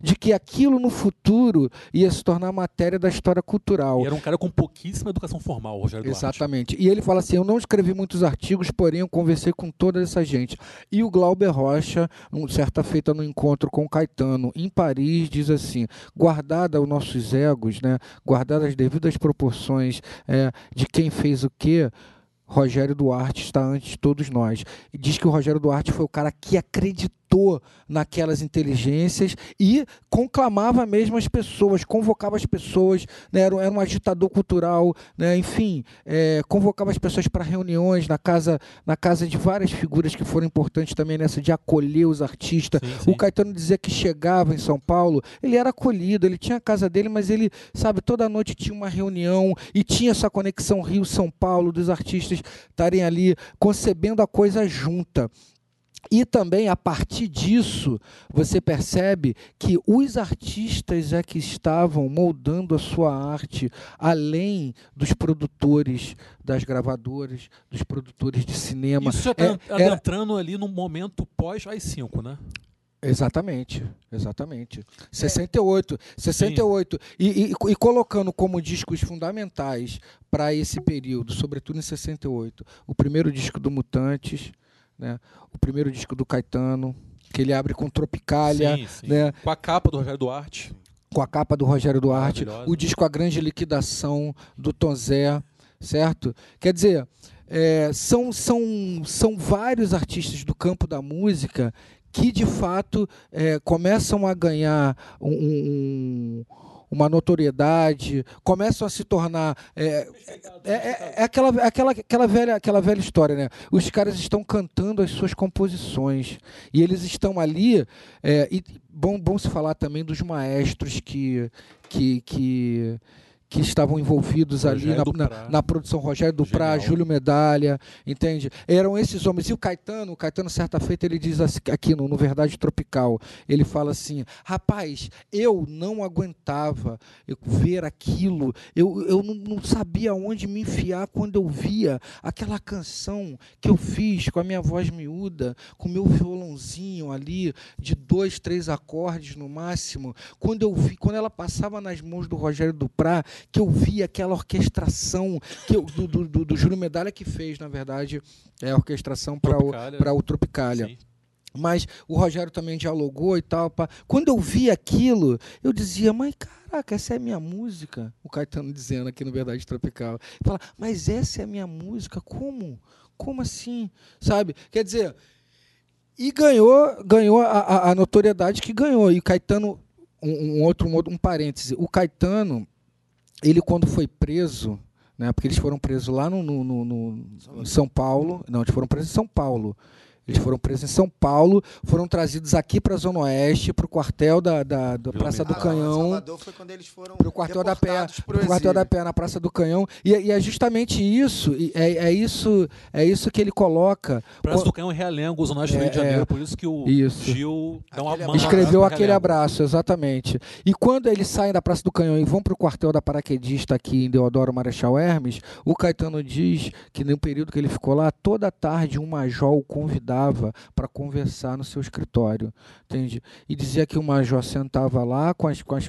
de que aquilo no futuro ia se tornar matéria da história cultural. E era um cara com pouquíssima educação formal, Rogério Duarte. Exatamente. E ele fala assim: eu não escrevi muitos artigos, porém eu conversei com toda essa gente. E o Glauber Rocha, um, certa feita no encontro com o Caetano em Paris, diz assim: guardada os nossos egos, né, guardadas as devidas proporções é, de quem fez o quê. Rogério Duarte está antes de todos nós. E diz que o Rogério Duarte foi o cara que acreditou naquelas inteligências e conclamava mesmo as pessoas, convocava as pessoas, né, era, um- era um agitador cultural, né, enfim, é, convocava as pessoas para reuniões na casa, na casa de várias figuras que foram importantes também nessa de acolher os artistas. Sim, sim. O Caetano dizia que chegava em São Paulo, ele era acolhido, ele tinha a casa dele, mas ele, sabe, toda noite tinha uma reunião e tinha essa conexão Rio-São Paulo, dos artistas estarem ali concebendo a coisa junta. E também, a partir disso, você percebe que os artistas é que estavam moldando a sua arte, além dos produtores das gravadoras, dos produtores de cinema. Isso já É- está era- adentrando ali no momento pós-AI-5, né? Exatamente, exatamente. 68, 68. E, e, e colocando como discos fundamentais para esse período, sobretudo em 68, o primeiro disco do Mutantes, né? o primeiro disco do Caetano, que ele abre com Tropicália, Sim, sim. né? Com a capa do Rogério Duarte. com a capa do Rogério Duarte, o disco A Grande Liquidação do Tom Zé, certo? Quer dizer, é, são, são, são vários artistas do campo da música que de fato é, começam a ganhar um, um- uma notoriedade, começam a se tornar. É, é, é- é aquela, aquela, aquela, velha, aquela velha história, né? Os caras estão cantando as suas composições. E eles estão ali. é, e bom, bom se falar também dos maestros que. que, que que estavam envolvidos ali na, na, na produção Rogério Duprá. Júlio Medalha, entende? Eram esses homens. E o Caetano, o Caetano, certa feita, ele diz assim, aqui no, no Verdade Tropical, ele fala assim, rapaz, eu não aguentava ver aquilo, eu, eu não, não sabia onde me enfiar quando eu via aquela canção que eu fiz com a minha voz miúda, com o meu violãozinho ali, de dois, três acordes no máximo, quando eu vi, quando ela passava nas mãos do Rogério Duprá, que eu vi aquela orquestração que eu- do, do, do, do Júlio Medalha que fez, na verdade, é a orquestração para o, Tropicália. para o Tropicália. Sim. Mas o Rogério também dialogou e tal. pá. Quando eu vi aquilo, eu dizia, mas caraca, essa é a minha música. O Caetano dizendo aqui no Verdade Tropical. Fala, mas essa é a minha música? Como? Como assim? Sabe? Quer dizer, e ganhou, ganhou a, a- a notoriedade que ganhou. E o Caetano, um, um outro, um um parêntese, o Caetano, ele quando foi preso, né, porque eles foram presos lá no, no- no- no- São Paulo, não, eles foram presos em São Paulo. Eles foram presos em São Paulo, foram trazidos aqui para a Zona Oeste, para o quartel da, da, da Praça do Militar. Canhão Salvador foi quando eles foram pro quartel da Pé, pro pro quartel da. Pé na Praça do Canhão. E, e é justamente isso, é, é isso, é isso que ele coloca. Praça do Canhão Realengo, Zona Oeste do É, Rio de Janeiro, é. por isso que o Isso. Gil dá uma Aquele Escreveu aquele abraço, exatamente. E quando eles saem da Praça do Canhão e vão para o quartel da paraquedista aqui em Deodoro Marechal Hermes, o Caetano diz que no período que ele ficou lá, toda tarde um major o convidava para conversar no seu escritório, entende? E dizia que o major sentava lá com, as, com, as,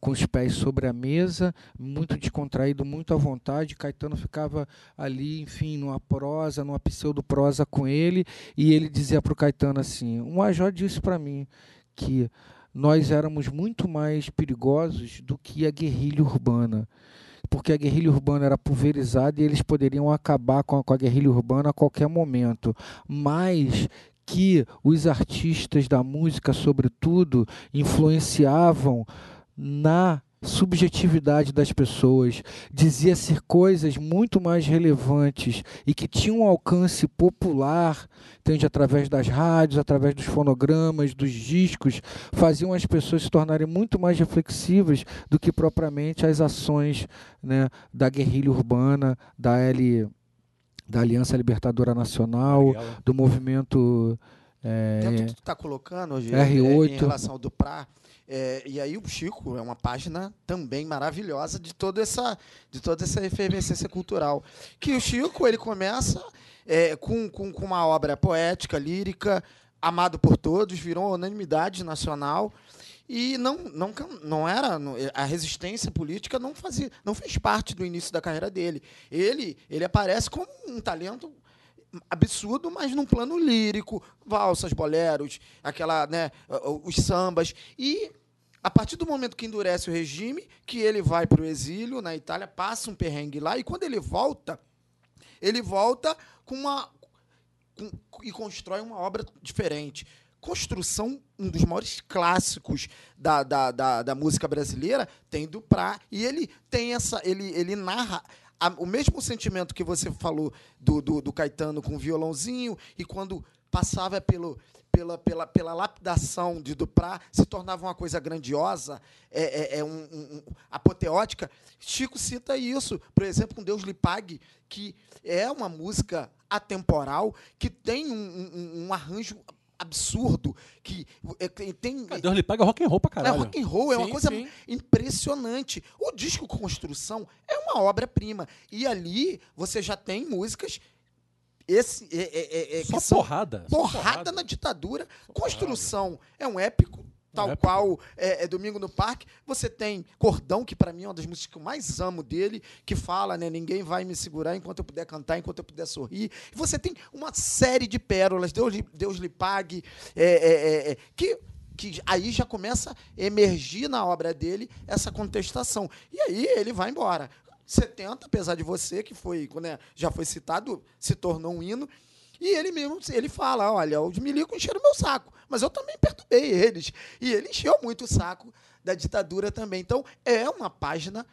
com os pés sobre a mesa, muito descontraído, muito à vontade. Caetano ficava ali, enfim, numa prosa, numa pseudo-prosa com ele, e ele dizia para o Caetano assim: o major disse para mim que nós éramos muito mais perigosos do que a guerrilha urbana. Porque a guerrilha urbana era pulverizada e eles poderiam acabar com a, com a guerrilha urbana a qualquer momento. Mas que os artistas da música, sobretudo, influenciavam na subjetividade das pessoas, dizia ser coisas muito mais relevantes e que tinham um alcance popular, entende, através das rádios, através dos fonogramas, dos discos, faziam as pessoas se tornarem muito mais reflexivas do que propriamente as ações né, da guerrilha urbana, da L da Aliança Libertadora Nacional, Marighella. do movimento é, Dentro do que tu tá colocando hoje R8. em relação ao Duprá, é, e aí o Chico é uma página também maravilhosa de toda essa de toda essa efervescência cultural. Que o Chico ele começa é, com, com, com uma obra poética, lírica, amado por todos, virou unanimidade nacional e não não não era a resistência política não fazia não fez parte do início da carreira dele. Ele ele aparece como um talento absurdo, mas num plano lírico, valsas, boleros, aquela, né, os sambas e a partir do momento que endurece o regime, que ele vai para o exílio na Itália, passa um perrengue lá e quando ele volta, ele volta com uma com- e constrói uma obra diferente. Construção, um dos maiores clássicos da, da, da, da música brasileira, tem Duprá. E ele tem essa. Ele, ele narra o mesmo sentimento que você falou do, do, do Caetano com o violãozinho, e quando passava pelo, pela, pela, pela lapidação de Duprá, se tornava uma coisa grandiosa, é, é, é um, um- apoteótica. Chico cita isso, por exemplo, com Deus lhe pague, que é uma música atemporal, que tem um, um- um arranjo absurdo, que é, tem- Ah, Deus lhe paga rock and roll pra é caralho. rock and roll, é uma coisa sim. impressionante. O disco Construção é uma obra-prima. E ali você já tem músicas esse, é, é, é, é, Só que porrada. só porrada na ditadura. Construção é um épico, tal épico. qual é, é Domingo no Parque. Você tem Cordão, que para mim é uma das músicas que eu mais amo dele, que fala, né? Ninguém vai me segurar enquanto eu puder cantar, enquanto eu puder sorrir. E você tem uma série de pérolas, Deus lhe, Deus lhe pague, é, é, é, é, que. Que aí já começa a emergir na obra dele essa contestação. E aí ele vai embora. 70, apesar de você, que foi, é- já foi citado, se tornou um hino. E ele mesmo, ele fala, olha, os milicos encheram meu saco, mas eu também perturbei eles. E ele encheu muito o saco da ditadura também. Então, é uma página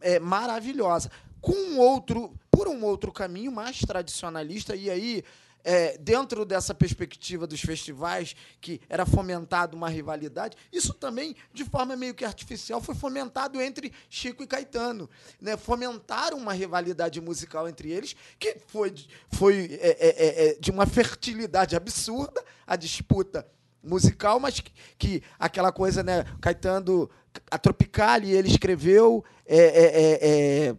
é, maravilhosa. Com um outro, por um outro caminho mais tradicionalista, e aí é, dentro dessa perspectiva dos festivais, que era fomentado uma rivalidade, isso também, de forma meio que artificial, foi fomentado entre Chico e Caetano. Né? Fomentaram uma rivalidade musical entre eles, que foi, foi é, é, é, de uma fertilidade absurda, a disputa musical, mas que, que aquela coisa, né? Caetano, a Tropicali, ele escreveu é, é, é,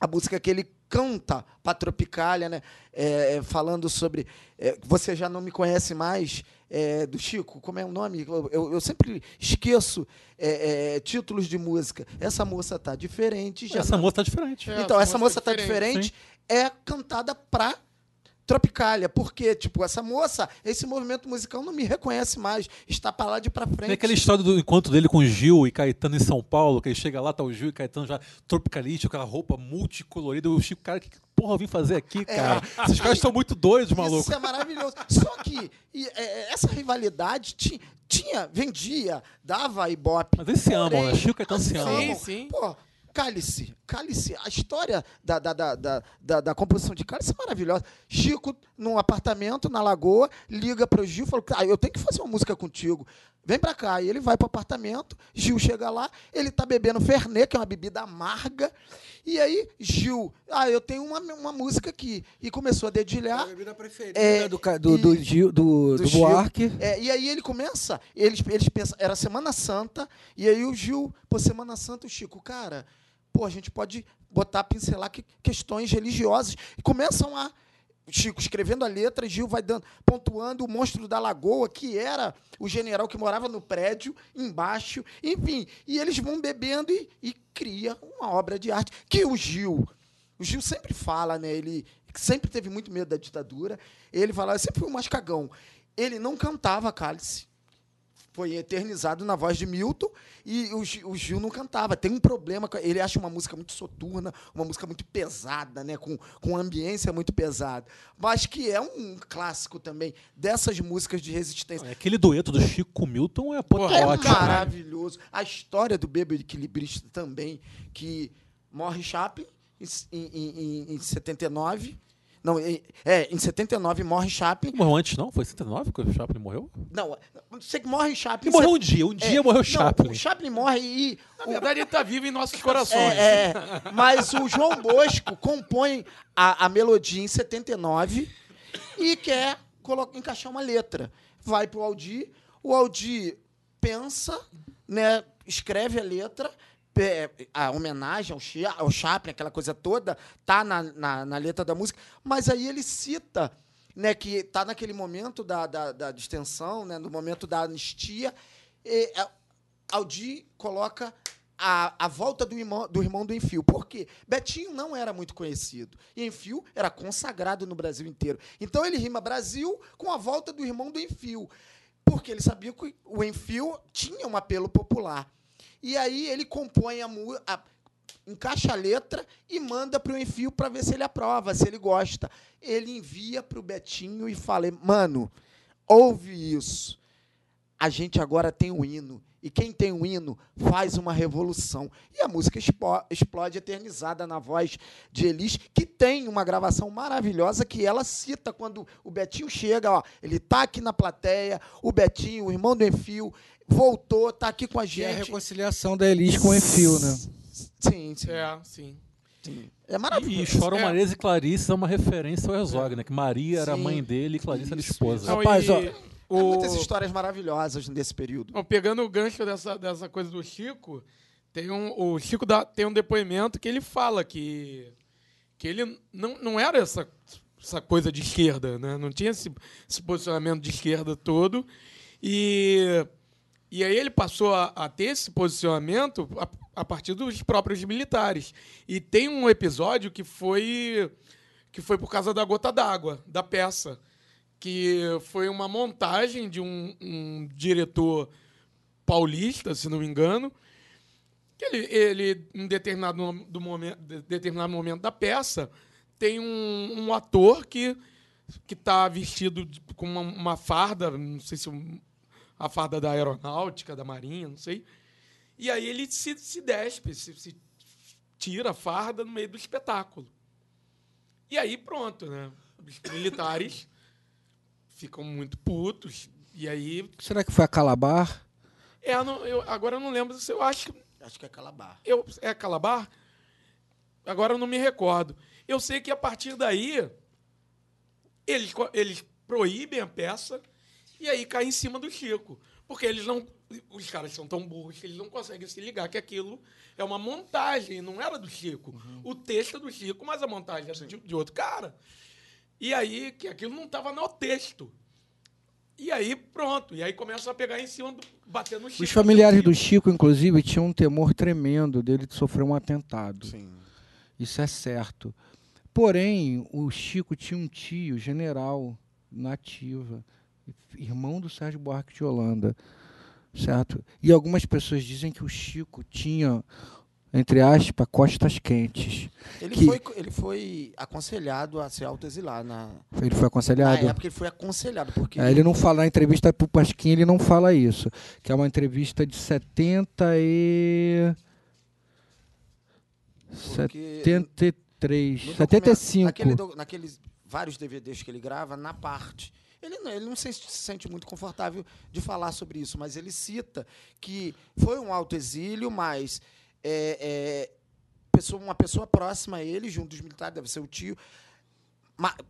a música que ele canta para Tropicália, né? É, falando sobre. É, você já não me conhece mais, é, do Chico, como é o nome? Eu, eu, eu sempre esqueço títulos de música. Essa moça tá diferente. Já essa não... moça tá diferente. então, essa moça, tá diferente, diferente é cantada para Tropicália, porque, tipo, essa moça, esse movimento musical não me reconhece mais, está para lá de para frente. Tem aquela história do encontro dele com Gil e Caetano em São Paulo, que ele chega lá, tá o Gil e Caetano já tropicalista, com aquela roupa multicolorida, o Chico, cara, que porra eu vim fazer aqui, é. cara? É, Esses caras estão muito doidos, maluco. Isso é maravilhoso. Só que e, é, essa rivalidade tinha, tinha, vendia, dava ibope. Mas eles se amam, né? Chico e Caetano se amam. Sim, sim. Pô, Cálice, Cálice, a história da, da, da, da, da, composição de Cálice é maravilhosa. Chico, num apartamento na Lagoa, liga para o Gil e fala: ah, Eu tenho que fazer uma música contigo. Vem para cá. E ele vai para o apartamento, Gil chega lá, ele está bebendo Fernet, que é uma bebida amarga. E aí, Gil, ah, eu tenho uma, uma música aqui. E começou a dedilhar. É a bebida preferida é, do, do, do, Gil, do, do, do Buarque. É, e aí ele começa, eles, eles pensam, era Semana Santa, e aí o Gil, pô, Semana Santa, o Chico, cara pô, a gente pode botar, pincelar que, questões religiosas. E começam a. Chico escrevendo a letra, Gil vai dando, pontuando o monstro da lagoa, que era o general que morava no prédio, embaixo, enfim. E eles vão bebendo e, e cria uma obra de arte. Que o Gil, o Gil sempre fala, né? Ele sempre teve muito medo da ditadura. Ele fala, sempre foi um mascagão. Ele não cantava cálice foi eternizado na voz de Milton e o, o, Gil não cantava. Tem um problema, ele acha uma música muito soturna, uma música muito pesada, né, com, com ambiência muito pesada, mas que é um clássico também dessas músicas de resistência. É, aquele dueto do Chico com Milton é apoteótico. É maravilhoso. A história do Bêbado Equilibrista também, que morre Chaplin em, em, em, em 79 não, é, em 79 morre Chaplin. Morreu antes, não? Foi em 79 que o Chaplin morreu? Não, você que morre Chaplin. Ele morreu um dia, um dia é, morreu Chaplin. Não, o Chaplin morre e. Na verdade, ele está vivo em nossos corações. É, é, mas o João Bosco compõe a, a melodia em 79 e quer colocar, encaixar uma letra. Vai para o Aldir, o Aldir pensa, né, escreve a letra a homenagem ao, Chaplin, aquela coisa toda, tá na, na, na, letra da música, mas aí ele cita né, que tá naquele momento da, da, da distensão, né, no momento da anistia, e, a, Aldi coloca a, a volta do irmão, do irmão do Enfio. Por quê? Betinho não era muito conhecido. E Enfio era consagrado no Brasil inteiro. Então ele rima Brasil com a volta do irmão do Enfio. Porque ele sabia que o Enfio tinha um apelo popular. E aí ele compõe a, a encaixa a letra e manda para o Enfio para ver se ele aprova, se ele gosta. Ele envia para o Betinho e fala: Mano, ouve isso. A gente agora tem um hino. E quem tem um hino faz uma revolução. E a música explode eternizada na voz de Elis, que tem uma gravação maravilhosa que ela cita quando o Betinho chega. Ó, ele está aqui na plateia, o Betinho, o irmão do Enfio, voltou, está aqui com a gente. é a reconciliação da Elis com o Enfio, né? Sim, sim. É, sim. sim. É maravilhoso. E Choram é. Maria e Clarice é uma referência ao Herzog, né? Que Maria era a mãe dele e Clarice Isso. era esposa. Então, Rapaz, ó, o... Há muitas histórias maravilhosas nesse período. Bom, pegando o gancho dessa, dessa coisa do Chico, tem um, o Chico dá, tem um depoimento que ele fala que, que ele não, não era essa, essa coisa de esquerda, né? não tinha esse, esse posicionamento de esquerda todo. E e aí ele passou a, a ter esse posicionamento a, a, partir dos próprios militares. E tem um episódio que foi que foi por causa da gota d'água da peça, que foi uma montagem de um, um diretor paulista, se não me engano, que ele, ele em determinado, do momento, determinado momento da peça tem um, um ator que que está vestido com uma, uma farda, não sei se a farda da aeronáutica, da marinha, não sei. E aí ele se, se despe, se, se tira a farda no meio do espetáculo. E aí pronto, né? Os militares (coughs) ficam muito putos. E aí. Será que foi a Calabar? É, eu não- eu- agora eu não lembro se eu acho que. Acho que é Calabar. Eu, é Calabar? Agora eu não me recordo. Eu sei que a partir daí eles, eles proíbem a peça e aí cai em cima do Chico. Porque eles não. Os caras são tão burros que eles não conseguem se ligar que aquilo é uma montagem, não era do Chico. O texto é do Chico, mas a montagem era de, de outro cara. E aí, que aquilo não estava no texto. E aí, pronto. E aí começa a pegar em cima do. bater no Chico. Os familiares do Chico, inclusive, tinham um temor tremendo dele de sofrer um atentado. Sim. Isso é certo. Porém, o Chico tinha um tio, general, nativa, irmão do Sérgio Buarque de Holanda, certo? E algumas pessoas dizem que o Chico tinha, entre aspas, costas quentes. Ele, Que- foi, ele foi aconselhado a se autoexilar. Na, Ele foi na aconselhado. época ele foi aconselhado, porque É, ele não fala na entrevista pro Pasquim, ele não fala isso. Que é uma entrevista de 70 e. Porque 73. no 75. documento- Naquele, naqueles vários DVDs que ele grava, na parte. Ele não, ele não se se sente muito confortável de falar sobre isso, mas ele cita que foi um autoexílio, mas é, é, pessoa, uma pessoa próxima a ele, junto dos militares, deve ser o tio,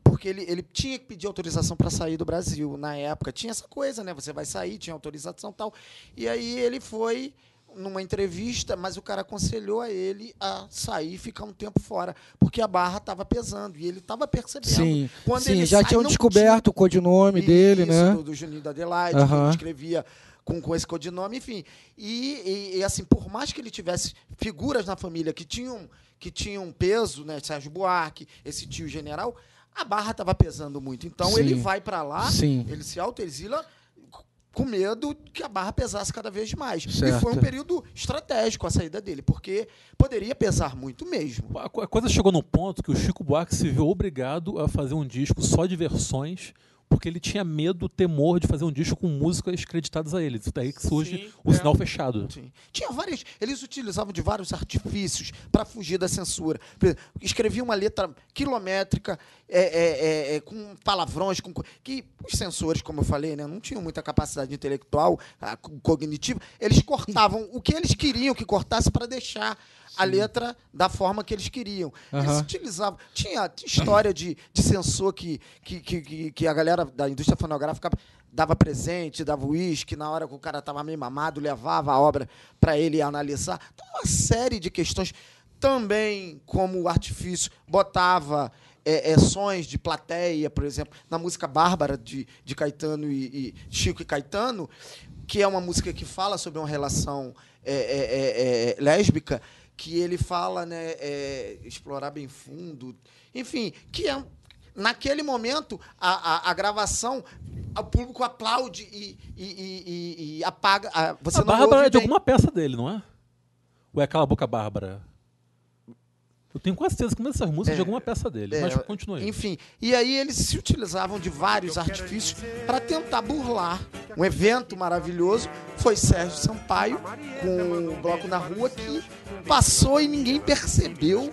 porque ele, ele tinha que pedir autorização para sair do Brasil na época. Tinha essa coisa, né? Você vai sair, tinha autorização e tal. E aí ele foi numa entrevista, mas o cara aconselhou a ele a sair e ficar um tempo fora, porque a barra estava pesando e ele estava percebendo. Sim, Quando sim ele já sai, tinham descoberto o codinome Isso, dele, né? Do, do Juninho da Adelaide, que ele escrevia com, com esse codinome, enfim. E, e- e, assim, por mais que ele tivesse figuras na família que tinham, que tinham peso, né? Sérgio Buarque, esse tio general, a barra estava pesando muito. Então Sim. ele vai para lá, Sim. ele se autoexila com medo que a barra pesasse cada vez mais. E Certo. foi um período estratégico a saída dele, porque poderia pesar muito mesmo. A coisa chegou num ponto que o Chico Buarque se viu obrigado a fazer um disco só de versões, porque ele tinha medo, temor de fazer um disco com músicas creditadas a ele. Isso daí que surge Sim, o é. sinal fechado. Sim. Tinha várias. Eles utilizavam de vários artifícios para fugir da censura. Escreviam uma letra quilométrica, é, é, é, é, com palavrões, com, co- que os censores, como eu falei, né, não tinham muita capacidade intelectual, ah, co- cognitiva. Eles cortavam o que eles queriam que cortasse para deixar a letra da forma que eles queriam. Eles Aham. utilizavam. Tinha história de, de censor que, que, que, que- a galera da indústria fonográfica dava presente, dava uísque, na hora que o cara estava meio mamado, levava a obra para ele analisar. Então, uma série de questões. Também, como artifício, botava é, é, sons de plateia, por exemplo, na música Bárbara de, de Caetano e, e Chico e Caetano, que é uma música que fala sobre uma relação é, é, é, é, lésbica, que ele fala, né, é, explorar bem fundo, enfim, que é naquele momento a, a, a gravação, o público aplaude e, e, e- e- apaga. a- você a não Bárbara é de alguma peça dele, não é? Ou é aquela boca Bárbara? Eu tenho quase certeza que uma dessas músicas é de alguma peça dele. É, mas continua aí. Enfim, e aí eles se utilizavam de vários artifícios para tentar burlar um evento maravilhoso. Foi Sérgio Sampaio com o Bloco na Rua que passou e ninguém percebeu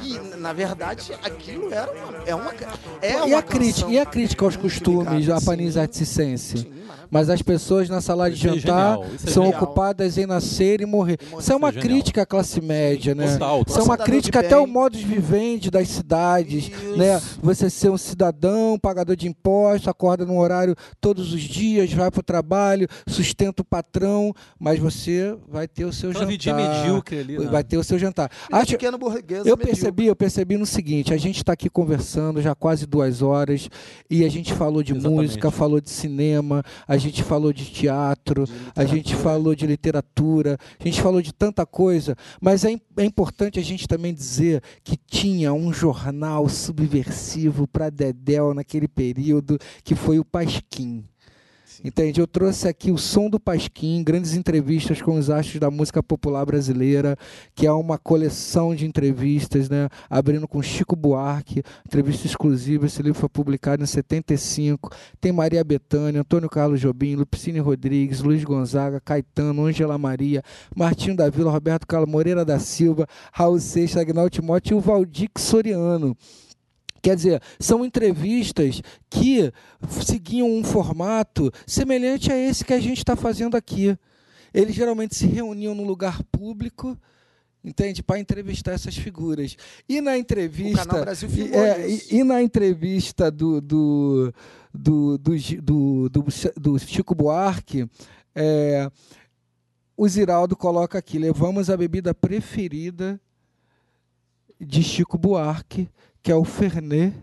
que, na verdade, aquilo era uma, é uma, é e, uma a crítica, e a crítica aos costumes ligada, japoneses sim. Mas as pessoas na sala de Isso é jantar é são genial. ocupadas em nascer e morrer. Isso é uma Isso é genial. crítica à classe média, né? Total, Isso é uma crítica até ao modo de vivende das cidades, Isso. né? Você ser um cidadão, pagador de impostos, acorda num horário todos os dias, vai para o trabalho, sustenta o patrão, mas você vai ter o seu Aquela vidinha jantar. medíocre ali. né? Vai ter o seu jantar. Vida Acho, pequena burguesa eu medíocre. percebi, eu percebi no seguinte, a gente está aqui conversando já quase duas horas e a gente falou de Exatamente. música, falou de cinema, a gente falou de teatro, De a gente falou de literatura, a gente falou de tanta coisa, mas é, é importante a gente também dizer que tinha um jornal subversivo para Dedéu naquele período que foi o Pasquim. Entende? Eu trouxe aqui o Som do Pasquim, grandes entrevistas com os astros da música popular brasileira, que é uma coleção de entrevistas, né? Abrindo com Chico Buarque, entrevista exclusiva. Esse livro foi publicado em 75. Tem Maria Bethânia, Antônio Carlos Jobim, Lupicine Rodrigues, Luiz Gonzaga, Caetano, Ângela Maria, Martinho da Vila, Roberto Carlos Moreira da Silva, Raul Seixas, Agnaldo Timóteo e o Valdir Soriano. Quer dizer, são entrevistas que seguiam um formato semelhante a esse que a gente está fazendo aqui. Eles geralmente se reuniam num lugar público, entende, para entrevistar essas figuras. E na entrevista, O Canal Brasil filmou é, e- e na entrevista do do, do, do, do, do Chico Buarque, é, o Ziraldo coloca aqui: levamos a bebida preferida de Chico Buarque, que é o Fernet.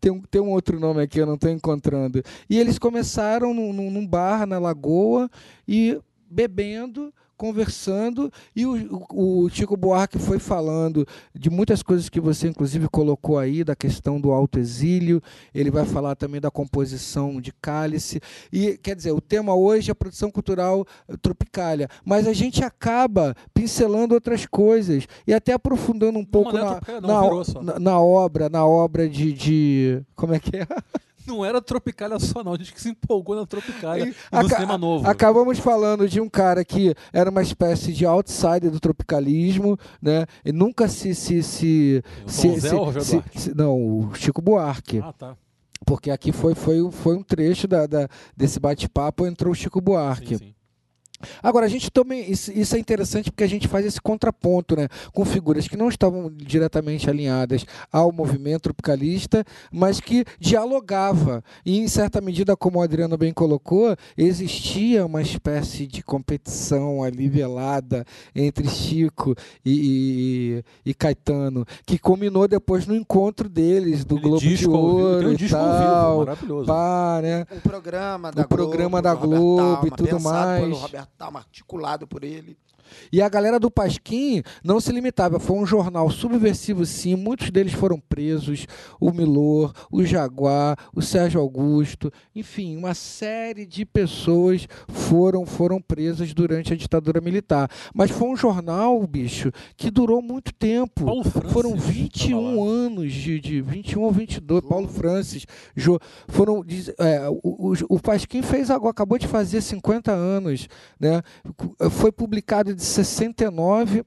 Tem um, tem um outro nome aqui, eu não estou encontrando. E eles começaram num, num- num bar na Lagoa e bebendo, conversando, e o, o- Chico Buarque foi falando de muitas coisas que você, inclusive, colocou aí, da questão do autoexílio. Ele vai falar também da composição de cálice. E, quer dizer, o tema hoje é a produção cultural tropicália, mas a gente acaba pincelando outras coisas e até aprofundando um pouco não é na, não, na, na- na obra, na obra de, de- Como é que é? (laughs) Não era Tropicália só, não. A gente que se empolgou na Tropicália. E e no cinema novo. Acabamos falando de um cara que era uma espécie de outsider do tropicalismo, né? E nunca se. se, se, se- se- ou se- se- não, o Chico Buarque. Ah, tá. Porque aqui foi, foi, foi um trecho da, da- desse bate-papo, entrou o Chico Buarque. Sim, sim. Agora, a gente também. Isso, isso é interessante porque a gente faz esse contraponto, né? Com figuras que não estavam diretamente alinhadas ao movimento tropicalista, mas que dialogava. E, em certa medida, como o Adriano bem colocou, existia uma espécie de competição ali velada entre Chico e, e, e Caetano, que culminou depois no encontro deles, do Aquele Globo de disco tem Ouro um e ao vivo, tal. maravilhoso. Pá, né? O programa da O programa da Robert Globo e tudo mais. Roberto Talma, articulado por ele. E a galera do Pasquim não se limitava, foi um jornal subversivo sim, muitos deles foram presos, o Milor, o Jaguar, o Sérgio Augusto, enfim, uma série de pessoas foram foram presas durante a ditadura militar. Mas foi um jornal, bicho, que durou muito tempo. Paulo Francis foram tava 21 lá. anos de, de 21 ou 22, Paulo Francis, Jô, foram é, o, o, o Pasquim fez agora, acabou de fazer 50 anos, né? Foi publicado de 69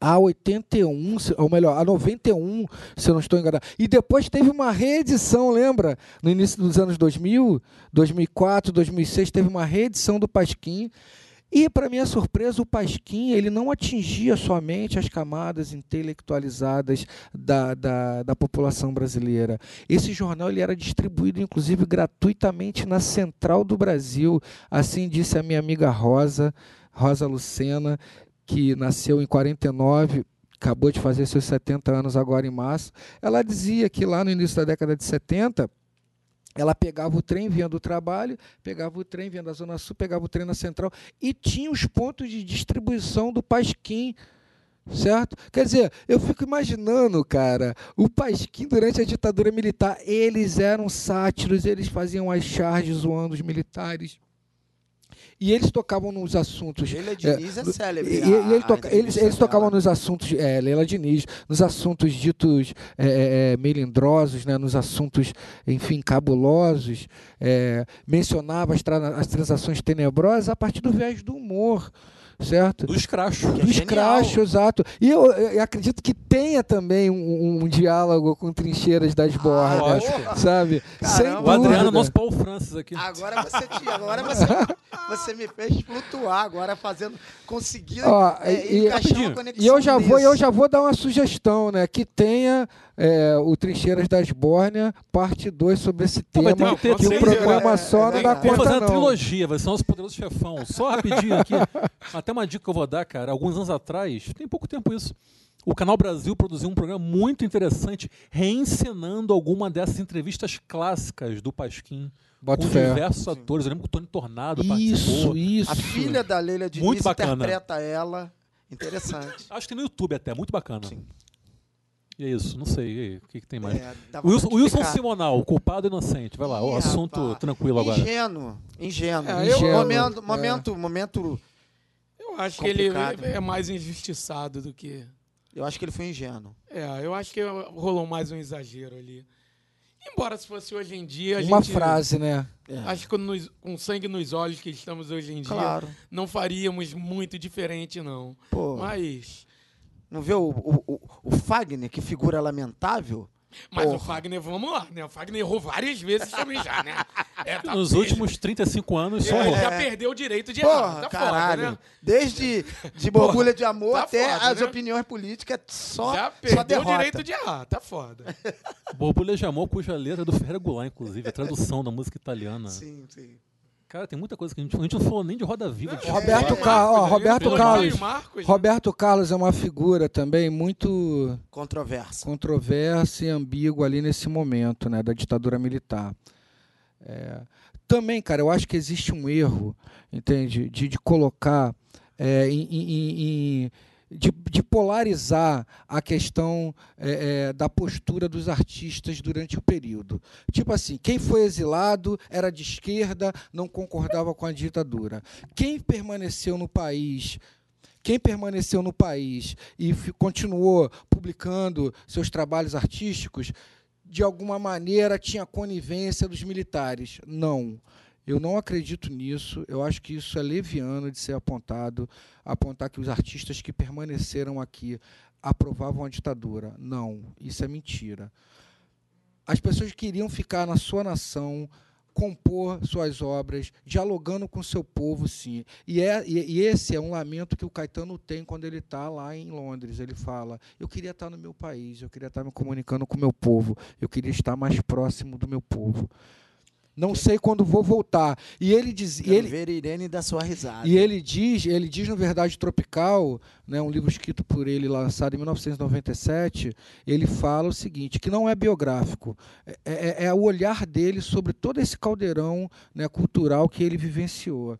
a 81, se- ou melhor, a 91, se eu não estou enganado. E depois teve uma reedição, lembra? No início dos anos 2000, 2004, 2006, teve uma reedição do Pasquim. E, para minha surpresa, o Pasquim ele não atingia somente as camadas intelectualizadas da, da, da população brasileira. Esse jornal ele era distribuído, inclusive, gratuitamente na Central do Brasil. Assim disse a minha amiga Rosa, Rosa Lucena, que nasceu em 49, acabou de fazer seus 70 anos agora em março. Ela dizia que lá no início da década de 70, ela pegava o trem, vinha do trabalho, pegava o trem, vinha da Zona Sul, pegava o trem na Central e tinha os pontos de distribuição do Pasquim. Certo? Quer dizer, eu fico imaginando, cara, o Pasquim durante a ditadura militar, eles eram sátiros, eles faziam as charges zoando os militares. E eles tocavam nos assuntos. Leila Diniz é, no- célebre. E, e- a- e ele toca- eles, entrevista eles tocavam nos assuntos, é, Leila Diniz, nos assuntos ditos é, é, é, melindrosos, né, nos assuntos, enfim, cabulosos, é, mencionava as, tra- as transações tenebrosas a partir do viés do humor, certo? Do escracho. Que é do genial. escracho, exato. E eu, eu acredito que tenha também um, um diálogo com trincheiras das bordas, lógico. sabe? Sem Caramba. O Adriano, dúvida. nosso Paulo Francis aqui. Agora você, te- agora você, (laughs) você me fez flutuar, agora fazendo, conseguindo Ó, é, e- encaixar uma conexão E eu já vou, eu já vou dar uma sugestão, né? Que tenha é, o Trincheiras das Bórnia, parte 2 sobre esse tema. ter que ter que um três, programa é, só é não dá conta, fazer uma não. trilogia, vai ser nosso poderoso chefão. Só rapidinho aqui. (laughs) Até uma dica que eu vou dar, cara. Alguns anos atrás, tem pouco tempo isso. O Canal Brasil produziu um programa muito interessante, reencenando alguma dessas entrevistas clássicas do Pasquim. Bota com fé. diversos atores. Eu lembro que o Tony Tornado Isso, participou. isso. A filha da Leila Diniz Muito bacana. interpreta ela. Interessante. Acho que tem no YouTube até, muito bacana. Sim. E é isso, não sei. E o que, que tem mais? É, Wilson, Wilson Simonal, culpado ou inocente. Vai lá, o assunto rapaz. tranquilo agora. Ingênuo, ingênuo. É, eu- Ingênuo, momento, é. momento, acho que ele Complicado. é mais injustiçado do que. Eu acho que ele foi ingênuo. É, eu acho que rolou mais um exagero ali. Embora se fosse hoje em dia, a Uma gente. frase, né? É. Acho que nos- com sangue nos olhos que estamos hoje em dia, Claro. não faríamos muito diferente, não. Pô, Mas. não vê o, o, o, o Fagner, que figura lamentável? Mas o Porra. Fagner, vamos lá, né? O Fagner errou várias vezes também já, né? É, tá Nos últimos 35 anos, só Ele errou. já perdeu o direito de errar. Porra, Tá caralho. foda, né? Desde de (laughs) borbulha de amor tá até foda, as né? opiniões políticas, só, já só perdeu o derrota. direito de errar. Tá foda. Borbulha de Amor, cuja letra é do Ferreira Goulart, inclusive, a tradução da música italiana. Sim, sim. Cara, tem muita coisa que a gente, a gente não falou nem de Roda Viva. de Roberto Chico. Carlos, ó, Roberto? Carlos. Marcos? Roberto Carlos é uma figura também muito Controversa. controversa e ambígua ali nesse momento, né, da ditadura militar. É, também, cara, eu acho que existe um erro, entende, de, de colocar, é, em- em- em- de, de polarizar a questão é, é, da postura dos artistas durante o período. Tipo assim, quem foi exilado era de esquerda, não concordava com a ditadura. Quem permaneceu no país quem permaneceu no país e continuou publicando seus trabalhos artísticos, de alguma maneira tinha conivência dos militares. Não. Eu não acredito nisso. Eu acho que isso é leviano de ser apontado, apontar que os artistas que permaneceram aqui aprovavam a ditadura. Não, isso é mentira. As pessoas queriam ficar na sua nação, compor suas obras, dialogando com seu povo, sim. E, é, e, esse é um lamento que o Caetano tem quando ele está lá em Londres. Ele fala: Eu queria estar no meu país, eu queria estar me comunicando com o meu povo, eu queria estar mais próximo do meu povo. Não sei quando vou voltar. E ele diz, e ele, ver Irene dar sua risada. e ele diz, ele diz no Verdade Tropical, né, um livro escrito por ele, lançado em 1997, ele fala o seguinte, que não é biográfico, é, é- é o olhar dele sobre todo esse caldeirão né, cultural que ele vivenciou.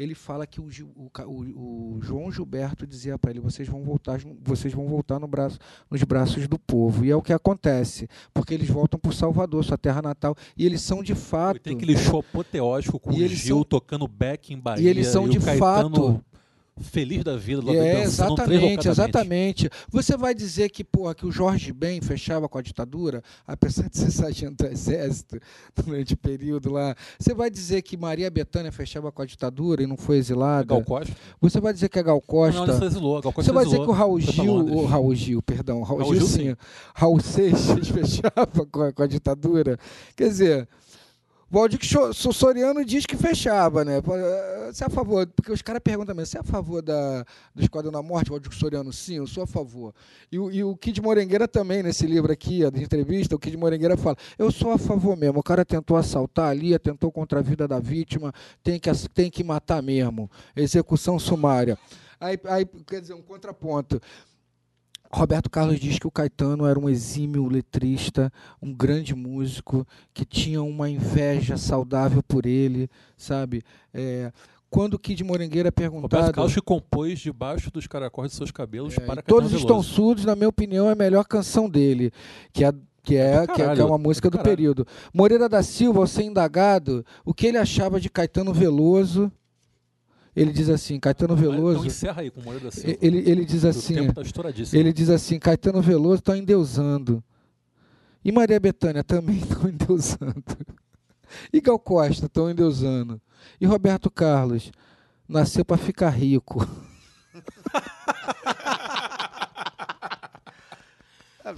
Ele fala que o, o o- João Gilberto dizia para ele, vocês vão voltar, vocês vão voltar no braço, nos braços do povo. E é o que acontece, porque eles voltam por Salvador, sua terra natal, e eles são de fato... E tem aquele show apoteótico com E o Gil são- tocando back em Bahia. E eles são o de Caetano fato- feliz da vida, lá É, exatamente, exatamente. Você vai dizer que, porra, que o Jorge Ben fechava com a ditadura, apesar de ser sargento do exército durante o período lá. Você vai dizer que Maria Bethânia fechava com a ditadura e não foi exilada. Gal Costa. Você vai dizer que a Gal Costa. Não, ele se exilou. Gal Costa Você vai dizer que o Raul Gil, o Raul Gil, perdão, Raul, Raul Gil, Gil, sim, Raul Seixas (laughs) fechava com a, com a ditadura. Quer dizer, Valdir Soriano diz que fechava, né? Pô, eh, Você é a favor, porque os caras perguntam também, você é a favor da, do Esquadrão da Morte, Valdir Soriano? Sim, eu sou a favor. E, e o Kid Morengueira também, nesse livro aqui, de entrevista, o Kid Morengueira fala, eu sou a favor mesmo, o cara tentou assaltar ali, atentou contra a vida da vítima, tem que, tem que matar mesmo. Execução sumária. Aí, aí, quer dizer, um contraponto. Roberto Carlos diz que o Caetano era um exímio letrista, um grande músico, que tinha uma inveja saudável por ele, sabe? É, quando o Kid Morengueira é Roberto perguntado... Carlos que compôs debaixo dos caracóis de seus cabelos É, para Todos estão surdos, na minha opinião, é a melhor canção dele, que é que é, pra que é, que é caralho, uma é música do caralho. período. Moreira da Silva, ao ser indagado, o que ele achava de Caetano Veloso, ele diz assim, Caetano Então Veloso, encerra aí com o Moreira da Silva. ele, ele diz O assim, tempo tá estouradíssimo. ele diz assim, Caetano Veloso está endeusando. E Maria Bethânia também estão (laughs) endeusando. E Gal Costa estão endeusando. E Roberto Carlos nasceu para ficar rico. (laughs)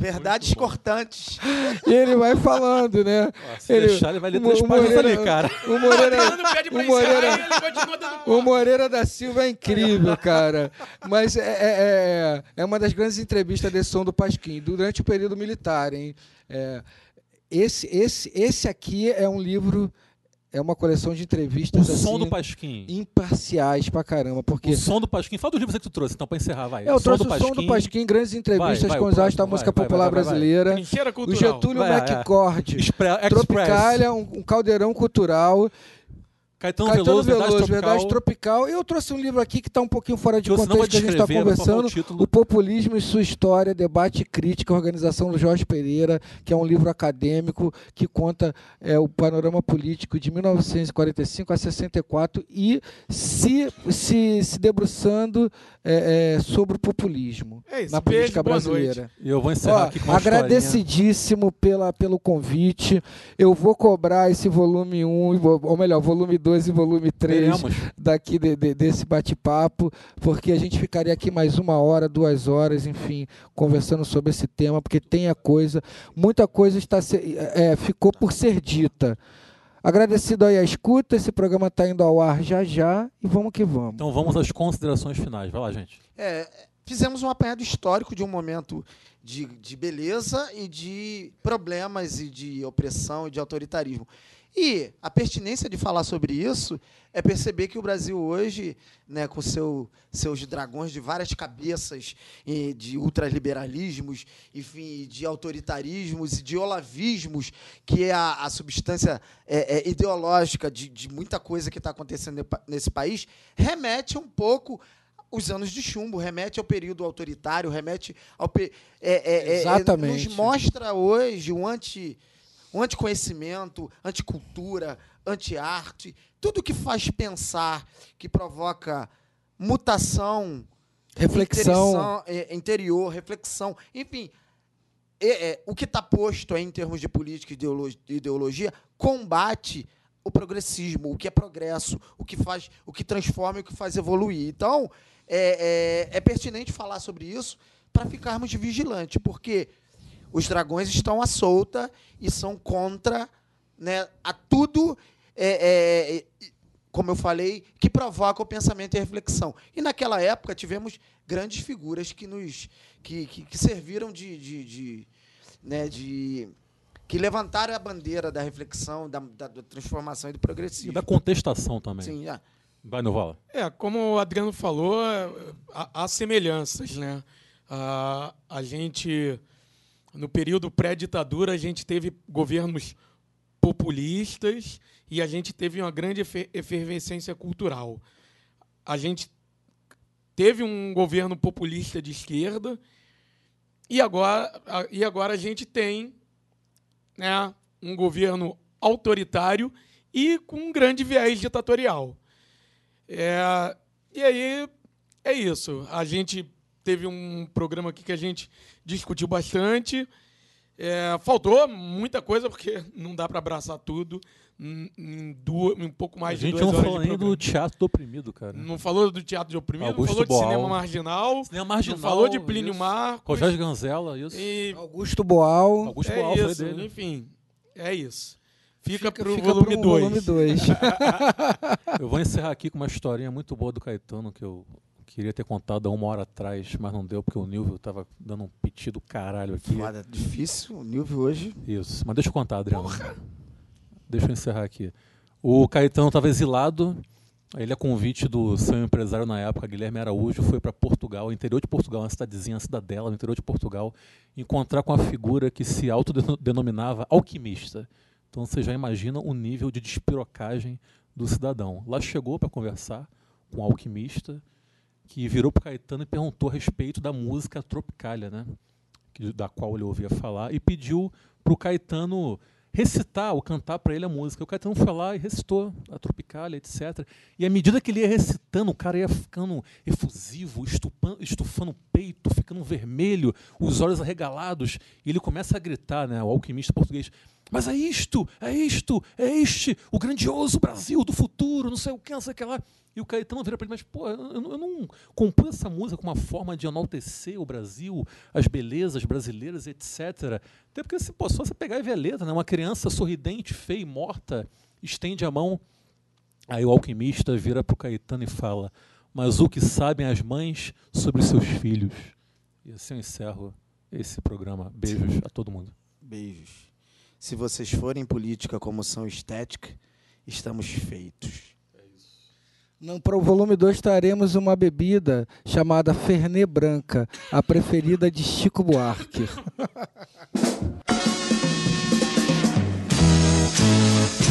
Verdades cortantes. E ele vai falando, né? Ó, se ele- deixar, ele vai ler o três páginas Moreira- ali, cara. O Moreira, pra o Moreira- o. Moreira da Silva é incrível, cara. Mas é, é, é- é uma das grandes entrevistas desse som do Pasquim, durante o período militar, hein? É, esse, esse, esse aqui é um livro, é uma coleção de O entrevistas som assim, do Pasquim. imparciais pra caramba, porque O som do Pasquim. Fala dos livros que tu trouxe, então, pra encerrar, vai. eu o som trouxe do o som do Pasquim, grandes entrevistas vai, com o os astros da música vai, vai, popular vai, vai, vai. brasileira. O. Getúlio Vai, é. McCord. Express. Tropicália, um, um caldeirão cultural. Caetano, Caetano Veloso, Verdade Veloso, Tropical. Verdade Tropical. Eu trouxe um livro aqui que está um pouquinho fora de contexto que a gente está o conversando. título. O Populismo e Sua História, Debate e Crítica, organização do Jorge Pereira, que é um livro acadêmico que conta é, o panorama político de 1945 a 64 e se, se, se debruçando é, é, sobre o populismo É isso. na Beijo, política boa brasileira. E eu vou encerrar Ó, aqui com uma agradecidíssimo pela, pelo convite. Eu vou cobrar esse volume 1, e vo- ou melhor, volume 2 e volume 3 Teremos. daqui de- de- desse bate-papo, porque a gente ficaria aqui mais uma hora, duas horas, enfim, conversando sobre esse tema, porque tem a coisa, muita coisa está se- é, ficou por ser dita. Agradecido aí a escuta, esse programa está indo ao ar já já e vamos que vamos. Então vamos às considerações finais. Vai lá, gente. É, fizemos um apanhado histórico de um momento de, de beleza e de problemas e de opressão e de autoritarismo. E a pertinência de falar sobre isso é perceber que o Brasil hoje, né, com seu, seus dragões de várias cabeças, de ultraliberalismos, enfim, de autoritarismos e de olavismos, que é a, a substância é, é, ideológica de, de muita coisa que está acontecendo ne- nesse país, remete um pouco os anos de chumbo, remete ao período autoritário, remete ao. pe- é, é, é, Exatamente. nos mostra hoje um anti um anticonhecimento, anticultura, anti-arte, tudo que faz pensar, que provoca mutação, Reflexão. é, interior, reflexão, enfim, é, é, o que está posto aí em termos de política e ideolo- ideologia combate o progressismo, o que é progresso, o que faz, o que transforma e o que faz evoluir. Então, é, é- é pertinente falar sobre isso para ficarmos vigilantes, porque os dragões estão à solta e são contra né, a tudo, é, é, é, como eu falei, que provoca o pensamento e a reflexão. E naquela época tivemos grandes figuras que nos que, que, que serviram de, de, de, né, de que levantaram a bandeira da reflexão, da, da, da transformação e do E progressismo. da contestação também. Sim, é. Vai, Novala. É, como o Adriano falou, há, há semelhanças, né? A, a gente, no período pré-ditadura, a gente teve governos populistas e a gente teve uma grande efe- efervescência cultural. A gente teve um governo populista de esquerda e agora, e agora a gente tem né, um governo autoritário e com um grande viés ditatorial. É, e aí é isso. A gente teve um programa aqui que a gente discutiu bastante. É, faltou muita coisa, porque (laughs) não dá para abraçar tudo em, duas, em um pouco A mais de gente duas não horas falou de nem programa. do teatro do oprimido, cara. Não falou do teatro de oprimido, não Augusto falou de Boal. cinema marginal, Cinema marginal. não falou de Plínio isso. Marcos. Rogério Ganzella, isso. E Augusto Boal. Augusto é Boal foi isso, dele. enfim, é isso. Fica, Fica, pro fica volume pro 2. volume 2. (laughs) Eu vou encerrar aqui com uma historinha muito boa do Caetano que eu queria ter contado há uma hora atrás, mas não deu porque o Nilvio tava dando um piti do caralho aqui. Foda, difícil. O Nilvio hoje. Isso, mas deixa eu contar, Adriano. Deixa eu encerrar aqui. O Caetano estava exilado, ele, a convite do seu empresário na época, Guilherme Araújo, foi para Portugal, interior de Portugal, uma cidadezinha, uma cidadela, no interior de Portugal, encontrar com a figura que se autodenominava alquimista. Então você já imagina o nível de despirocagem do cidadão. Lá chegou para conversar com o alquimista, que virou para Caetano e perguntou a respeito da música Tropicália, né? da qual ele ouvia falar, e pediu para o Caetano recitar ou cantar para ele a música. O Caetano foi lá e recitou a Tropicália, etc. E à medida que ele ia recitando, o cara ia ficando efusivo, estupan- estufando o peito, ficando vermelho, os olhos arregalados, e ele começa a gritar, né, o alquimista português, mas é isto, é isto, é este, o grandioso Brasil do futuro, não sei o que, não sei o que lá. E o Caetano vira para ele, mas pô, eu não, eu não compus essa música com uma forma de enaltecer o Brasil, as belezas brasileiras, etc. Até porque se pô, só você pegar e ver a letra, né? uma criança sorridente, feia e morta, estende a mão. Aí o alquimista vira para o Caetano e fala, mas o que sabem as mães sobre seus filhos? E assim eu encerro esse programa. Beijos a todo mundo. Beijos se vocês forem política como são estética, estamos feitos. É Não, para o volume 2 traremos uma bebida chamada Fernet Branca, a preferida de Chico Buarque. (laughs)